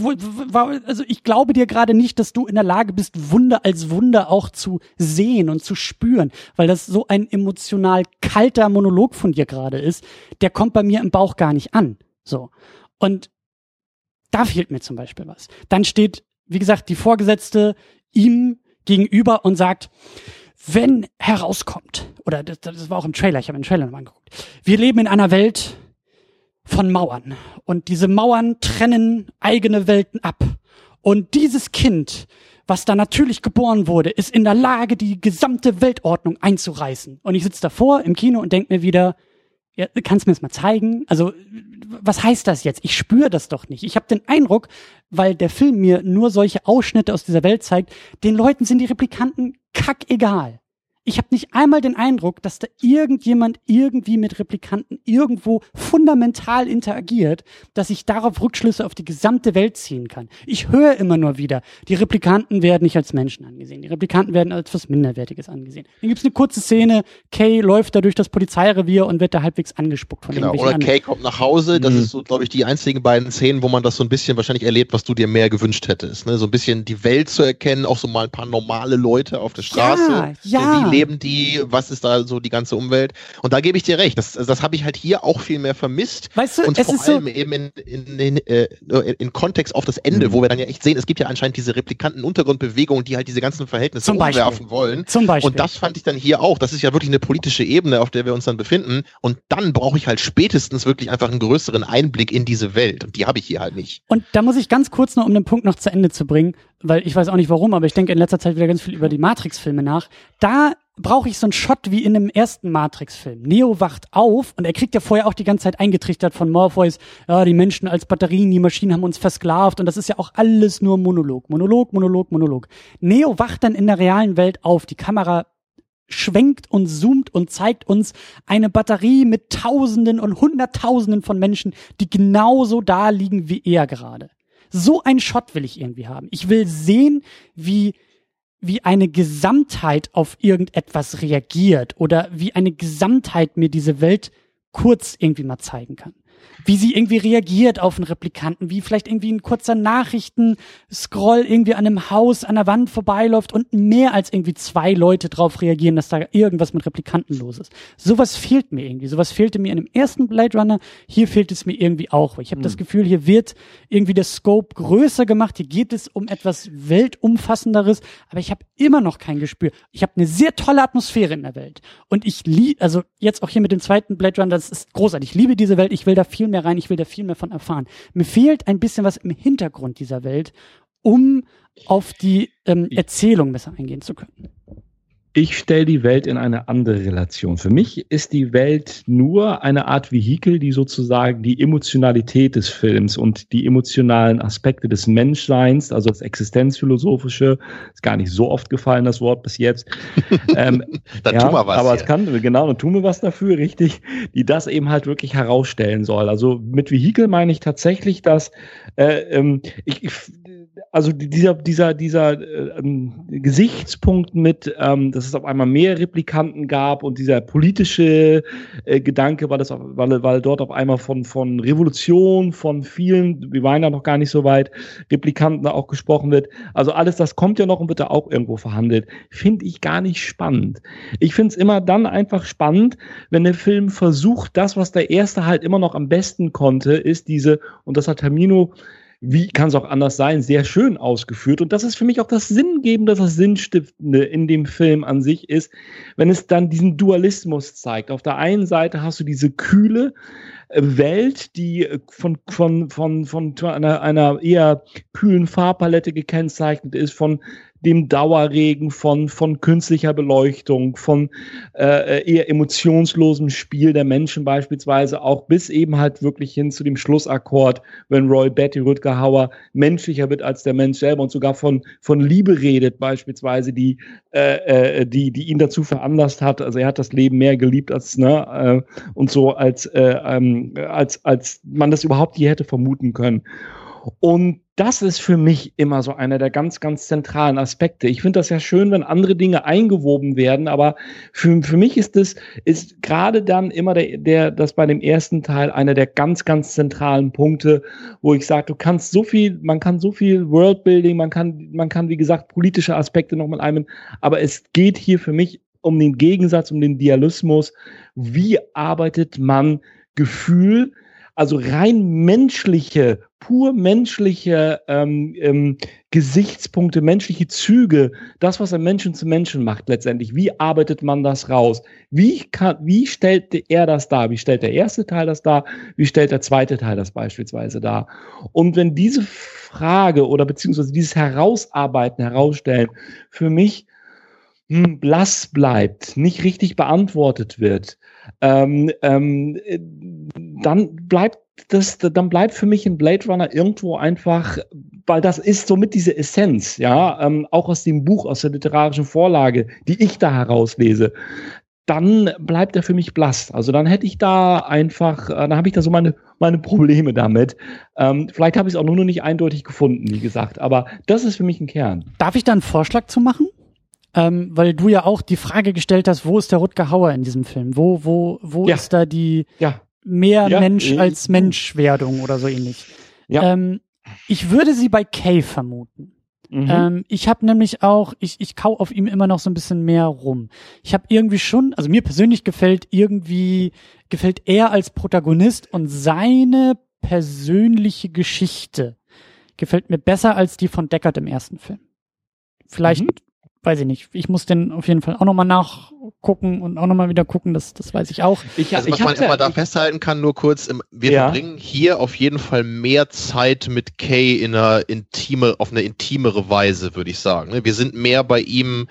Also ich glaube dir gerade nicht, dass du in der Lage bist, Wunder als Wunder auch zu sehen und zu spüren, weil das so ein emotional kalter Monolog von dir gerade ist. Der kommt bei mir im Bauch gar nicht an. So. Und Da fehlt mir zum Beispiel was. Dann steht, wie gesagt, die Vorgesetzte ihm gegenüber und sagt, wenn herauskommt, oder das, das war auch im Trailer, ich habe den Trailer nochmal angeguckt, wir leben in einer Welt von Mauern und diese Mauern trennen eigene Welten ab. Und dieses Kind, was da natürlich geboren wurde, ist in der Lage, die gesamte Weltordnung einzureißen. Und ich sitze davor im Kino und denke mir wieder, ja, kannst du mir das mal zeigen? Also, was heißt das jetzt? Ich spüre das doch nicht. Ich habe den Eindruck, weil der Film mir nur solche Ausschnitte aus dieser Welt zeigt, den Leuten sind die Replikanten kackegal ich habe nicht einmal den Eindruck, dass da irgendjemand irgendwie mit Replikanten irgendwo fundamental interagiert, dass ich darauf Rückschlüsse auf die gesamte Welt ziehen kann. Ich höre immer nur wieder, die Replikanten werden nicht als Menschen angesehen, die Replikanten werden als was Minderwertiges angesehen. Dann gibt's eine kurze Szene, Kay läuft da durch das Polizeirevier und wird da halbwegs angespuckt von genau, Oder Kay kommt nach Hause, das mhm. ist so, glaube ich, die einzigen beiden Szenen, wo man das so ein bisschen wahrscheinlich erlebt, was du dir mehr gewünscht hättest. Ne? So ein bisschen die Welt zu erkennen, auch so mal ein paar normale Leute auf der Straße. Ja, ja. Leben die, was ist da so die ganze Umwelt? Und da gebe ich dir recht, das, das habe ich halt hier auch viel mehr vermisst. Weißt du, und es vor ist allem so eben in, in, in, äh, in Kontext auf das Ende, mhm. wo wir dann ja echt sehen, es gibt ja anscheinend diese replikanten Untergrundbewegungen, die halt diese ganzen Verhältnisse Zum umwerfen wollen. Zum Beispiel. Und das fand ich dann hier auch. Das ist ja wirklich eine politische Ebene, auf der wir uns dann befinden. Und dann brauche ich halt spätestens wirklich einfach einen größeren Einblick in diese Welt. Und die habe ich hier halt nicht. Und da muss ich ganz kurz noch, um den Punkt noch zu Ende zu bringen, weil ich weiß auch nicht warum, aber ich denke in letzter Zeit wieder ganz viel über die Matrix-Filme nach. Da brauche ich so einen Shot wie in dem ersten Matrix-Film. Neo wacht auf und er kriegt ja vorher auch die ganze Zeit eingetrichtert von Morpheus, ja, die Menschen als Batterien, die Maschinen haben uns versklavt und das ist ja auch alles nur Monolog. Monolog, Monolog, Monolog. Neo wacht dann in der realen Welt auf. Die Kamera schwenkt und zoomt und zeigt uns eine Batterie mit Tausenden und Hunderttausenden von Menschen, die genauso da liegen wie er gerade. So ein Shot will ich irgendwie haben. Ich will sehen, wie wie eine Gesamtheit auf irgendetwas reagiert oder wie eine Gesamtheit mir diese Welt kurz irgendwie mal zeigen kann wie sie irgendwie reagiert auf einen Replikanten, wie vielleicht irgendwie ein kurzer Nachrichten-Scroll irgendwie an einem Haus, an der Wand vorbeiläuft und mehr als irgendwie zwei Leute drauf reagieren, dass da irgendwas mit Replikanten los ist. Sowas fehlt mir irgendwie. Sowas fehlte mir in dem ersten Blade Runner. Hier fehlt es mir irgendwie auch. Ich habe mhm. das hm. Gefühl, hier wird irgendwie der Scope größer gemacht. Hier geht es um etwas weltumfassenderes, aber ich habe immer noch kein Gespür. Ich habe eine sehr tolle Atmosphäre in der Welt und ich liebe, also jetzt auch hier mit dem zweiten Blade Runner, das ist großartig. Ich liebe diese Welt. Ich will da viel mehr rein, ich will da viel mehr von erfahren. Mir fehlt ein bisschen was im Hintergrund dieser Welt, um auf die ähm, Erzählung besser eingehen zu können. Ich stelle die Welt in eine andere Relation. Für mich ist die Welt nur eine Art Vehikel, die sozusagen die Emotionalität des Films und die emotionalen Aspekte des Menschseins, also das Existenzphilosophische, ist gar nicht so oft gefallen, das Wort bis jetzt. ähm, dann ja, tun wir was. Aber es kann, genau, dann tun wir was dafür, richtig, die das eben halt wirklich herausstellen soll. Also mit Vehikel meine ich tatsächlich, dass äh, ähm, ich, ich also dieser, dieser, dieser äh, ähm, Gesichtspunkt mit, ähm, dass es auf einmal mehr Replikanten gab und dieser politische äh, Gedanke, weil, das, weil, weil dort auf einmal von, von Revolution, von vielen, wir waren ja noch gar nicht so weit, Replikanten auch gesprochen wird. Also alles das kommt ja noch und wird da auch irgendwo verhandelt. Finde ich gar nicht spannend. Ich finde es immer dann einfach spannend, wenn der Film versucht, das, was der erste halt immer noch am besten konnte, ist diese, und das hat Termino wie kann es auch anders sein, sehr schön ausgeführt. Und das ist für mich auch das Sinngebende, das Sinnstiftende in dem Film an sich ist, wenn es dann diesen Dualismus zeigt. Auf der einen Seite hast du diese kühle, äh, Welt, die von, von, von, von einer, einer eher kühlen Farbpalette gekennzeichnet ist, von dem Dauerregen von, von künstlicher Beleuchtung, von äh, eher emotionslosem Spiel der Menschen beispielsweise, auch bis eben halt wirklich hin zu dem Schlussakkord, wenn Roy Betty Rutger Hauer menschlicher wird als der Mensch selber und sogar von, von Liebe redet beispielsweise, die, äh, äh, die, die ihn dazu veranlasst hat. Also er hat das Leben mehr geliebt als, ne, äh, und so als, äh, ähm, als, als man das überhaupt je hätte vermuten können. Und das ist für mich immer so einer der ganz, ganz zentralen Aspekte. Ich finde das ja schön, wenn andere Dinge eingewoben werden, aber für, für mich ist es, ist gerade dann immer der, der, das bei dem ersten Teil einer der ganz, ganz zentralen Punkte, wo ich sage, du kannst so viel, man kann so viel Worldbuilding, man kann, man kann, wie gesagt, politische Aspekte nochmal einbinden, aber es geht hier für mich um den Gegensatz, um den Dialismus. Wie arbeitet man Gefühl also rein menschliche, pur menschliche ähm, ähm, Gesichtspunkte, menschliche Züge, das, was ein Menschen zu Menschen macht letztendlich. Wie arbeitet man das raus? Wie, kann, wie stellt er das dar? Wie stellt der erste Teil das dar? Wie stellt der zweite Teil das beispielsweise dar? Und wenn diese Frage oder beziehungsweise dieses Herausarbeiten, Herausstellen für mich hm, blass bleibt, nicht richtig beantwortet wird, ähm, ähm, dann bleibt das, dann bleibt für mich ein Blade Runner irgendwo einfach, weil das ist somit diese Essenz, ja, ähm, auch aus dem Buch, aus der literarischen Vorlage, die ich da herauslese. Dann bleibt er für mich blass. Also dann hätte ich da einfach, äh, dann habe ich da so meine, meine Probleme damit. Ähm, vielleicht habe ich es auch nur noch nicht eindeutig gefunden, wie gesagt. Aber das ist für mich ein Kern. Darf ich da einen Vorschlag zu machen? Ähm, weil du ja auch die Frage gestellt hast, wo ist der Rutger Hauer in diesem Film? Wo, wo, wo Ja. ist da die Ja. Mehr Ja, Mensch äh, als Menschwerdung oder so ähnlich? Ja. Ähm, ich würde sie bei Kay vermuten. Mhm. Ähm, ich habe nämlich auch, ich, ich kau auf ihm immer noch so ein bisschen mehr rum. Ich habe irgendwie schon, also mir persönlich gefällt irgendwie, gefällt er als Protagonist und seine persönliche Geschichte gefällt mir besser als die von Deckard im ersten Film. Vielleicht, Mhm. Weiß ich nicht. Ich muss den auf jeden Fall auch nochmal nachgucken und auch nochmal wieder gucken, das, das weiß ich auch. ich, Also ich was man hab's ja- immer da ich- festhalten kann, nur kurz, im- wir Ja. verbringen hier auf jeden Fall mehr Zeit mit Kay in einer intime, auf eine intimere Weise, würde ich sagen. ne? Wir sind mehr bei ihm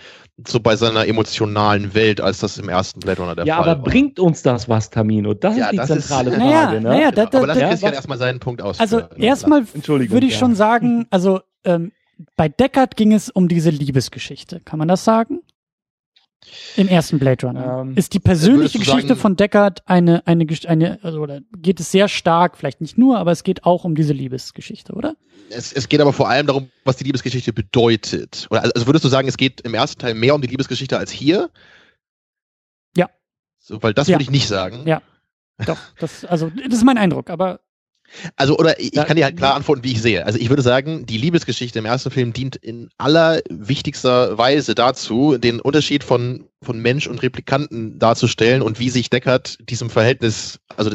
so bei seiner emotionalen Welt, als das im ersten Blade Runner der ja, Fall aber war. bringt uns das was, Tamino? Das Ja, ist die das ist- zentrale Frage. Naja, ne? naja, da, da, aber lass da, Christian erstmal seinen Punkt Also ausführen. erstmal würde ich ja. schon sagen, also ähm, bei Deckard ging es um diese Liebesgeschichte. Kann man das sagen? Im ersten Blade Runner. Ähm, ist die persönliche Geschichte sagen- von Deckard eine, eine, eine, also oder geht es sehr stark, vielleicht nicht nur, aber es geht auch um diese Liebesgeschichte, oder? Es, es geht aber vor allem darum, was die Liebesgeschichte bedeutet. Oder, also würdest du sagen, es geht im ersten Teil mehr um die Liebesgeschichte als hier? Ja. So, weil das Ja. würde ich nicht sagen. Ja. Doch, das, also, das ist mein Eindruck, aber Also, oder ich, kann dir halt klar antworten, wie ich sehe. Also ich würde sagen, die Liebesgeschichte im ersten Film dient in aller wichtigster Weise dazu, den Unterschied von, von Mensch und Replikanten darzustellen und wie sich Deckard diesem Verhältnis, also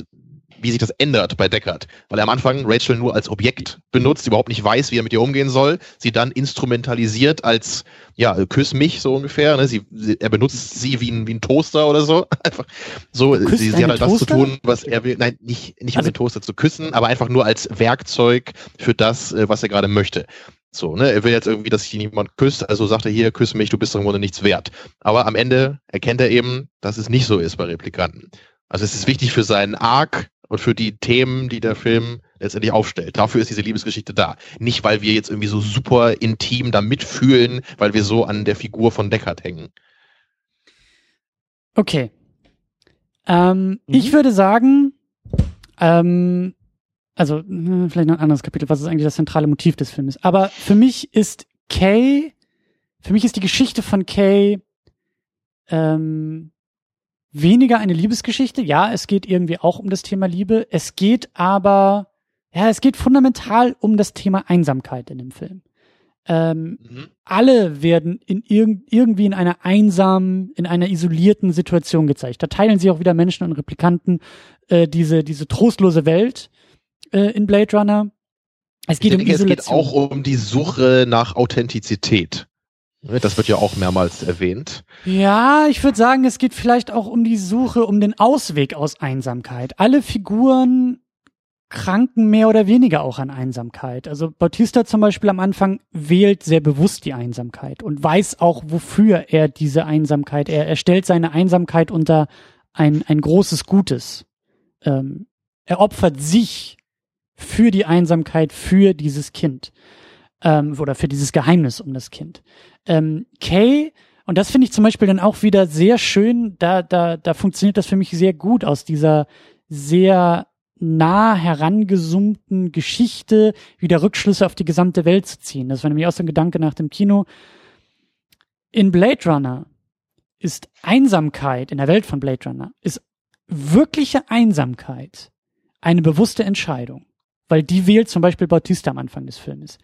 wie sich das ändert bei Deckard. Weil er am Anfang Rachel nur als Objekt benutzt, überhaupt nicht weiß, wie er mit ihr umgehen soll, sie dann instrumentalisiert als, ja, küss mich so ungefähr. Ne? Sie, sie, er benutzt sie wie ein, wie ein Toaster oder so. Einfach so, sie, sie hat halt das zu tun, was er will. Nein, nicht, nicht um Also- den Toaster zu küssen, aber einfach nur als Werkzeug für das, äh, was er gerade möchte. So, ne, er will jetzt irgendwie, dass ihn jemand küsst, also sagt er hier, küss mich, du bist doch im Grunde nichts wert. Aber am Ende erkennt er eben, dass es nicht so ist bei Replikanten. Also es ist wichtig für seinen Arc und für die Themen, die der Film letztendlich aufstellt. Dafür ist diese Liebesgeschichte da. Nicht, weil wir jetzt irgendwie so super intim da mitfühlen, weil wir so an der Figur von Deckard hängen. okay. Ähm, Mhm. Ich würde sagen, ähm, also hm, vielleicht noch ein anderes Kapitel, was ist eigentlich das zentrale Motiv des Films? Aber für mich ist Kay, für mich ist die Geschichte von Kay ähm, weniger eine Liebesgeschichte. Ja, es geht irgendwie auch um das Thema Liebe. Es geht aber, ja, es geht fundamental um das Thema Einsamkeit in dem Film. Ähm, alle werden in irg irgendwie in einer einsamen, in einer isolierten Situation gezeigt. Da teilen sich auch wieder Menschen und Replikanten äh, diese, diese trostlose Welt äh, in Blade Runner. Es geht denke, um es geht auch um die Suche nach Authentizität. Das wird ja auch mehrmals erwähnt. Ja, ich würde sagen, es geht vielleicht auch um die Suche, um den Ausweg aus Einsamkeit. Alle Figuren kranken mehr oder weniger auch an Einsamkeit. Also Bautista zum Beispiel am Anfang wählt sehr bewusst die Einsamkeit und weiß auch, wofür er diese Einsamkeit, er, er stellt seine Einsamkeit unter ein, ein großes Gutes. Ähm, er opfert sich für die Einsamkeit, für dieses Kind ähm, oder für dieses Geheimnis um das Kind. Ähm, Kay und das finde ich zum Beispiel dann auch wieder sehr schön. Da, da, da funktioniert das für mich sehr gut aus dieser sehr nah herangezoomten Geschichte wieder Rückschlüsse auf die gesamte Welt zu ziehen. Das war nämlich auch so ein Gedanke nach dem Kino. In Blade Runner ist Einsamkeit, in der Welt von Blade Runner, ist wirkliche Einsamkeit eine bewusste Entscheidung. Weil die wählt zum Beispiel Bautista am Anfang des Filmes.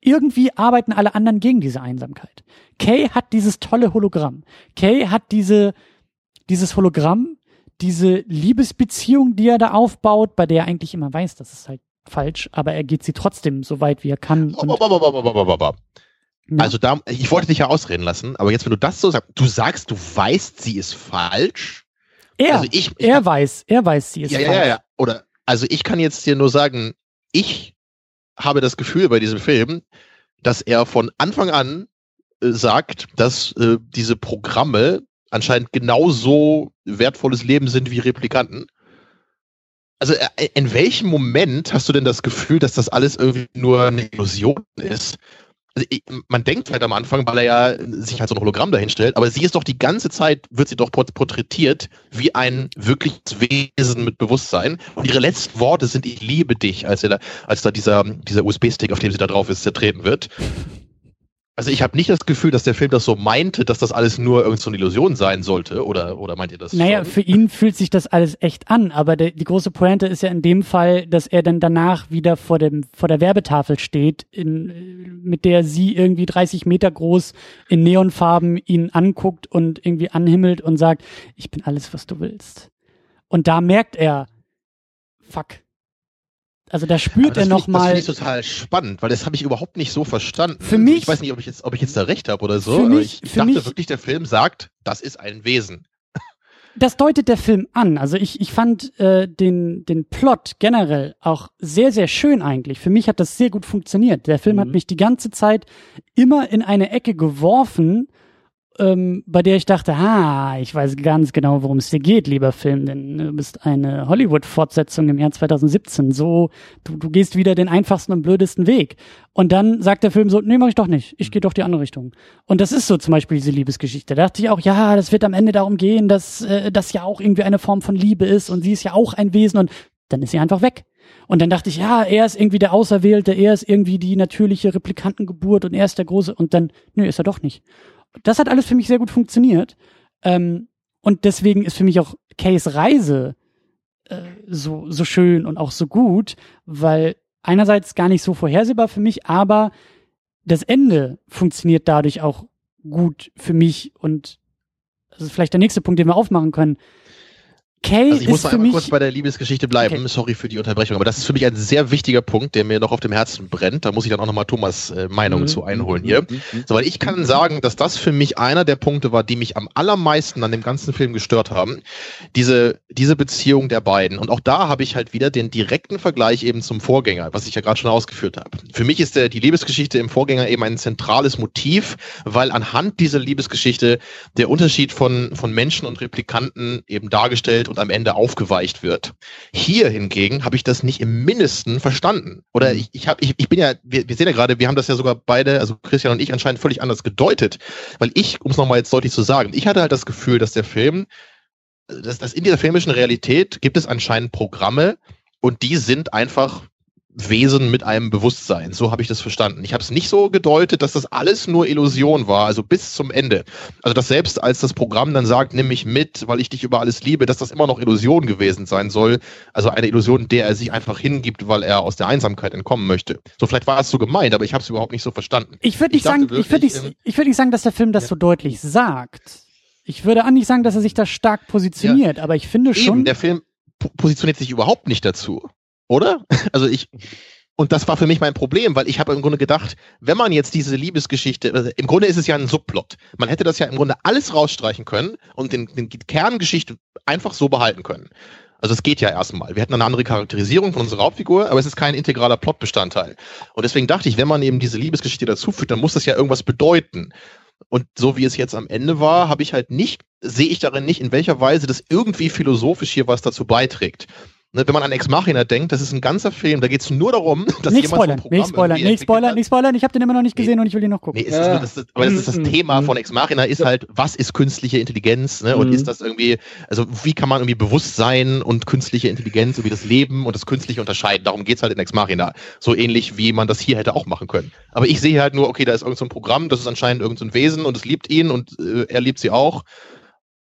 Irgendwie arbeiten alle anderen gegen diese Einsamkeit. Kay hat dieses tolle Hologramm. Kay hat diese, dieses Hologramm, diese Liebesbeziehung, die er da aufbaut, bei der er eigentlich immer weiß, das ist halt falsch, aber er geht sie trotzdem so weit, wie er kann. Also da, ich wollte dich ja ausreden lassen, aber jetzt, wenn du das so sagst, du sagst, du weißt, sie ist falsch. Er, also ich, ich er weiß, er weiß, sie ist ja, falsch. Ja, ja, ja. Oder, also ich kann jetzt dir nur sagen, ich habe das Gefühl bei diesem Film, dass er von Anfang an äh, sagt, dass äh, diese Programme anscheinend genauso wertvolles Leben sind wie Replikanten. Also äh, in welchem Moment hast du denn das Gefühl, dass das alles irgendwie nur eine Illusion ist? Also ich, man denkt halt am Anfang, weil er ja sich halt so ein Hologramm dahinstellt, aber sie ist doch die ganze Zeit, wird sie doch porträtiert wie ein wirkliches Wesen mit Bewusstsein. Und ihre letzten Worte sind, ich liebe dich, als, er da, als da dieser, dieser USB-Stick, auf dem sie da drauf ist, zertreten wird. Also ich habe nicht das Gefühl, dass der Film das so meinte, dass das alles nur irgendeine so Illusion sein sollte. Oder, oder meint ihr das? Naja, schon? für ihn fühlt sich das alles echt an. Aber der, die große Pointe ist ja in dem Fall, dass er dann danach wieder vor, dem, vor der Werbetafel steht, in, mit der sie irgendwie 30 Meter groß in Neonfarben ihn anguckt und irgendwie anhimmelt und sagt, ich bin alles, was du willst. Und da merkt er, fuck, also da spürt er noch mal. Das finde ich total spannend, weil das habe ich überhaupt nicht so verstanden. Für mich. Ich weiß nicht, ob ich jetzt, ob ich jetzt da recht habe oder so. Für mich, ich, ich dachte mich, wirklich, der Film sagt, das ist ein Wesen. Das deutet der Film an. Also ich, ich fand äh, den, den Plot generell auch sehr, sehr schön eigentlich. Für mich hat das sehr gut funktioniert. Der Film mhm. hat mich die ganze Zeit immer in eine Ecke geworfen, ähm, bei der ich dachte, ha, ich weiß ganz genau, worum es dir geht, lieber Film, denn du bist eine Hollywood-Fortsetzung im Jahr 2017. So, du, du gehst wieder den einfachsten und blödesten Weg. Und dann sagt der Film so, nee, mach ich doch nicht. Ich gehe doch die andere Richtung. Und das ist so zum Beispiel diese Liebesgeschichte. Da dachte ich auch, ja, das wird am Ende darum gehen, dass äh, das ja auch irgendwie eine Form von Liebe ist und sie ist ja auch ein Wesen und dann ist sie einfach weg. Und dann dachte ich, ja, er ist irgendwie der Auserwählte, er ist irgendwie die natürliche Replikantengeburt und er ist der große und dann, nö, ist er doch nicht das hat alles für mich sehr gut funktioniert. Ähm, und deswegen ist für mich auch Kays Reise äh, so, so schön und auch so gut, weil einerseits gar nicht so vorhersehbar für mich, aber das Ende funktioniert dadurch auch gut für mich und das ist vielleicht der nächste Punkt, den wir aufmachen können. Kay also ich muss noch einmal kurz bei der Liebesgeschichte bleiben. Okay. Sorry für die Unterbrechung, aber das ist für mich ein sehr wichtiger Punkt, der mir noch auf dem Herzen brennt. Da muss ich dann auch nochmal Thomas äh, Meinung mhm. zu einholen hier. Mhm. mhm. So, weil ich kann sagen, dass das für mich einer der Punkte war, die mich am allermeisten an dem ganzen Film gestört haben. Diese, diese Beziehung der beiden. Und auch da habe ich halt wieder den direkten Vergleich eben zum Vorgänger, was ich ja gerade schon ausgeführt habe. Für mich ist der, die Liebesgeschichte im Vorgänger eben ein zentrales Motiv, weil anhand dieser Liebesgeschichte der Unterschied von, von Menschen und Replikanten eben dargestellt und am Ende aufgeweicht wird. Hier hingegen habe ich das nicht im Mindesten verstanden. Oder mhm. ich, ich, hab, ich, ich bin ja, wir, wir sehen ja gerade, wir haben das ja sogar beide, also Christian und ich anscheinend völlig anders gedeutet. Weil ich, um es nochmal jetzt deutlich zu sagen, ich hatte halt das Gefühl, dass der Film, dass, dass in dieser filmischen Realität gibt es anscheinend Programme und die sind einfach Wesen mit einem Bewusstsein. So habe ich das verstanden. Ich habe es nicht so gedeutet, dass das alles nur Illusion war, also bis zum Ende. Also dass selbst als das Programm dann sagt, nimm mich mit, weil ich dich über alles liebe, dass das immer noch Illusion gewesen sein soll. Also eine Illusion, der er sich einfach hingibt, weil er aus der Einsamkeit entkommen möchte. So vielleicht war es so gemeint, aber ich habe es überhaupt nicht so verstanden. Ich würde nicht sagen, wirklich, ich würde nicht, ähm, ich würde nicht sagen, dass der Film das ja. so deutlich sagt. Ich würde auch nicht sagen, dass er sich da stark positioniert, ja. aber ich finde Eben, schon. Der Film positioniert sich überhaupt nicht dazu. Oder? Also ich, und das war für mich mein Problem, weil ich habe im Grunde gedacht, wenn man jetzt diese Liebesgeschichte, also im Grunde ist es ja ein Subplot. Man hätte das ja im Grunde alles rausstreichen können und den, den Kerngeschichte einfach so behalten können. Also es geht ja erstmal. Wir hätten eine andere Charakterisierung von unserer Hauptfigur, aber es ist kein integraler Plotbestandteil. Und deswegen dachte ich, wenn man eben diese Liebesgeschichte dazufügt, dann muss das ja irgendwas bedeuten. Und so wie es jetzt am Ende war, habe ich halt nicht, sehe ich darin nicht, in welcher Weise das irgendwie philosophisch hier was dazu beiträgt. Ne, wenn man an Ex Machina denkt, das ist ein ganzer Film, da geht es nur darum, dass nicht jemand spoilern, so ein Programm nicht spoilern, nicht spoilern, nicht spoilern, ich habe den immer noch nicht gesehen nee. und ich will ihn noch gucken. Nee, ja. das, das, aber das ist das mhm. Thema von Ex Machina, ist halt, was ist künstliche Intelligenz ne? und mhm. ist das irgendwie, also wie kann man irgendwie Bewusstsein und künstliche Intelligenz, irgendwie das Leben und das Künstliche unterscheiden, darum geht's halt in Ex Machina. So ähnlich, wie man das hier hätte auch machen können. Aber ich sehe halt nur, okay, da ist irgendein so Programm, das ist anscheinend irgendein so Wesen und es liebt ihn und äh, er liebt sie auch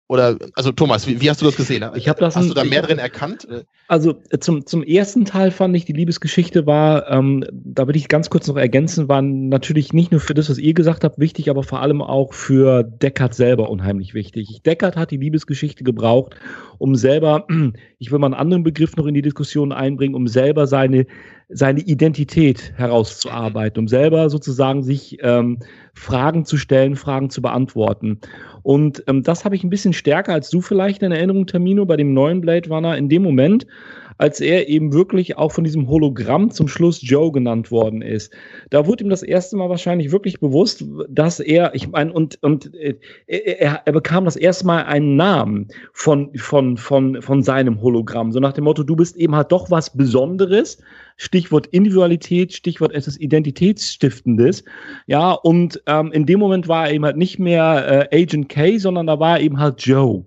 Oder, also Thomas, wie, wie hast du das gesehen? Ich hab das hast ein, du da mehr drin erkannt? Also äh, zum, zum ersten Teil fand ich, die Liebesgeschichte war, ähm, da würde ich ganz kurz noch ergänzen, war natürlich nicht nur für das, was ihr gesagt habt, wichtig, aber vor allem auch für Deckard selber unheimlich wichtig. Deckard hat die Liebesgeschichte gebraucht, um selber, ich will mal einen anderen Begriff noch in die Diskussion einbringen, um selber seine seine Identität herauszuarbeiten, um selber sozusagen sich ähm, Fragen zu stellen, Fragen zu beantworten. Und ähm, das habe ich ein bisschen stärker als du vielleicht in Erinnerung, Termino, bei dem neuen Blade Runner in dem Moment, als er eben wirklich auch von diesem Hologramm zum Schluss Joe genannt worden ist. Da wurde ihm das erste Mal wahrscheinlich wirklich bewusst, dass er, ich meine, und, und äh, er, er bekam das erste Mal einen Namen von, von, von, von seinem Hologramm. So nach dem Motto, du bist eben halt doch was Besonderes. Stichwort Individualität, Stichwort etwas Identitätsstiftendes. Ja, und ähm, in dem Moment war er eben halt nicht mehr äh, Agent K, sondern da war er eben halt Joe.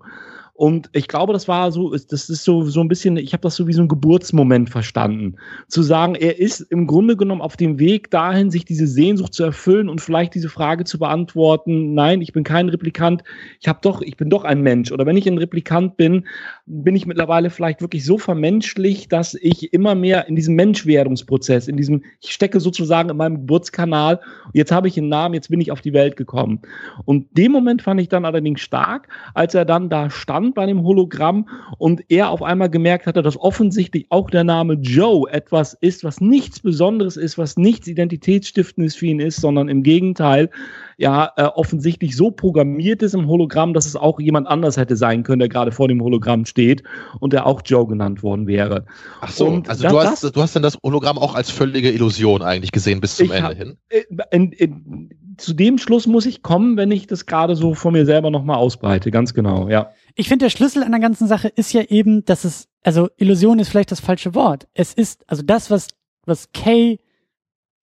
Und ich glaube, das war so, das ist so, so ein bisschen, ich habe das so wie so ein Geburtsmoment verstanden. Zu sagen, er ist im Grunde genommen auf dem Weg dahin, sich diese Sehnsucht zu erfüllen und vielleicht diese Frage zu beantworten, nein, ich bin kein Replikant, ich habe doch, ich bin doch ein Mensch. Oder wenn ich ein Replikant bin, bin ich mittlerweile vielleicht wirklich so vermenschlich, dass ich immer mehr in diesem Menschwerdungsprozess, in diesem, ich stecke sozusagen in meinem Geburtskanal, jetzt habe ich einen Namen, jetzt bin ich auf die Welt gekommen. Und den Moment fand ich dann allerdings stark, als er dann da stand bei dem Hologramm und er auf einmal gemerkt hatte, dass offensichtlich auch der Name Joe etwas ist, was nichts Besonderes ist, was nichts Identitätsstiftendes für ihn ist, sondern im Gegenteil, ja, äh, offensichtlich so programmiert ist im Hologramm, dass es auch jemand anders hätte sein können, der gerade vor dem Hologramm steht und der auch Joe genannt worden wäre. Ach so, und also das, du, hast, du hast dann das Hologramm auch als völlige Illusion eigentlich gesehen bis zum Ende hab, hin. Äh, in, in, zu dem Schluss muss ich kommen, wenn ich das gerade so von mir selber nochmal ausbreite, ganz genau, ja. Ich finde, der Schlüssel an der ganzen Sache ist ja eben, dass es, also Illusion ist vielleicht das falsche Wort. Es ist, also das, was, was Kay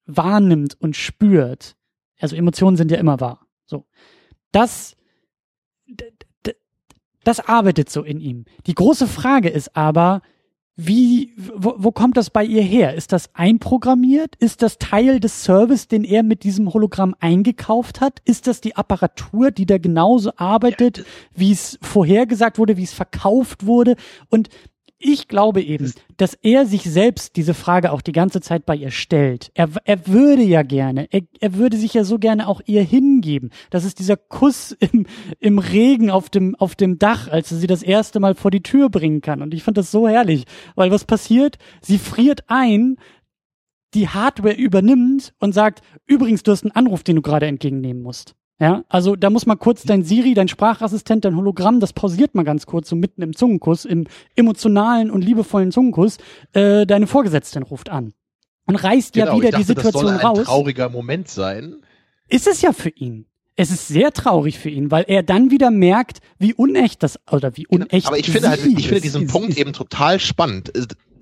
wahrnimmt und spürt, also Emotionen sind ja immer wahr. So. Das, das arbeitet so in ihm. Die große Frage ist aber, wie, wo, wo kommt das bei ihr her? Ist das einprogrammiert? Ist das Teil des Service, den er mit diesem Hologramm eingekauft hat? Ist das die Apparatur, die da genauso arbeitet, wie es vorhergesagt wurde, wie es verkauft wurde? Und ich glaube eben, dass er sich selbst diese Frage auch die ganze Zeit bei ihr stellt. Er, er würde ja gerne, er, er würde sich ja so gerne auch ihr hingeben. Das ist dieser Kuss im, im Regen auf dem, auf dem Dach, als er sie das erste Mal vor die Tür bringen kann. Und ich fand das so herrlich, weil was passiert? Sie friert ein, die Hardware übernimmt und sagt, übrigens, du hast einen Anruf, den du gerade entgegennehmen musst. Ja, also da muss mal kurz dein Siri, dein Sprachassistent, dein Hologramm, das pausiert mal ganz kurz, so mitten im Zungenkuss, im emotionalen und liebevollen Zungenkuss, äh, deine Vorgesetzten ruft an. Und reißt genau, ja wieder dachte, die Situation das soll ein raus. trauriger Moment sein. Ist es ja für ihn. Es ist sehr traurig für ihn, weil er dann wieder merkt, wie unecht das oder wie genau, unecht. Aber ich finde halt, ich finde diesen ist, Punkt ist, eben total spannend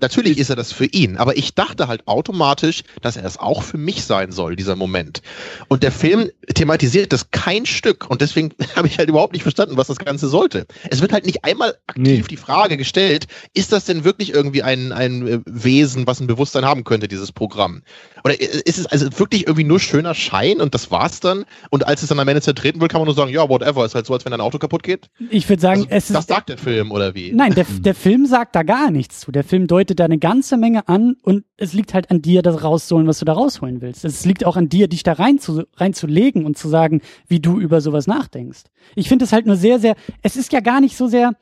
natürlich ist er das für ihn, aber ich dachte halt automatisch, dass er es auch für mich sein soll, dieser Moment. Und der Film thematisiert das kein Stück und deswegen habe ich halt überhaupt nicht verstanden, was das Ganze sollte. Es wird halt nicht einmal aktiv nee. die Frage gestellt, ist das denn wirklich irgendwie ein, ein äh, Wesen, was ein Bewusstsein haben könnte, dieses Programm? Oder ist es also wirklich irgendwie nur schöner Schein und das war's dann? Und als es dann am Ende zertreten wird, kann man nur sagen, ja, whatever, ist halt so, als wenn dein Auto kaputt geht? Ich würde sagen, also, es ist. Das sagt der Film, oder wie? Nein, der, der Film sagt da gar nichts zu. Der Film deutet deutet da eine ganze Menge an und es liegt halt an dir, das rauszuholen, was du da rausholen willst. Es liegt auch an dir, dich da rein zu, reinzulegen und zu sagen, wie du über sowas nachdenkst. Ich finde es halt nur sehr, sehr, es ist ja gar nicht so sehr,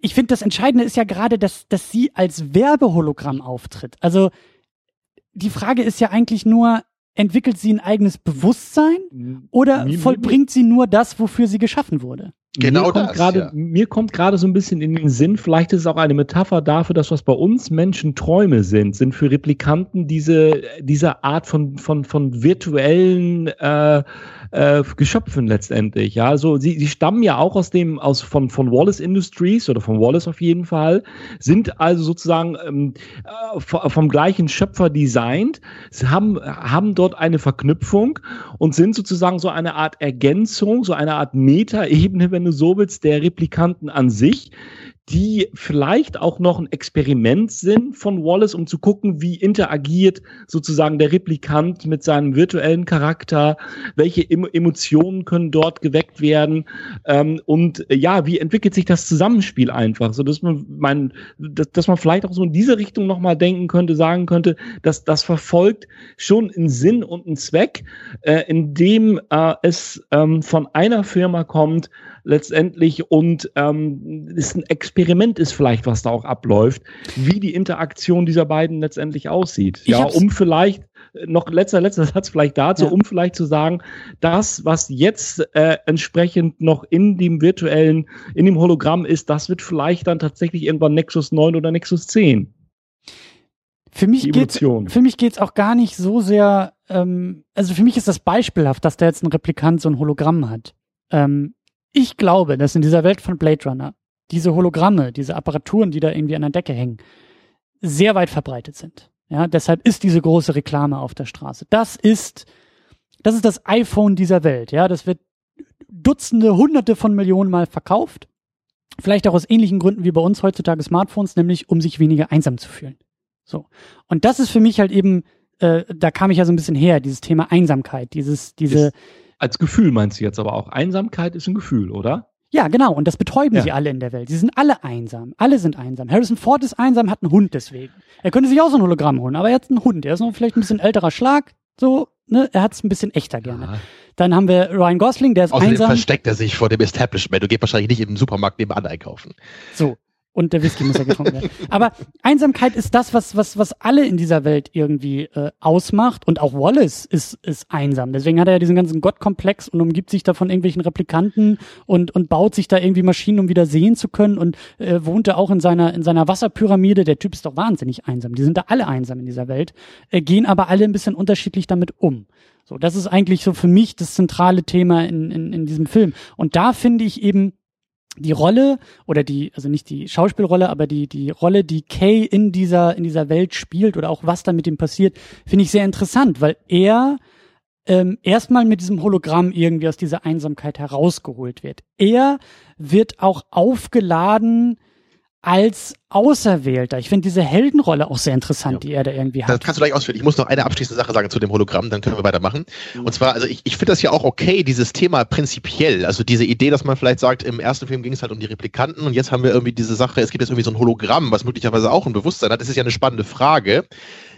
ich finde das Entscheidende ist ja gerade, dass, dass sie als Werbehologramm auftritt. Also, die Frage ist ja eigentlich nur, entwickelt sie ein eigenes Bewusstsein oder vollbringt sie nur das, wofür sie geschaffen wurde? Genau mir kommt grade, ja. Mir kommt gerade so ein bisschen in den Sinn, vielleicht ist es auch eine Metapher dafür, dass was bei uns Menschen Träume sind, sind für Replikanten diese, diese Art von, von, von virtuellen äh, äh, Geschöpfen letztendlich. Ja, also sie, sie stammen ja auch aus dem, aus von, von Wallace Industries oder von Wallace auf jeden Fall, sind also sozusagen ähm, äh, vom gleichen Schöpfer designt, sie haben, haben dort eine Verknüpfung und sind sozusagen so eine Art Ergänzung, so eine Art Metaebene, wenn willst, der Replikanten an sich die vielleicht auch noch ein Experiment sind von Wallace, um zu gucken, wie interagiert sozusagen der Replikant mit seinem virtuellen Charakter, welche Emotionen können dort geweckt werden ähm, und äh, ja, wie entwickelt sich das Zusammenspiel einfach, so dass man mein, dass, dass man vielleicht auch so in diese Richtung nochmal denken könnte, sagen könnte, dass das verfolgt schon einen Sinn und einen Zweck, äh, in dem äh, es ähm, von einer Firma kommt, letztendlich und ähm, ist ein Experiment ist vielleicht, was da auch abläuft, wie die Interaktion dieser beiden letztendlich aussieht. Ich ja, um vielleicht noch letzter, letzter Satz vielleicht dazu, ja. um vielleicht zu sagen, das, was jetzt äh, entsprechend noch in dem virtuellen, in dem Hologramm ist, das wird vielleicht dann tatsächlich irgendwann Nexus 9 oder Nexus 10. Für mich geht's, für mich geht's auch gar nicht so sehr, ähm, also für mich ist das beispielhaft, dass da jetzt ein Replikant so ein Hologramm hat. Ähm, ich glaube, dass in dieser Welt von Blade Runner diese Hologramme, diese Apparaturen, die da irgendwie an der Decke hängen, sehr weit verbreitet sind. Ja, deshalb ist diese große Reklame auf der Straße. Das ist, das ist das iPhone dieser Welt. Ja, das wird Dutzende, Hunderte von Millionen Mal verkauft. Vielleicht auch aus ähnlichen Gründen wie bei uns heutzutage Smartphones, nämlich um sich weniger einsam zu fühlen. So. Und das ist für mich halt eben, äh, da kam ich ja so ein bisschen her, dieses Thema Einsamkeit, dieses, diese, ist als Gefühl meinst du jetzt aber auch. Einsamkeit ist ein Gefühl, oder? Ja, genau. Und das betäuben ja. sie alle in der Welt. Sie sind alle einsam. Alle sind einsam. Harrison Ford ist einsam, hat einen Hund deswegen. Er könnte sich auch so ein Hologramm holen, aber er hat einen Hund. Er ist noch vielleicht ein bisschen älterer Schlag. So, ne? Er hat es ein bisschen echter gerne. Aha. Dann haben wir Ryan Gosling, der ist Außerdem einsam. versteckt er sich vor dem Establishment. Du gehst wahrscheinlich nicht im Supermarkt nebenan einkaufen. So. Und der Whisky muss ja getrunken werden. Aber Einsamkeit ist das, was, was, was alle in dieser Welt irgendwie äh, ausmacht. Und auch Wallace ist, ist einsam. Deswegen hat er ja diesen ganzen Gottkomplex und umgibt sich da von irgendwelchen Replikanten und, und baut sich da irgendwie Maschinen, um wieder sehen zu können. Und äh, wohnt er auch in seiner, in seiner Wasserpyramide. Der Typ ist doch wahnsinnig einsam. Die sind da alle einsam in dieser Welt, äh, gehen aber alle ein bisschen unterschiedlich damit um. So, das ist eigentlich so für mich das zentrale Thema in, in, in diesem Film. Und da finde ich eben, die Rolle oder die, also nicht die Schauspielrolle, aber die, die Rolle, die Kay in dieser, in dieser Welt spielt oder auch was da mit ihm passiert, finde ich sehr interessant, weil er ähm, erstmal mit diesem Hologramm irgendwie aus dieser Einsamkeit herausgeholt wird. Er wird auch aufgeladen als Auserwählter. Ich finde diese Heldenrolle auch sehr interessant, ja. die er da irgendwie hat. Das kannst du gleich ausführen. Ich muss noch eine abschließende Sache sagen zu dem Hologramm, dann können wir weitermachen. Mhm. Und zwar, also ich, ich finde das ja auch okay, dieses Thema prinzipiell. Also diese Idee, dass man vielleicht sagt, im ersten Film ging es halt um die Replikanten und jetzt haben wir irgendwie diese Sache, es gibt jetzt irgendwie so ein Hologramm, was möglicherweise auch ein Bewusstsein hat. Das ist ja eine spannende Frage.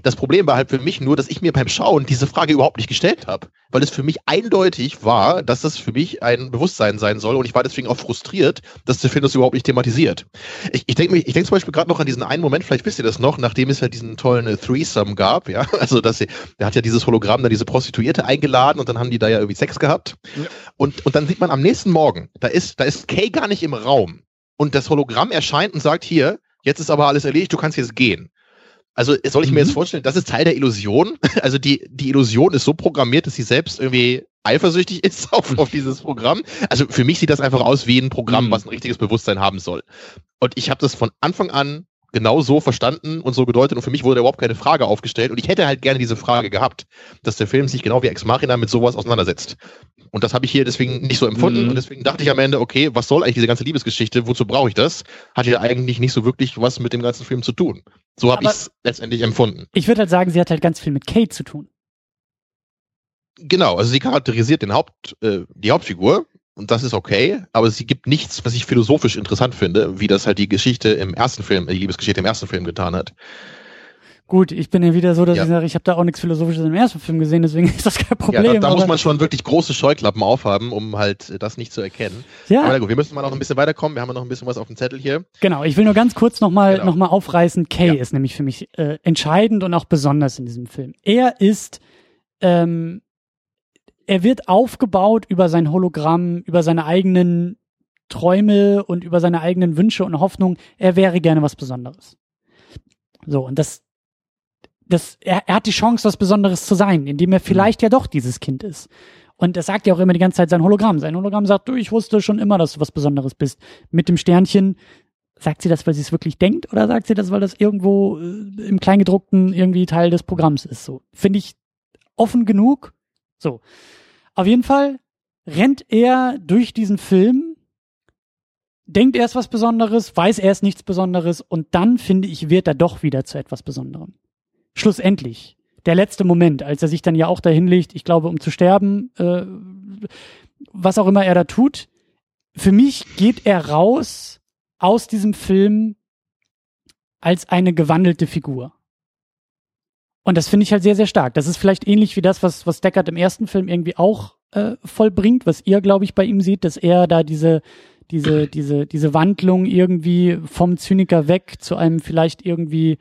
Das Problem war halt für mich nur, dass ich mir beim Schauen diese Frage überhaupt nicht gestellt habe. Weil es für mich eindeutig war, dass das für mich ein Bewusstsein sein soll und ich war deswegen auch frustriert, dass der Film das überhaupt nicht thematisiert. Ich, ich denke ich denk zum Beispiel gerade noch an diesen einen Moment, vielleicht wisst ihr das noch, nachdem es ja diesen tollen äh, Threesome gab, ja, also dass sie, der hat ja dieses Hologramm da diese Prostituierte eingeladen und dann haben die da ja irgendwie Sex gehabt. Ja. Und, und dann sieht man am nächsten Morgen, da ist, da ist Kay gar nicht im Raum. Und das Hologramm erscheint und sagt hier, jetzt ist aber alles erledigt, du kannst jetzt gehen. Also soll ich mir jetzt mhm. vorstellen, das ist Teil der Illusion. Also die, die Illusion ist so programmiert, dass sie selbst irgendwie eifersüchtig ist auf, auf dieses Programm. Also für mich sieht das einfach aus wie ein Programm, mhm. was ein richtiges Bewusstsein haben soll. Und ich habe das von Anfang an genau so verstanden und so gedeutet und für mich wurde überhaupt keine Frage aufgestellt und ich hätte halt gerne diese Frage gehabt, dass der Film sich genau wie Ex Machina mit sowas auseinandersetzt. Und das habe ich hier deswegen nicht so empfunden mhm. und deswegen dachte ich am Ende, okay, was soll eigentlich diese ganze Liebesgeschichte, wozu brauche ich das? Hat ja eigentlich nicht so wirklich was mit dem ganzen Film zu tun. So habe ich es letztendlich empfunden. Ich würde halt sagen, sie hat halt ganz viel mit Kate zu tun. Genau, also sie charakterisiert den Haupt, äh, die Hauptfigur und das ist okay, aber sie gibt nichts, was ich philosophisch interessant finde, wie das halt die Geschichte im ersten Film, die Liebesgeschichte im ersten Film getan hat. Gut, ich bin ja wieder so, dass ja. ich sage, ich habe da auch nichts Philosophisches im ersten Film gesehen, deswegen ist das kein Problem. Ja, da, da muss man schon wirklich große Scheuklappen aufhaben, um halt das nicht zu erkennen. Ja. Aber gut, wir müssen mal noch ein bisschen weiterkommen. Wir haben noch ein bisschen was auf dem Zettel hier. Genau, ich will nur ganz kurz nochmal genau. noch aufreißen. Kay ja. ist nämlich für mich äh, entscheidend und auch besonders in diesem Film. Er ist ähm, er wird aufgebaut über sein Hologramm, über seine eigenen Träume und über seine eigenen Wünsche und Hoffnungen. Er wäre gerne was Besonderes. So, und das, das, er, er hat die Chance, was Besonderes zu sein, indem er vielleicht ja doch dieses Kind ist. Und das sagt ja auch immer die ganze Zeit sein Hologramm. Sein Hologramm sagt, du, ich wusste schon immer, dass du was Besonderes bist. Mit dem Sternchen, sagt sie das, weil sie es wirklich denkt, oder sagt sie das, weil das irgendwo äh, im Kleingedruckten irgendwie Teil des Programms ist? So, finde ich offen genug. So. Auf jeden Fall rennt er durch diesen Film denkt er ist was Besonderes, weiß er ist nichts Besonderes und dann, finde ich, wird er doch wieder zu etwas Besonderem. Schlussendlich. Der letzte Moment, als er sich dann ja auch dahin legt, ich glaube, um zu sterben, äh, was auch immer er da tut. Für mich geht er raus aus diesem Film als eine gewandelte Figur. Und das finde ich halt sehr, sehr stark. Das ist vielleicht ähnlich wie das, was, was Deckard im ersten Film irgendwie auch äh, vollbringt, was ihr, glaube ich, bei ihm seht, dass er da diese, diese, diese, diese Wandlung irgendwie vom Zyniker weg zu einem vielleicht irgendwie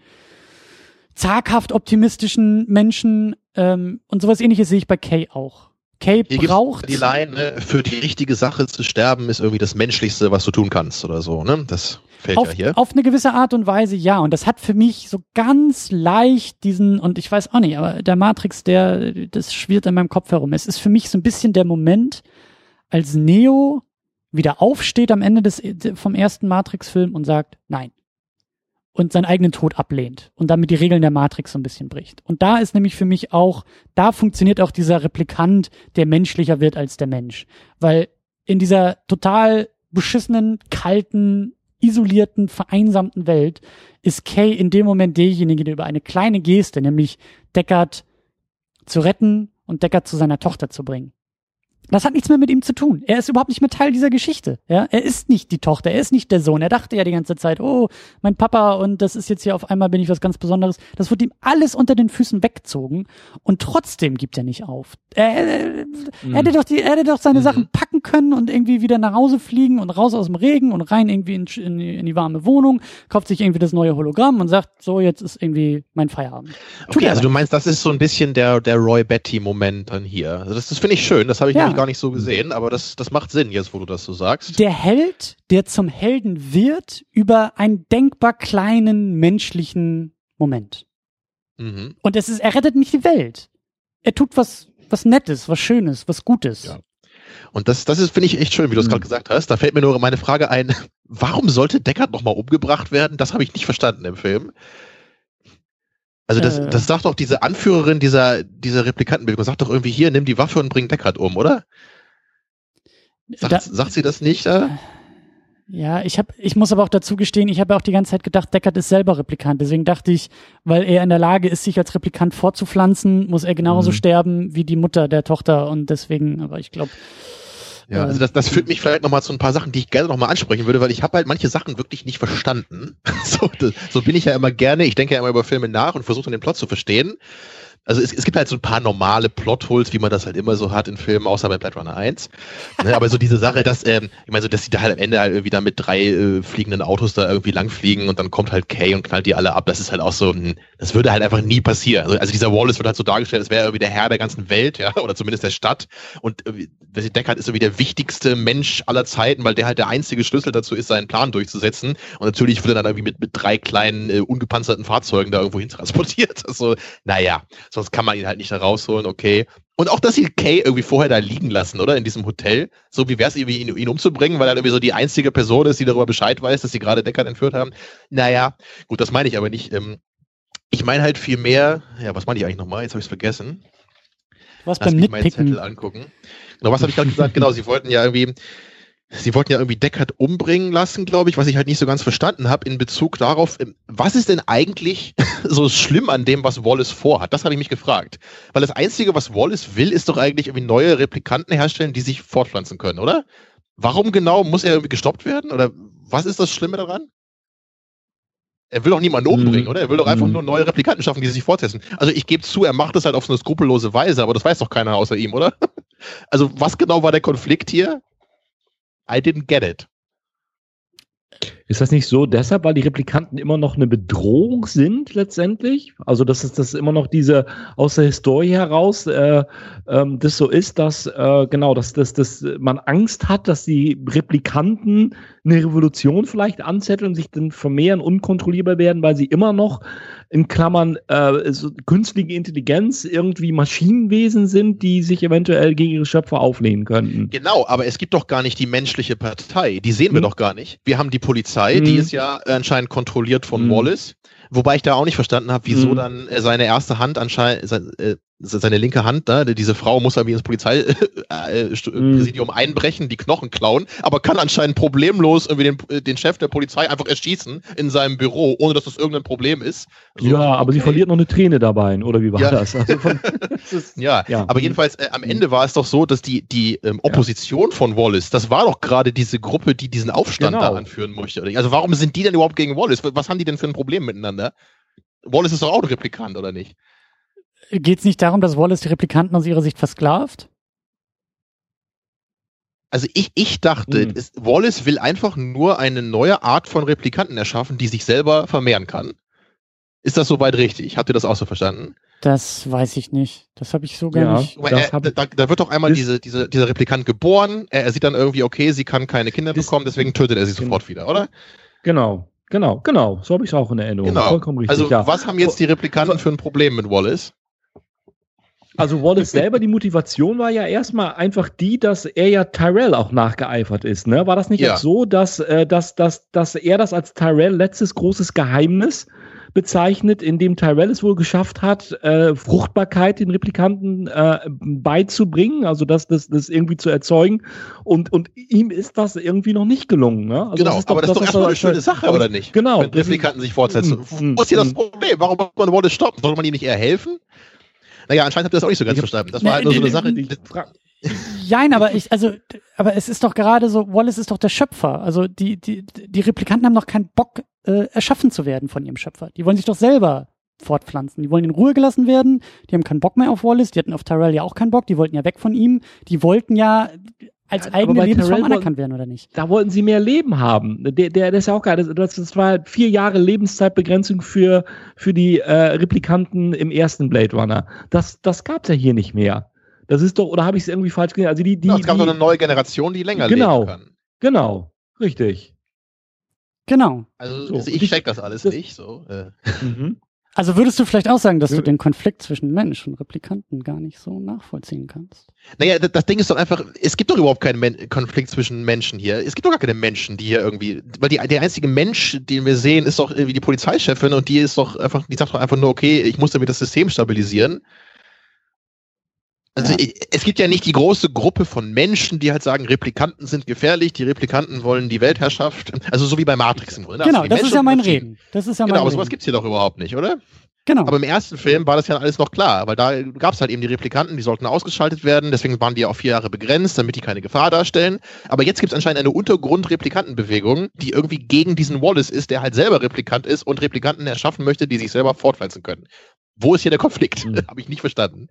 zaghaft optimistischen Menschen ähm, und sowas ähnliches sehe ich bei Kay auch. Kay Hier braucht die Line, ne, für die richtige Sache zu sterben ist irgendwie das Menschlichste, was du tun kannst oder so, ne? Das fällt auf, ja hier. auf eine gewisse Art und Weise ja. Und das hat für mich so ganz leicht diesen, und ich weiß auch nicht, aber der Matrix, der, das schwirrt in meinem Kopf herum. Es ist für mich so ein bisschen der Moment, als Neo wieder aufsteht am Ende des, vom ersten Matrix-Film und sagt, nein. Und seinen eigenen Tod ablehnt und damit die Regeln der Matrix so ein bisschen bricht. Und da ist nämlich für mich auch, da funktioniert auch dieser Replikant, der menschlicher wird als der Mensch. Weil in dieser total beschissenen, kalten, isolierten, vereinsamten Welt ist Kay in dem Moment derjenige, der über eine kleine Geste, nämlich Deckard zu retten und Deckard zu seiner Tochter zu bringen. Das hat nichts mehr mit ihm zu tun. Er ist überhaupt nicht mehr Teil dieser Geschichte. Ja, er ist nicht die Tochter, er ist nicht der Sohn. Er dachte ja die ganze Zeit, oh, mein Papa und das ist jetzt hier auf einmal bin ich was ganz Besonderes. Das wird ihm alles unter den Füßen weggezogen und trotzdem gibt er nicht auf. Er, er, Mhm. hätte doch die, er hätte doch seine Mhm. Sachen packen können und irgendwie wieder nach Hause fliegen und raus aus dem Regen und rein irgendwie in, in, die- in die warme Wohnung, kauft sich irgendwie das neue Hologramm und sagt, so jetzt ist irgendwie mein Feierabend. Tut Okay, also du meinst, das ist so ein bisschen der, der Roy Betty-Moment dann hier. Also das, das finde ich schön, das habe ich Ja. Gar nicht so gesehen, aber das, das macht Sinn jetzt, wo du das so sagst. der Held, der zum Helden wird über einen denkbar kleinen menschlichen Moment. Mhm. Und es ist, er rettet nicht die Welt. Er tut was, was Nettes, was Schönes, was Gutes. Ja. Und das, das ist, finde ich, echt schön, wie du es Mhm. gerade gesagt hast. Da fällt mir nur meine Frage ein, warum sollte Deckard nochmal umgebracht werden? Das habe ich nicht verstanden im Film. Also das, Äh. das sagt doch diese Anführerin dieser, dieser Replikantenbewegung, sagt doch irgendwie hier, nimm die Waffe und bring Deckard um, oder? Sagt, Da- sagt sie das nicht? Äh? Ja, ich hab, ich muss aber auch dazu gestehen, ich habe ja auch die ganze Zeit gedacht, Deckard ist selber Replikant. Deswegen dachte ich, weil er in der Lage ist, sich als Replikant fortzupflanzen, muss er genauso Mhm. sterben wie die Mutter der Tochter. Und deswegen, aber ich glaube, Ja, also das, das führt mich vielleicht nochmal zu ein paar Sachen, die ich gerne nochmal ansprechen würde, weil ich habe halt manche Sachen wirklich nicht verstanden. So, das, so bin ich ja immer gerne. Ich denke ja immer über Filme nach und versuche dann den Plot zu verstehen. Also es, es gibt halt so ein paar normale Plotholes, wie man das halt immer so hat in Filmen, außer bei Blade Runner 1. Ne, aber so diese Sache, dass, ähm, ich meine, so, dass sie da halt am Ende halt irgendwie da mit drei äh, fliegenden Autos da irgendwie langfliegen und dann kommt halt Kay und knallt die alle ab, das ist halt auch so, das würde halt einfach nie passieren. Also, also dieser Wallace wird halt so dargestellt, als wäre er irgendwie der Herr der ganzen Welt, ja, oder zumindest der Stadt. Und äh, Deckard ist irgendwie der wichtigste Mensch aller Zeiten, weil der halt der einzige Schlüssel dazu ist, seinen Plan durchzusetzen. Und natürlich wird er dann irgendwie mit, mit drei kleinen äh, ungepanzerten Fahrzeugen da irgendwo hin transportiert. Also, naja, sonst kann man ihn halt nicht da rausholen, okay. Und auch, dass sie Kay irgendwie vorher da liegen lassen, oder? In diesem Hotel. So wie wäre es irgendwie, ihn, ihn umzubringen, weil er irgendwie so die einzige Person ist, die darüber Bescheid weiß, dass sie gerade Deckard entführt haben. Naja, gut, das meine ich aber nicht. Ähm, ich meine halt viel mehr, ja, was meine ich eigentlich nochmal? Jetzt habe ich es vergessen. warst Lass beim mich meinen Zettel Nitpicken. angucken. Genau, was habe ich gerade gesagt? Genau, sie wollten ja irgendwie, sie wollten ja irgendwie Deckard umbringen lassen, glaube ich, was ich halt nicht so ganz verstanden habe in Bezug darauf, ähm, was ist denn eigentlich so schlimm an dem, was Wallace vorhat? Das habe ich mich gefragt. Weil das Einzige, was Wallace will, ist doch eigentlich irgendwie neue Replikanten herstellen, die sich fortpflanzen können, oder? Warum genau muss er irgendwie gestoppt werden? Oder was ist das Schlimme daran? Er will doch niemanden umbringen, Mhm. oder? Er will doch einfach Mhm. nur neue Replikanten schaffen, die sich fortsetzen. Also ich gebe zu, er macht das halt auf so eine skrupellose Weise, aber das weiß doch keiner außer ihm, oder? Also was genau war der Konflikt hier? I didn't get it. Ist das nicht so deshalb, weil die Replikanten immer noch eine Bedrohung sind letztendlich? Also dass es das immer noch diese aus der Historie heraus äh, ähm, das so ist, dass äh, genau, dass, dass, dass man Angst hat, dass die Replikanten eine Revolution vielleicht anzetteln sich dann vermehren, unkontrollierbar werden, weil sie immer noch in Klammern äh, so künstliche Intelligenz irgendwie Maschinenwesen sind, die sich eventuell gegen ihre Schöpfer auflehnen könnten. Genau, aber es gibt doch gar nicht die menschliche Partei. Die sehen wir Hm. doch gar nicht. Wir haben die Polizei, die Hm. ist ja anscheinend kontrolliert von Hm. Wallace. Wobei ich da auch nicht verstanden habe, wieso Hm. dann äh, seine erste Hand anscheinend, äh, seine linke Hand, ne? diese Frau muss irgendwie ins Polizeipräsidium äh, mhm. einbrechen, die Knochen klauen, aber kann anscheinend problemlos irgendwie den, den Chef der Polizei einfach erschießen in seinem Büro, ohne dass das irgendein Problem ist. So, ja, aber sie verliert noch eine Träne dabei, oder wie war ja. das? Also von, das ja, ja, aber jedenfalls äh, am Ende war es doch so, dass die, die ähm, Opposition ja. von Wallace, das war doch gerade diese Gruppe, die diesen Aufstand genau. da anführen möchte. Also warum sind die denn überhaupt gegen Wallace? Was haben die denn für ein Problem miteinander? Wallace ist doch auch ein Replikant, oder nicht? Geht es nicht darum, dass Wallace die Replikanten aus ihrer Sicht versklavt? Also ich, ich dachte, hm. ist, Wallace will einfach nur eine neue Art von Replikanten erschaffen, die sich selber vermehren kann. Ist das soweit richtig? Habt ihr das auch so verstanden? Das weiß ich nicht. Das habe ich so gar ja, nicht. Er, da, da, wird doch einmal diese, diese, dieser Replikant geboren. Er, er, sieht dann irgendwie, okay, sie kann keine Kinder bekommen, deswegen tötet er sie sofort wieder, oder? Genau. Genau, genau, so habe ich es auch in Erinnerung. Genau. Vollkommen richtig. Also, ja. was haben jetzt die Replikanten für ein Problem mit Wallace? Also Wallace selber, die Motivation war ja erstmal einfach die, dass er ja Tyrell auch nachgeeifert ist. Ne? War das nicht ja. so, dass, äh, dass, dass, dass er das als Tyrell letztes großes Geheimnis bezeichnet, in dem Tyrell es wohl geschafft hat, äh, Fruchtbarkeit den Replikanten äh, beizubringen, also das, das, das irgendwie zu erzeugen. Und, und ihm ist das irgendwie noch nicht gelungen. Ne? Also genau, das aber das ist doch erstmal eine schöne Sache, oder nicht? Genau. Wenn Replikanten sich fortsetzen. Wo ist hier das Problem? Warum muss man Wallace stoppen? Soll man ihm nicht eher helfen? Naja, anscheinend habt ihr das auch nicht so ganz verstanden. Das war halt nur so eine Sache, die. Nein, aber ich, also, aber es ist doch gerade so, Wallace ist doch der Schöpfer. Also die, die, die Replikanten haben noch keinen Bock, äh, erschaffen zu werden von ihrem Schöpfer. Die wollen sich doch selber fortpflanzen. Die wollen in Ruhe gelassen werden. Die haben keinen Bock mehr auf Wallace. Die hatten auf Tyrell ja auch keinen Bock. Die wollten ja weg von ihm. Die wollten ja als eigene Lebensform Tyrell anerkannt werden, oder nicht? Da wollten sie mehr Leben haben. Der, der, der ist ja auch geil. Das, das war vier Jahre Lebenszeitbegrenzung für, für die äh, Replikanten im ersten Blade Runner. Das, das gab's ja hier nicht mehr. Das ist doch, oder habe ich es irgendwie falsch gesehen? Also die, die, ja, es gab die, doch eine neue Generation, die länger genau, leben kann. Genau, richtig. Genau. Also, so. also ich check das alles das, nicht so. Äh. Mhm. Also würdest du vielleicht auch sagen, dass du den Konflikt zwischen Mensch und Replikanten gar nicht so nachvollziehen kannst? Naja, das Ding ist doch einfach, es gibt doch überhaupt keinen Men Konflikt zwischen Menschen hier. Es gibt doch gar keine Menschen, die hier irgendwie, weil die, der einzige Mensch, den wir sehen, ist doch irgendwie die Polizeichefin und die ist doch einfach, die sagt doch einfach nur, okay, ich muss damit das System stabilisieren. Also ja. es gibt ja nicht die große Gruppe von Menschen, die halt sagen, Replikanten sind gefährlich, die Replikanten wollen die Weltherrschaft. Also so wie bei Matrix im Grunde. Genau, das Menschen ist ja mein Reden. Das ist ja genau, mein aber sowas gibt's hier doch überhaupt nicht, oder? Genau. Aber im ersten Film war das ja alles noch klar, weil da gab es halt eben die Replikanten, die sollten ausgeschaltet werden, deswegen waren die ja auf vier Jahre begrenzt, damit die keine Gefahr darstellen. Aber jetzt gibt es anscheinend eine Untergrund-Replikantenbewegung, die irgendwie gegen diesen Wallace ist, der halt selber Replikant ist und Replikanten erschaffen möchte, die sich selber fortpflanzen können. Wo ist hier der Konflikt? Mhm. Habe ich nicht verstanden.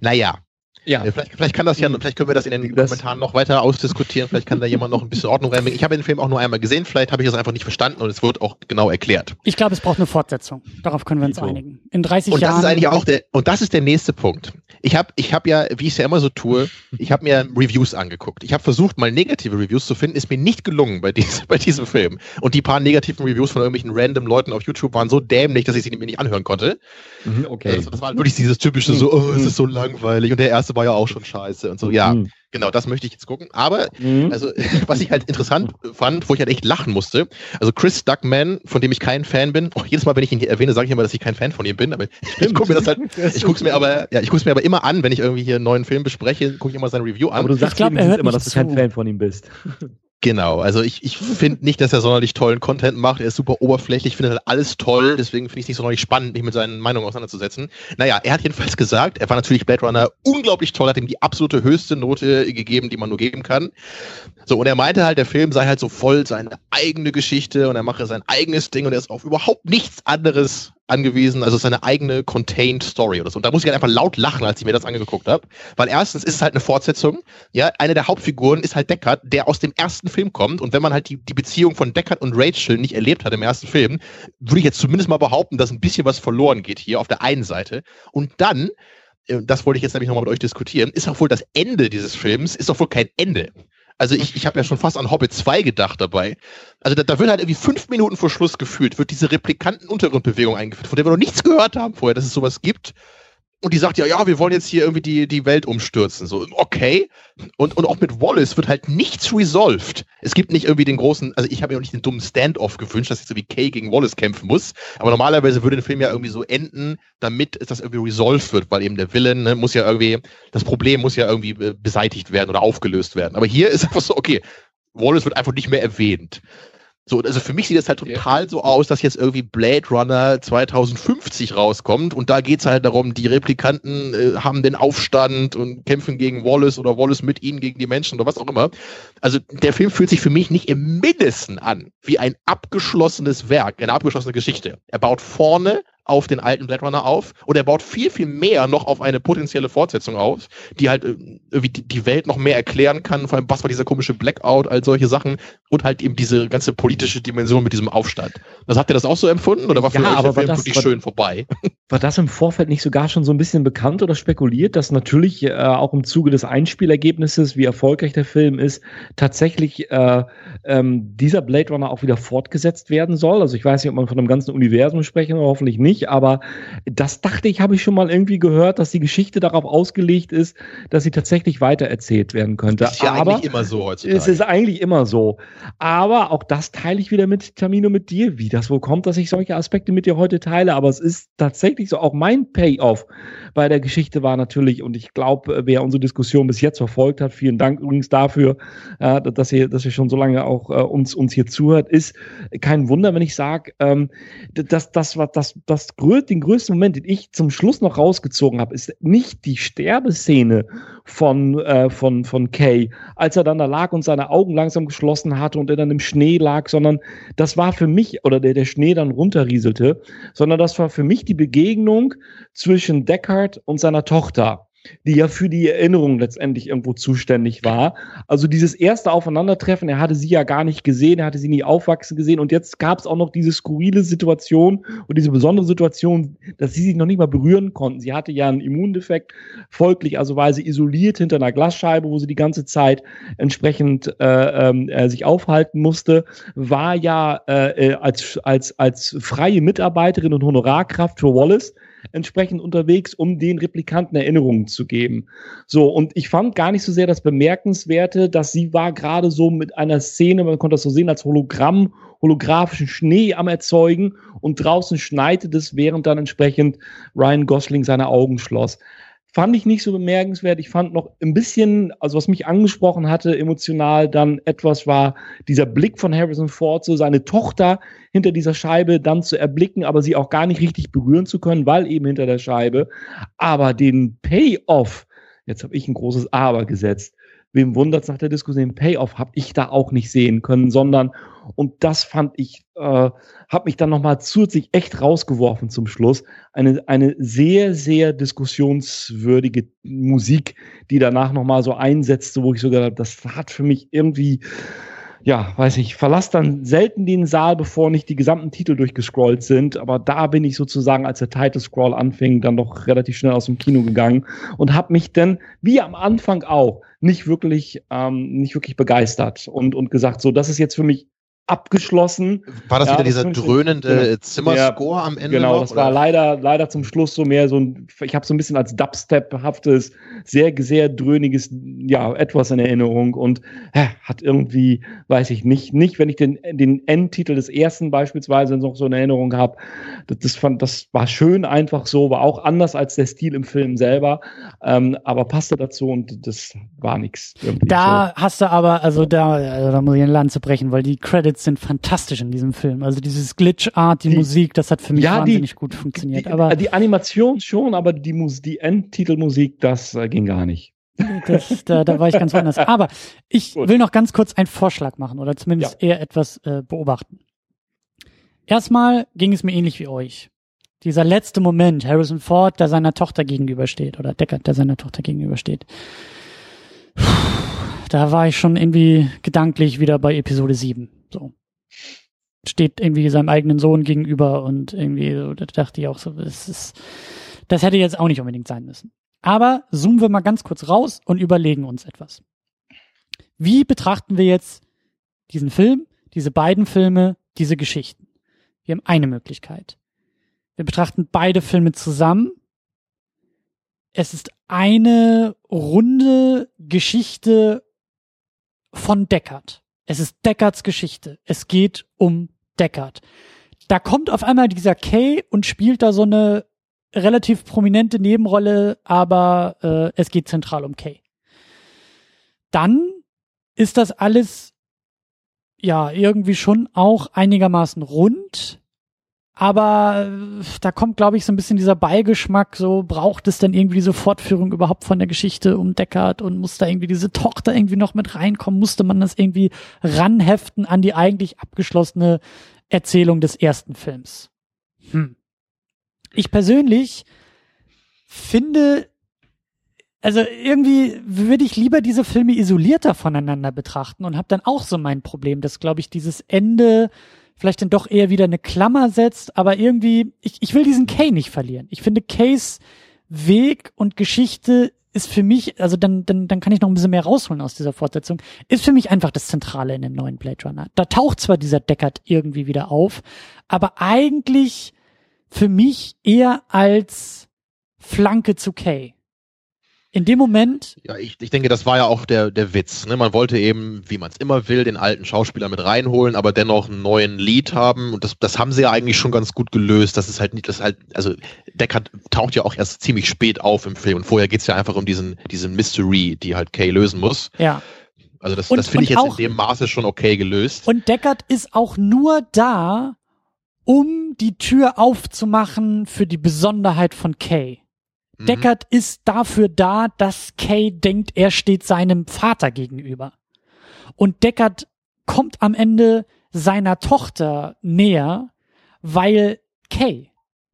Naja. Ja. Äh, vielleicht, vielleicht kann das ja, mhm. vielleicht können wir das in den das Kommentaren noch weiter ausdiskutieren. Vielleicht kann da jemand noch ein bisschen Ordnung reinbringen. Ich habe den Film auch nur einmal gesehen. Vielleicht habe ich das einfach nicht verstanden und es wird auch genau erklärt. Ich glaube, es braucht eine Fortsetzung. Darauf können wir uns so. einigen. In 30 und Jahren. Das ist eigentlich auch der, und das ist der nächste Punkt. Ich habe ich hab ja, wie ich es ja immer so tue, ich habe mir Reviews angeguckt. Ich habe versucht, mal negative Reviews zu finden. Ist mir nicht gelungen bei, dies, bei diesem Film. Und die paar negativen Reviews von irgendwelchen random Leuten auf YouTube waren so dämlich, dass ich sie mir nicht anhören konnte. Mhm, okay. Das, das war wirklich dieses typische so, oh, es ist so langweilig. Und der erste war ja auch schon scheiße und so. Ja. Mhm. Genau, das möchte ich jetzt gucken. Aber, mhm. also, was ich halt interessant fand, wo ich halt echt lachen musste, also Chris Duckman, von dem ich kein Fan bin, oh, jedes Mal, wenn ich ihn hier erwähne, sage ich immer, dass ich kein Fan von ihm bin, aber ich gucke mir das halt, ich gucke es mir aber, ja, ich mir aber immer an, wenn ich irgendwie hier einen neuen Film bespreche, gucke ich immer sein Review an. Aber du sagst glaub, immer, dass du kein Fan von ihm bist. Genau, also ich, ich finde nicht, dass er sonderlich tollen Content macht. Er ist super oberflächlich, findet halt alles toll, deswegen finde ich es nicht sonderlich spannend, mich mit seinen Meinungen auseinanderzusetzen. Naja, er hat jedenfalls gesagt, er war natürlich Blade Runner unglaublich toll, hat ihm die absolute höchste Note gegeben, die man nur geben kann. So, und er meinte halt, der Film sei halt so voll seine eigene Geschichte und er mache sein eigenes Ding und er ist auf überhaupt nichts anderes angewiesen, also seine eigene contained Story oder so. Und da muss ich halt einfach laut lachen, als ich mir das angeguckt habe, weil erstens ist es halt eine Fortsetzung. Ja, eine der Hauptfiguren ist halt Deckard, der aus dem ersten Film kommt. Und wenn man halt die, die Beziehung von Deckard und Rachel nicht erlebt hat im ersten Film, würde ich jetzt zumindest mal behaupten, dass ein bisschen was verloren geht hier auf der einen Seite. Und dann äh, das wollte ich jetzt nämlich nochmal mit euch diskutieren, ist auch wohl das Ende dieses Films, ist doch wohl kein Ende. Also ich, ich habe ja schon fast an Hobbit 2 gedacht dabei. Also da, da wird halt irgendwie fünf Minuten vor Schluss gefühlt, wird diese Replikanten-Untergrundbewegung eingeführt, von der wir noch nichts gehört haben vorher, dass es sowas gibt. Und die sagt ja, ja, wir wollen jetzt hier irgendwie die, die Welt umstürzen. So, okay. Und, und auch mit Wallace wird halt nichts resolved. Es gibt nicht irgendwie den großen, also ich habe mir auch nicht den dummen Standoff gewünscht, dass jetzt so wie Kay gegen Wallace kämpfen muss. Aber normalerweise würde der Film ja irgendwie so enden, damit das irgendwie resolved wird, weil eben der Villain ne, muss ja irgendwie, das Problem muss ja irgendwie beseitigt werden oder aufgelöst werden. Aber hier ist einfach so, okay, Wallace wird einfach nicht mehr erwähnt. So, also für mich sieht es halt total so aus, dass jetzt irgendwie Blade Runner 2050 rauskommt und da geht's halt darum, die Replikanten äh, haben den Aufstand und kämpfen gegen Wallace oder Wallace mit ihnen gegen die Menschen oder was auch immer. Also der Film fühlt sich für mich nicht im Mindesten an wie ein abgeschlossenes Werk, eine abgeschlossene Geschichte. Er baut vorne auf den alten Blade Runner auf und er baut viel, viel mehr noch auf eine potenzielle Fortsetzung auf, die halt äh, irgendwie die Welt noch mehr erklären kann, vor allem was war dieser komische Blackout, all solche Sachen und halt eben diese ganze politische Dimension mit diesem Aufstand. Also habt ihr das auch so empfunden oder war für ja, euch aber der Film das, wirklich war, schön vorbei? War das im Vorfeld nicht sogar schon so ein bisschen bekannt oder spekuliert, dass natürlich äh, auch im Zuge des Einspielergebnisses, wie erfolgreich der Film ist, tatsächlich äh, ähm, dieser Blade Runner auch wieder fortgesetzt werden soll? Also ich weiß nicht, ob man von einem ganzen Universum sprechen, hoffentlich nicht, aber das dachte ich, habe ich schon mal irgendwie gehört, dass die Geschichte darauf ausgelegt ist, dass sie tatsächlich weitererzählt werden könnte. Das ist ja aber eigentlich immer so heutzutage. es ist eigentlich immer so. Aber auch das teile ich wieder mit Tamino mit dir, wie das wohl kommt, dass ich solche Aspekte mit dir heute teile. Aber es ist tatsächlich so. Auch mein Payoff bei der Geschichte war natürlich, und ich glaube, wer unsere Diskussion bis jetzt verfolgt hat, vielen Dank übrigens dafür, äh, dass ihr, dass ihr schon so lange auch äh, uns, uns hier zuhört, ist kein Wunder, wenn ich sage, ähm, dass das, was das, das grö den größten Moment, den ich zum Schluss noch rausgezogen habe, ist nicht die Sterbeszene von, äh, von, von Kay, als er dann da lag und seine Augen langsam geschlossen hatte und er dann im Schnee lag, sondern das war für mich, oder der, der Schnee dann runterrieselte, sondern das war für mich die Begegnung zwischen Deckard und seiner Tochter die ja für die Erinnerung letztendlich irgendwo zuständig war. Also dieses erste Aufeinandertreffen, er hatte sie ja gar nicht gesehen, er hatte sie nie aufwachsen gesehen und jetzt gab es auch noch diese skurrile Situation und diese besondere Situation, dass sie sich noch nicht mal berühren konnten. Sie hatte ja einen Immundefekt, folglich also war sie isoliert hinter einer Glasscheibe, wo sie die ganze Zeit entsprechend äh, äh, sich aufhalten musste, war ja äh, äh als, als, als freie Mitarbeiterin und Honorarkraft für Wallace entsprechend unterwegs, um den Replikanten Erinnerungen zu geben. So, und ich fand gar nicht so sehr das Bemerkenswerte, dass sie war gerade so mit einer Szene, man konnte das so sehen, als Hologramm, holographischen Schnee am Erzeugen und draußen schneite es, während dann entsprechend Ryan Gosling seine Augen schloss fand ich nicht so bemerkenswert. Ich fand noch ein bisschen, also was mich angesprochen hatte, emotional dann etwas war dieser Blick von Harrison Ford, so seine Tochter hinter dieser Scheibe dann zu erblicken, aber sie auch gar nicht richtig berühren zu können, weil eben hinter der Scheibe. Aber den Payoff, jetzt habe ich ein großes Aber gesetzt, wem wundert's nach der Diskussion, Payoff habe ich da auch nicht sehen können, sondern und das fand ich, äh, habe mich dann nochmal zusätzlich echt rausgeworfen zum Schluss. Eine, eine sehr, sehr diskussionswürdige Musik, die danach nochmal so einsetzte, wo ich sogar, das hat für mich irgendwie, ja, weiß ich, verlass dann selten den Saal, bevor nicht die gesamten Titel durchgescrollt sind. Aber da bin ich sozusagen, als der Title Scroll anfing, dann doch relativ schnell aus dem Kino gegangen und habe mich dann, wie am Anfang auch, nicht wirklich, ähm, nicht wirklich begeistert und, und gesagt, so, das ist jetzt für mich abgeschlossen. War das Ja, wieder das dieser dröhnende. Zimmerscore am Ende Genau, noch? das war oder? leider, leider zum Schluss so mehr so ein, ich habe so ein bisschen als Dubstep-haftes, sehr, sehr dröhniges, ja, etwas in Erinnerung und äh, hat irgendwie, weiß ich nicht, nicht, wenn ich den, den Endtitel des ersten beispielsweise noch so in Erinnerung habe, das, das fand, das war schön einfach so, war auch anders als der Stil im Film selber, ähm, aber passte dazu und das war irgendwie Da hast du aber, also da, also da muss ich eine Lanze brechen, weil die Credits sind fantastisch in diesem Film. Also dieses Glitch-Art, die, Die- Musik, das hat für mich Ja, die- wahnsinnig gut funktioniert. Die, aber die Animation schon, aber die, Mus die Endtitelmusik, das äh, ging gar nicht. das, da, da war ich ganz woanders. Aber ich Gut. will noch ganz kurz einen Vorschlag machen oder zumindest eher etwas äh, beobachten. Erstmal ging es mir ähnlich wie euch. Dieser letzte Moment, Harrison Ford, der seiner Tochter gegenübersteht, oder Deckard, der seiner Tochter gegenübersteht. Puh, Da war ich schon irgendwie gedanklich wieder bei Episode 7. So. Steht irgendwie seinem eigenen Sohn gegenüber und irgendwie, so, da dachte ich auch so, das ist, das hätte jetzt auch nicht unbedingt sein müssen. Aber zoomen wir mal ganz kurz raus und überlegen uns etwas. Wie betrachten wir jetzt diesen Film, diese beiden Filme, diese Geschichten? Wir haben eine Möglichkeit. Wir betrachten beide Filme zusammen es ist eine runde Geschichte von Deckard. Es ist Deckards Geschichte. Es geht um Deckard. Da kommt auf einmal dieser Kay und spielt da so eine relativ prominente Nebenrolle, aber äh, es geht zentral um Kay. Dann ist das alles ja irgendwie schon auch einigermaßen rund. Aber äh, da kommt, glaube ich, so ein bisschen dieser Beigeschmack, so braucht es denn irgendwie diese Fortführung überhaupt von der Geschichte um Deckard und muss da irgendwie diese Tochter irgendwie noch mit reinkommen? Musste man das irgendwie ranheften an die eigentlich abgeschlossene Erzählung des ersten Films? Hm. Ich persönlich finde, also irgendwie würde ich lieber diese Filme isolierter voneinander betrachten und habe dann auch so mein Problem, dass, glaube ich, dieses Ende vielleicht dann doch eher wieder eine Klammer setzt, aber irgendwie, ich, ich will diesen Kay nicht verlieren. Ich finde Kays Weg und Geschichte ist für mich, also dann, dann, dann kann ich noch ein bisschen mehr rausholen aus dieser Fortsetzung, ist für mich einfach das Zentrale in dem neuen Blade Runner. Da taucht zwar dieser Deckard irgendwie wieder auf, aber eigentlich für mich eher als Flanke zu Kay in dem Moment. Ja, ich, ich denke, das war ja auch der, der Witz. Ne? Man wollte eben, wie man es immer will, den alten Schauspieler mit reinholen, aber dennoch einen neuen Lied haben. Und das, das haben sie ja eigentlich schon ganz gut gelöst. Das ist halt nicht, das halt, also Deckard taucht ja auch erst ziemlich spät auf im Film. Und vorher geht's ja einfach um diesen, diesen Mystery, die halt Kay lösen muss. Ja. Also das, das finde ich jetzt auch, in dem Maße schon okay gelöst. Und Deckard ist auch nur da, um die Tür aufzumachen für die Besonderheit von Kay. Mhm. Ist dafür da, dass Kay denkt, er steht seinem Vater gegenüber. Und Deckard kommt am Ende seiner Tochter näher, weil Kay,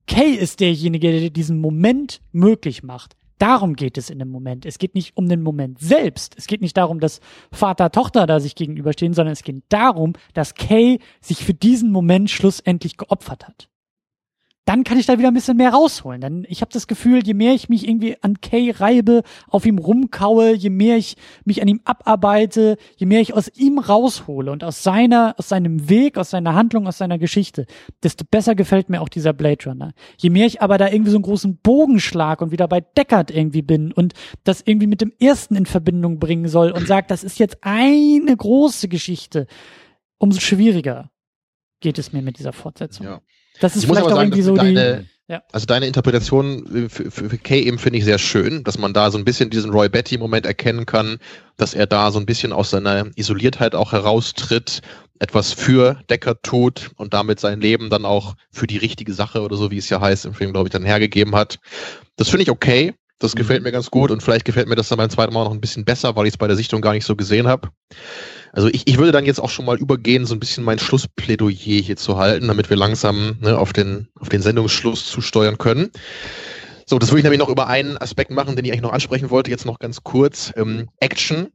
Kay ist derjenige, der diesen Moment möglich macht. Darum geht es in dem Moment. Es geht nicht um den Moment selbst. Es geht nicht darum, dass Vater, Tochter da sich gegenüberstehen, sondern es geht darum, dass Kay sich für diesen Moment schlussendlich geopfert hat dann kann ich da wieder ein bisschen mehr rausholen. Dann ich habe das Gefühl, je mehr ich mich irgendwie an Kay reibe, auf ihm rumkaue, je mehr ich mich an ihm abarbeite, je mehr ich aus ihm raushole und aus seiner, aus seinem Weg, aus seiner Handlung, aus seiner Geschichte, desto besser gefällt mir auch dieser Blade Runner. Je mehr ich aber da irgendwie so einen großen Bogenschlag und wieder bei Deckard irgendwie bin und das irgendwie mit dem ersten in Verbindung bringen soll und sagt, das ist jetzt eine große Geschichte, umso schwieriger geht es mir mit dieser Fortsetzung. Ja. Das ist ich vielleicht auch sagen, irgendwie so deine, die. Ja. Also deine Interpretation für, für, für Kay eben finde ich sehr schön, dass man da so ein bisschen diesen Roy Betty-Moment erkennen kann, dass er da so ein bisschen aus seiner Isoliertheit auch heraustritt, etwas für Decker tut und damit sein Leben dann auch für die richtige Sache oder so, wie es ja heißt, im Film, glaube ich, dann hergegeben hat. Das finde ich okay. Das mhm. gefällt mir ganz gut und vielleicht gefällt mir das dann beim zweiten Mal noch ein bisschen besser, weil ich es bei der Sichtung gar nicht so gesehen habe. Also ich, ich würde dann jetzt auch schon mal übergehen, so ein bisschen mein Schlussplädoyer hier zu halten, damit wir langsam ne, auf, den, auf den Sendungsschluss zusteuern können. So, das würde ich nämlich noch über einen Aspekt machen, den ich eigentlich noch ansprechen wollte, jetzt noch ganz kurz. Ähm, Action.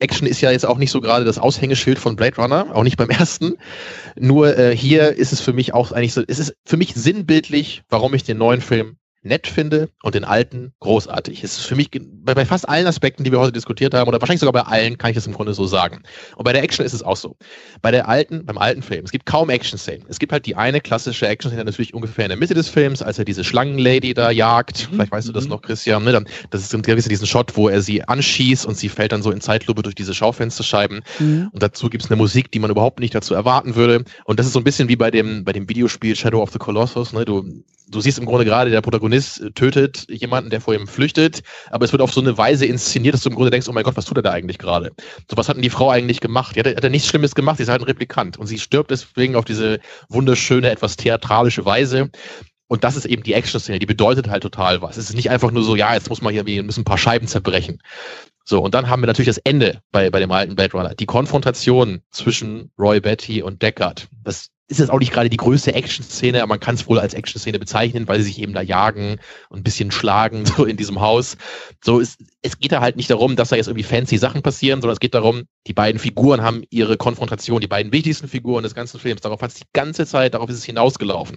Action ist ja jetzt auch nicht so gerade das Aushängeschild von Blade Runner, auch nicht beim ersten. Nur äh, hier ist es für mich auch eigentlich so, es ist für mich sinnbildlich, warum ich den neuen Film nett finde und den alten großartig. Es ist für mich bei, bei, fast allen Aspekten, die wir heute diskutiert haben, oder wahrscheinlich sogar bei allen, kann ich das im Grunde so sagen. Und bei der Action ist es auch so. Bei der alten, beim alten Film, es gibt kaum Action-Szenen. Es gibt halt die eine klassische Action-Szene natürlich ungefähr in der Mitte des Films, als er diese Schlangenlady da jagt. Mhm. Vielleicht weißt du das mhm. noch, Christian. Ne? Dann, das ist, gibt es diesen Shot, wo er sie anschießt und sie fällt dann so in Zeitlupe durch diese Schaufensterscheiben. Mhm. Und dazu gibt es eine Musik, die man überhaupt nicht dazu erwarten würde. Und das ist so ein bisschen wie bei dem, bei dem Videospiel Shadow of the Colossus. Ne? Du du siehst im Grunde gerade, der Protagonist äh, tötet jemanden, der vor ihm flüchtet, aber es wird auf so eine Weise inszeniert, dass du im Grunde denkst, oh mein Gott, was tut er da eigentlich gerade? So, was hat denn die Frau eigentlich gemacht? Die hat, hat er nichts Schlimmes gemacht, sie ist halt ein Replikant und sie stirbt deswegen auf diese wunderschöne, etwas theatralische Weise. Und das ist eben die Action-Szene, die bedeutet halt total was. Es ist nicht einfach nur so, ja, jetzt muss man hier müssen ein paar Scheiben zerbrechen. So, und dann haben wir natürlich das Ende bei, bei dem alten Blade Runner. Die Konfrontation zwischen Roy Betty und Deckard. Das ist jetzt auch nicht gerade die größte Action-Szene, aber man kann es wohl als Action-Szene bezeichnen, weil sie sich eben da jagen und ein bisschen schlagen, so in diesem Haus. So ist, es geht da halt nicht darum, dass da jetzt irgendwie fancy Sachen passieren, sondern es geht darum, die beiden Figuren haben ihre Konfrontation, die beiden wichtigsten Figuren des ganzen Films. Darauf hat es die ganze Zeit, darauf ist es hinausgelaufen.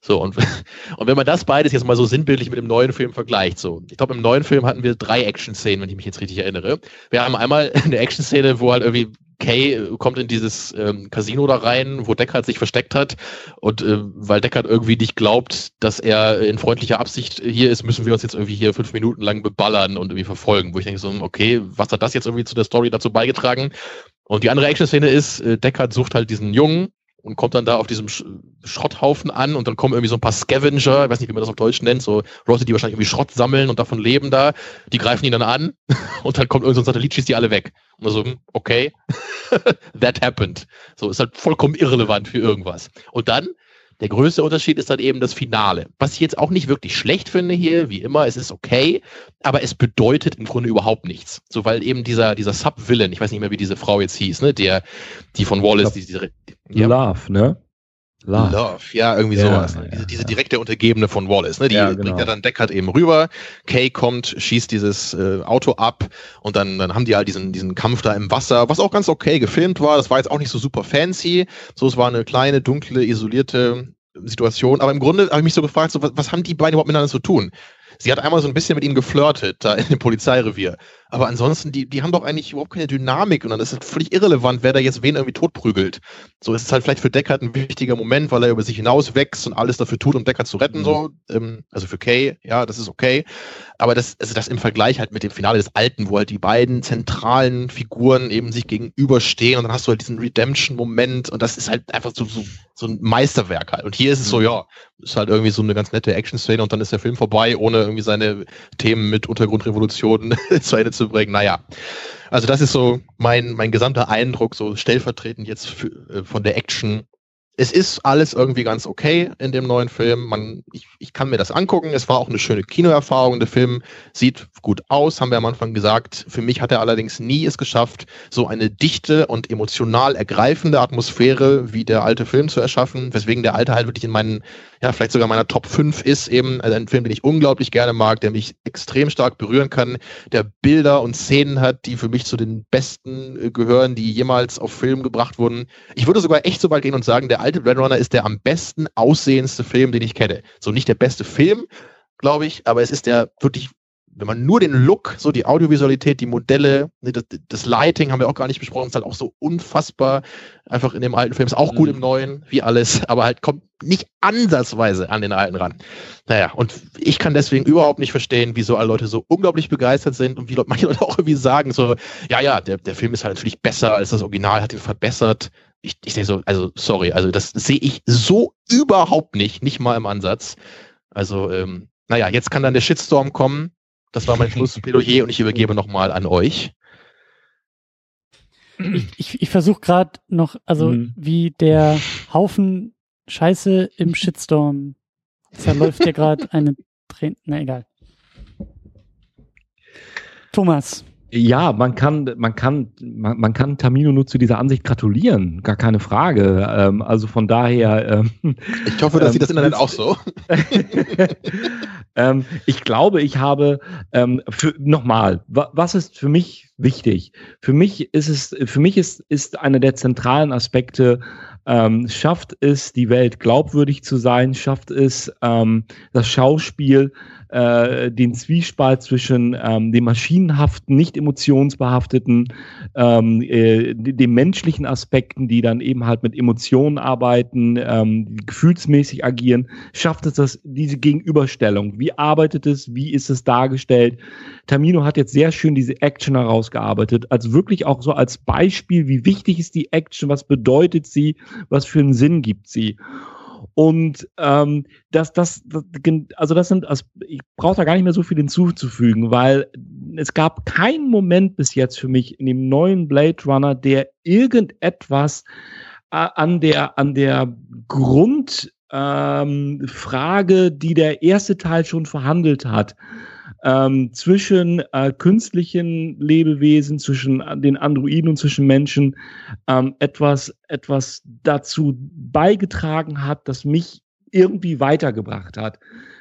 So, und, und wenn man das beides jetzt mal so sinnbildlich mit dem neuen Film vergleicht, so, ich glaube, im neuen Film hatten wir drei Action-Szenen, wenn ich mich jetzt richtig erinnere. Wir haben einmal eine Action-Szene, wo halt irgendwie Kay kommt in dieses ähm, Casino da rein, wo Deckard sich versteckt hat. Und äh, weil Deckard irgendwie nicht glaubt, dass er in freundlicher Absicht hier ist, müssen wir uns jetzt irgendwie hier fünf Minuten lang beballern und irgendwie verfolgen. Wo ich denke so, okay, was hat das jetzt irgendwie zu der Story dazu beigetragen? Und die andere Action-Szene ist, äh, Deckard sucht halt diesen Jungen, und kommt dann da auf diesem Sch Schrotthaufen an und dann kommen irgendwie so ein paar Scavenger, ich weiß nicht, wie man das auf Deutsch nennt, so Leute, die wahrscheinlich irgendwie Schrott sammeln und davon leben da, die greifen ihn dann an und dann kommt irgendein so Satellit, schießt die alle weg. Und so, hm, okay, that happened. So, ist halt vollkommen irrelevant für irgendwas. Und dann der größte Unterschied ist dann eben das Finale. Was ich jetzt auch nicht wirklich schlecht finde hier, wie immer, es ist okay, aber es bedeutet im Grunde überhaupt nichts. So, weil eben dieser, dieser Sub-Villain, ich weiß nicht mehr, wie diese Frau jetzt hieß, ne, der, die von Wallace, die, diese, ja. Love, ne? Love. Love, ja, irgendwie ja, sowas. Ne? Diese, diese direkte Untergebene von Wallace, ne? Die ja, genau. bringt ja dann Deckard eben rüber. Kay kommt, schießt dieses äh, Auto ab und dann, dann haben die halt diesen, diesen Kampf da im Wasser, was auch ganz okay gefilmt war. Das war jetzt auch nicht so super fancy. So, es war eine kleine, dunkle, isolierte Situation. Aber im Grunde habe ich mich so gefragt, so, was, was haben die beiden überhaupt miteinander zu tun? Sie hat einmal so ein bisschen mit ihm geflirtet, da in dem Polizeirevier. Aber ansonsten, die, die haben doch eigentlich überhaupt keine Dynamik und dann ist es völlig irrelevant, wer da jetzt wen irgendwie totprügelt. So ist es halt vielleicht für Deckard ein wichtiger Moment, weil er über sich hinaus wächst und alles dafür tut, um Deckard zu retten, mhm. so. Ähm, also für Kay, ja, das ist okay. Aber das, also das im Vergleich halt mit dem Finale des Alten, wo halt die beiden zentralen Figuren eben sich gegenüberstehen und dann hast du halt diesen Redemption-Moment und das ist halt einfach so, so, so ein Meisterwerk halt. Und hier ist es so, mhm. ja, ist halt irgendwie so eine ganz nette Action-Szene und dann ist der Film vorbei, ohne irgendwie seine Themen mit Untergrundrevolutionen zu Ende zu zu bringen. Naja, also das ist so mein, mein gesamter Eindruck, so stellvertretend jetzt für, äh, von der Action es ist alles irgendwie ganz okay in dem neuen Film. Man, ich, ich kann mir das angucken. Es war auch eine schöne Kinoerfahrung. Der Film sieht gut aus, haben wir am Anfang gesagt. Für mich hat er allerdings nie es geschafft, so eine dichte und emotional ergreifende Atmosphäre wie der alte Film zu erschaffen, weswegen der alte halt wirklich in meinen, ja, vielleicht sogar meiner Top 5 ist eben. Also ein Film, den ich unglaublich gerne mag, der mich extrem stark berühren kann, der Bilder und Szenen hat, die für mich zu den besten äh, gehören, die jemals auf Film gebracht wurden. Ich würde sogar echt so weit gehen und sagen, der alte Blade Runner ist der am besten aussehendste Film, den ich kenne. So nicht der beste Film, glaube ich, aber es ist der wirklich wenn man nur den Look, so die Audiovisualität, die Modelle, ne, das, das, Lighting haben wir auch gar nicht besprochen, ist halt auch so unfassbar einfach in dem alten Film, ist auch gut mhm. im neuen, wie alles, aber halt kommt nicht ansatzweise an den alten ran. Naja, und ich kann deswegen überhaupt nicht verstehen, wieso alle Leute so unglaublich begeistert sind und wie manche Leute auch irgendwie sagen, so, ja, ja, der, der Film ist halt natürlich besser als das Original, hat ihn verbessert ich, ich denke so, also sorry, also das sehe ich so überhaupt nicht, nicht mal im Ansatz. Also, ähm, naja, jetzt kann dann der Shitstorm kommen. Das war mein Schlussplädoyer und ich übergebe nochmal an euch. Ich, ich, ich versuche gerade noch, also mhm. wie der Haufen Scheiße im Shitstorm zerläuft ja gerade eine Träne. Na egal. Thomas. Ja, man kann, man kann, man, man kann Tamino nur zu dieser Ansicht gratulieren, gar keine Frage. Ähm, also von daher. Ähm, ich hoffe, dass ähm, Sie das Internet auch so. ähm, ich glaube, ich habe ähm, nochmal, wa, was ist für mich wichtig? Für mich ist es, für mich ist ist einer der zentralen Aspekte ähm, schafft es, die Welt glaubwürdig zu sein, schafft es, ähm, das Schauspiel, äh, den Zwiespalt zwischen ähm, dem maschinenhaften, nicht emotionsbehafteten, ähm, äh, den menschlichen Aspekten, die dann eben halt mit Emotionen arbeiten, ähm, gefühlsmäßig agieren, schafft es das, diese Gegenüberstellung. Wie arbeitet es? Wie ist es dargestellt? Tamino hat jetzt sehr schön diese Action herausgearbeitet, als wirklich auch so als Beispiel, wie wichtig ist die Action, was bedeutet sie, was für einen Sinn gibt sie. Und ähm, das, das, das, also das sind, also ich brauche da gar nicht mehr so viel hinzuzufügen, weil es gab keinen Moment bis jetzt für mich in dem neuen Blade Runner, der irgendetwas äh, an der, an der Grundfrage, ähm, die der erste Teil schon verhandelt hat, ähm, zwischen äh, künstlichen Lebewesen, zwischen den Androiden und zwischen Menschen ähm, etwas, etwas dazu beigetragen hat, das mich irgendwie weitergebracht hat.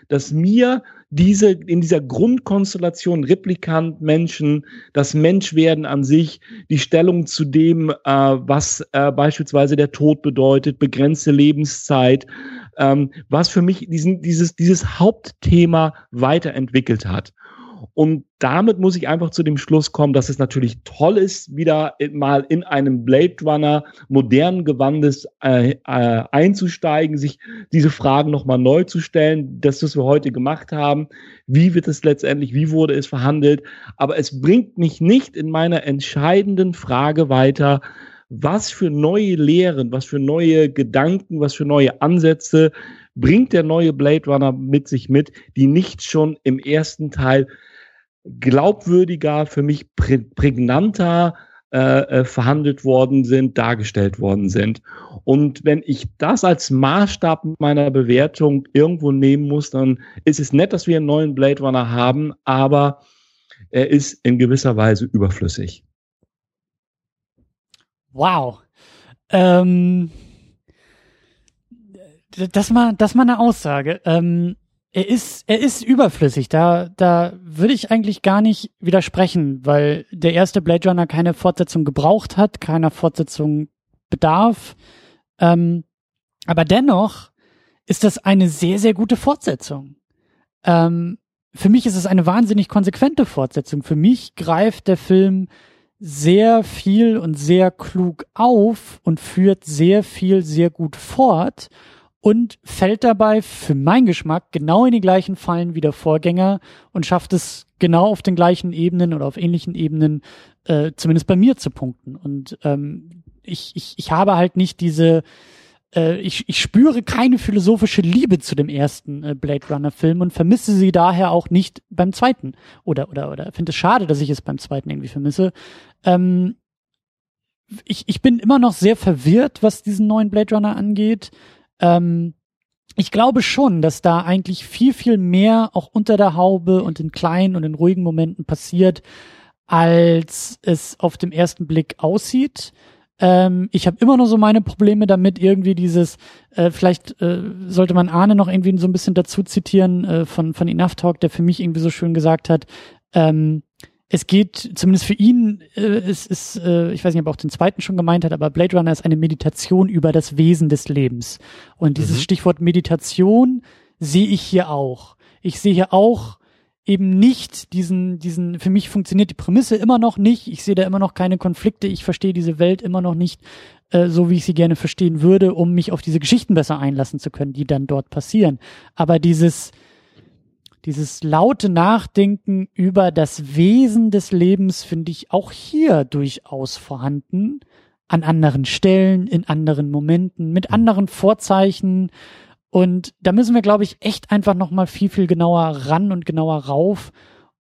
Dass mir diese, in dieser Grundkonstellation Replikant, Menschen, das Menschwerden an sich, die Stellung zu dem, äh, was äh, beispielsweise der Tod bedeutet, begrenzte Lebenszeit, ähm, was für mich diesen, dieses, dieses Hauptthema weiterentwickelt hat. Und damit muss ich einfach zu dem Schluss kommen, dass es natürlich toll ist, wieder mal in einem Blade Runner modernen Gewandes äh, äh, einzusteigen, sich diese Fragen nochmal neu zu stellen. Das, was wir heute gemacht haben, wie wird es letztendlich, wie wurde es verhandelt. Aber es bringt mich nicht in meiner entscheidenden Frage weiter, was für neue Lehren, was für neue Gedanken, was für neue Ansätze bringt der neue Blade Runner mit sich mit, die nicht schon im ersten Teil glaubwürdiger, für mich prägnanter äh, äh, verhandelt worden sind, dargestellt worden sind. Und wenn ich das als Maßstab meiner Bewertung irgendwo nehmen muss, dann ist es nett, dass wir einen neuen Blade Runner haben, aber er ist in gewisser Weise überflüssig. Wow. Ähm, das mal, das mal eine Aussage. Ähm, er ist, er ist überflüssig. Da, da würde ich eigentlich gar nicht widersprechen, weil der erste Blade Runner keine Fortsetzung gebraucht hat, keiner Fortsetzung bedarf. Ähm, aber dennoch ist das eine sehr, sehr gute Fortsetzung. Ähm, für mich ist es eine wahnsinnig konsequente Fortsetzung. Für mich greift der Film sehr viel und sehr klug auf und führt sehr viel sehr gut fort und fällt dabei für meinen Geschmack genau in die gleichen Fallen wie der Vorgänger und schafft es genau auf den gleichen Ebenen oder auf ähnlichen Ebenen, äh, zumindest bei mir zu punkten. Und ähm, ich, ich, ich habe halt nicht diese, äh, ich, ich spüre keine philosophische Liebe zu dem ersten äh, Blade Runner Film und vermisse sie daher auch nicht beim zweiten. Oder, oder, oder finde es schade, dass ich es beim zweiten irgendwie vermisse. Ähm, ich, ich bin immer noch sehr verwirrt, was diesen neuen Blade Runner angeht. Ähm, ich glaube schon, dass da eigentlich viel, viel mehr auch unter der Haube und in kleinen und in ruhigen Momenten passiert, als es auf dem ersten Blick aussieht. Ähm, ich habe immer noch so meine Probleme damit, irgendwie dieses, äh, vielleicht äh, sollte man Arne noch irgendwie so ein bisschen dazu zitieren äh, von, von Enough Talk, der für mich irgendwie so schön gesagt hat, ähm, es geht zumindest für ihn, äh, es ist, äh, ich weiß nicht, ob er auch den zweiten schon gemeint hat, aber Blade Runner ist eine Meditation über das Wesen des Lebens. Und dieses mhm. Stichwort Meditation sehe ich hier auch. Ich sehe hier auch eben nicht diesen, diesen, für mich funktioniert die Prämisse immer noch nicht. Ich sehe da immer noch keine Konflikte. Ich verstehe diese Welt immer noch nicht äh, so, wie ich sie gerne verstehen würde, um mich auf diese Geschichten besser einlassen zu können, die dann dort passieren. Aber dieses, dieses laute Nachdenken über das Wesen des Lebens finde ich auch hier durchaus vorhanden. An anderen Stellen, in anderen Momenten, mit anderen Vorzeichen. Und da müssen wir, glaube ich, echt einfach nochmal viel, viel genauer ran und genauer rauf.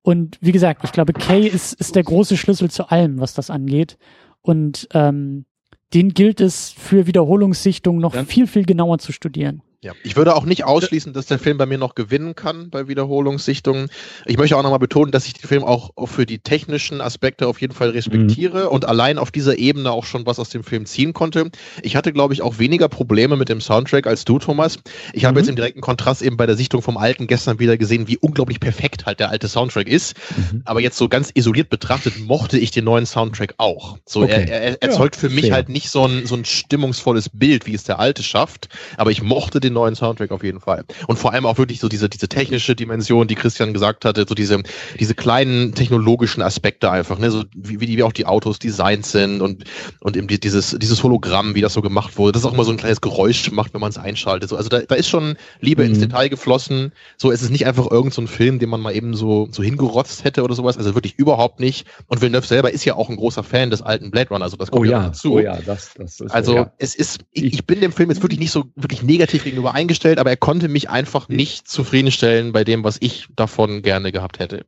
Und wie gesagt, ich glaube, Kay ist, ist der große Schlüssel zu allem, was das angeht. Und ähm, den gilt es für Wiederholungssichtungen noch viel, viel genauer zu studieren. Ja, ich würde auch nicht ausschließen, dass der Film bei mir noch gewinnen kann bei Wiederholungssichtungen. Ich möchte auch nochmal betonen, dass ich den Film auch, für die technischen Aspekte auf jeden Fall respektiere mhm. und allein auf dieser Ebene auch schon was aus dem Film ziehen konnte. Ich hatte, glaube ich, auch weniger Probleme mit dem Soundtrack als du, Thomas. Ich mhm. habe jetzt im direkten Kontrast eben bei der Sichtung vom Alten gestern wieder gesehen, wie unglaublich perfekt halt der alte Soundtrack ist. Mhm. Aber jetzt so ganz isoliert betrachtet mochte ich den neuen Soundtrack auch. So, okay. er, er, erzeugt ja, für mich fair. halt nicht so ein, so ein stimmungsvolles Bild, wie es der alte schafft. Aber ich mochte den den neuen Soundtrack auf jeden Fall. Und vor allem auch wirklich so diese, diese technische Dimension, die Christian gesagt hatte, so diese, diese kleinen technologischen Aspekte einfach, ne, so wie, wie, auch die Autos designt sind und, und eben dieses, dieses Hologramm, wie das so gemacht wurde, das auch immer so ein kleines Geräusch macht, wenn man es einschaltet. So, also da, da ist schon Liebe mhm. ins Detail geflossen. So, es ist nicht einfach irgendein so Film, den man mal eben so, so hingerotzt hätte oder sowas. Also wirklich überhaupt nicht. Und Villeneuve selber ist ja auch ein großer Fan des alten Blade Runner. Also das kommt oh ja, dazu. Oh ja, das, das ist also so, ja. es ist, ich, ich bin dem Film jetzt wirklich nicht so wirklich negativ gegenüber gegenüber eingestellt, aber er konnte mich einfach nicht zufriedenstellen bei dem, was ich davon gerne gehabt hätte.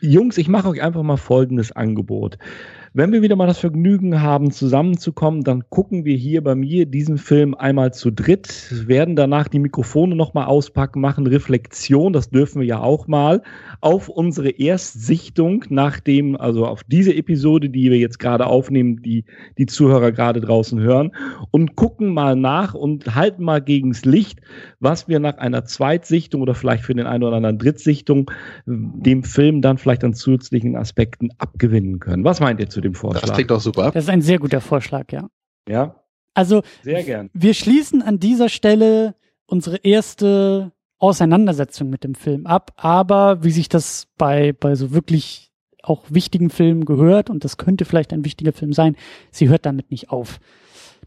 Jungs, ich mache euch einfach mal folgendes Angebot. Wenn wir wieder mal das Vergnügen haben, zusammenzukommen, dann gucken wir hier bei mir diesen Film einmal zu dritt, werden danach die Mikrofone nochmal auspacken, machen Reflexion, das dürfen wir ja auch mal, auf unsere Erstsichtung, nachdem, also auf diese Episode, die wir jetzt gerade aufnehmen, die die Zuhörer gerade draußen hören, und gucken mal nach und halten mal gegens Licht, was wir nach einer Zweitsichtung oder vielleicht für den einen oder anderen Drittsichtung dem Film dann vielleicht an zusätzlichen Aspekten abgewinnen können. Was meint ihr zu dem Vorschlag. Das klingt doch super. Das ist ein sehr guter Vorschlag, ja. Ja. Also, sehr gern. Wir schließen an dieser Stelle unsere erste Auseinandersetzung mit dem Film ab, aber wie sich das bei, bei so wirklich auch wichtigen Filmen gehört, und das könnte vielleicht ein wichtiger Film sein, sie hört damit nicht auf.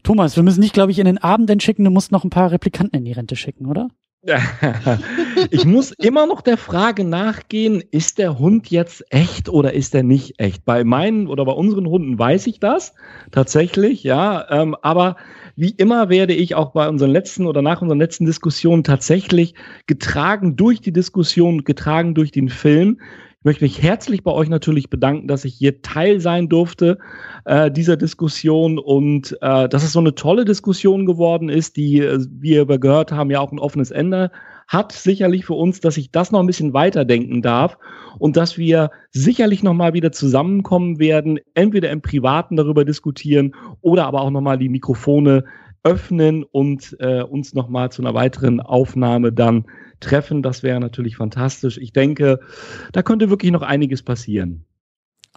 Thomas, wir müssen nicht, glaube ich, in den Abend schicken, du musst noch ein paar Replikanten in die Rente schicken, oder? ich muss immer noch der Frage nachgehen, ist der Hund jetzt echt oder ist er nicht echt? Bei meinen oder bei unseren Hunden weiß ich das tatsächlich, ja. Ähm, aber wie immer werde ich auch bei unseren letzten oder nach unseren letzten Diskussionen tatsächlich getragen durch die Diskussion, getragen durch den Film, möchte mich herzlich bei euch natürlich bedanken, dass ich hier Teil sein durfte äh, dieser Diskussion und äh, dass es so eine tolle Diskussion geworden ist, die, äh, wie wir gehört haben, ja auch ein offenes Ende hat. Sicherlich für uns, dass ich das noch ein bisschen weiterdenken darf und dass wir sicherlich noch mal wieder zusammenkommen werden, entweder im Privaten darüber diskutieren oder aber auch noch mal die Mikrofone öffnen und äh, uns noch mal zu einer weiteren Aufnahme dann treffen. Das wäre natürlich fantastisch. Ich denke, da könnte wirklich noch einiges passieren.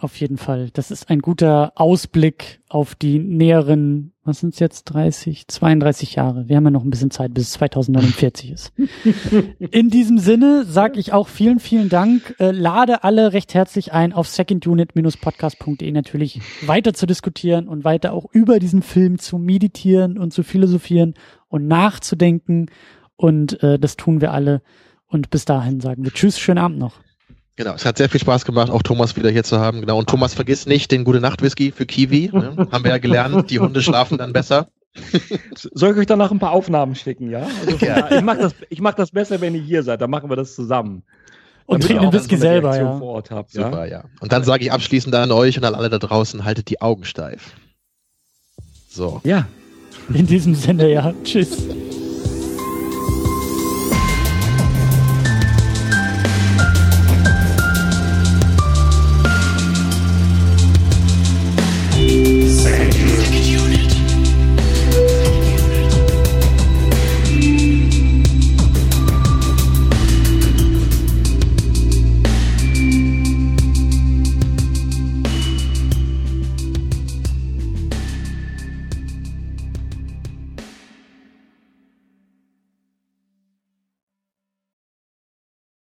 Auf jeden Fall. Das ist ein guter Ausblick auf die näheren, was sind es jetzt, 30, 32 Jahre. Wir haben ja noch ein bisschen Zeit, bis es 2049 ist. In diesem Sinne sage ich auch vielen, vielen Dank. Äh, lade alle recht herzlich ein, auf secondunit-podcast.de natürlich weiter zu diskutieren und weiter auch über diesen Film zu meditieren und zu philosophieren und nachzudenken und äh, das tun wir alle. Und bis dahin sagen wir Tschüss, schönen Abend noch. Genau, es hat sehr viel Spaß gemacht, auch Thomas wieder hier zu haben. Genau. Und Thomas, vergiss nicht den Gute Nacht Whisky für Kiwi. Ne? Haben wir ja gelernt, die Hunde schlafen dann besser. Soll ich euch danach ein paar Aufnahmen schicken, ja? Also, ja. Ich mache das, ich mach das besser, wenn ihr hier seid. Dann machen wir das zusammen. Und trinken den Whisky so selber, ja. Vor Ort habt, Super, ja. ja. Und dann sage ich abschließend an euch und an alle da draußen, haltet die Augen steif. So. Ja. In diesem Sinne, ja. Tschüss.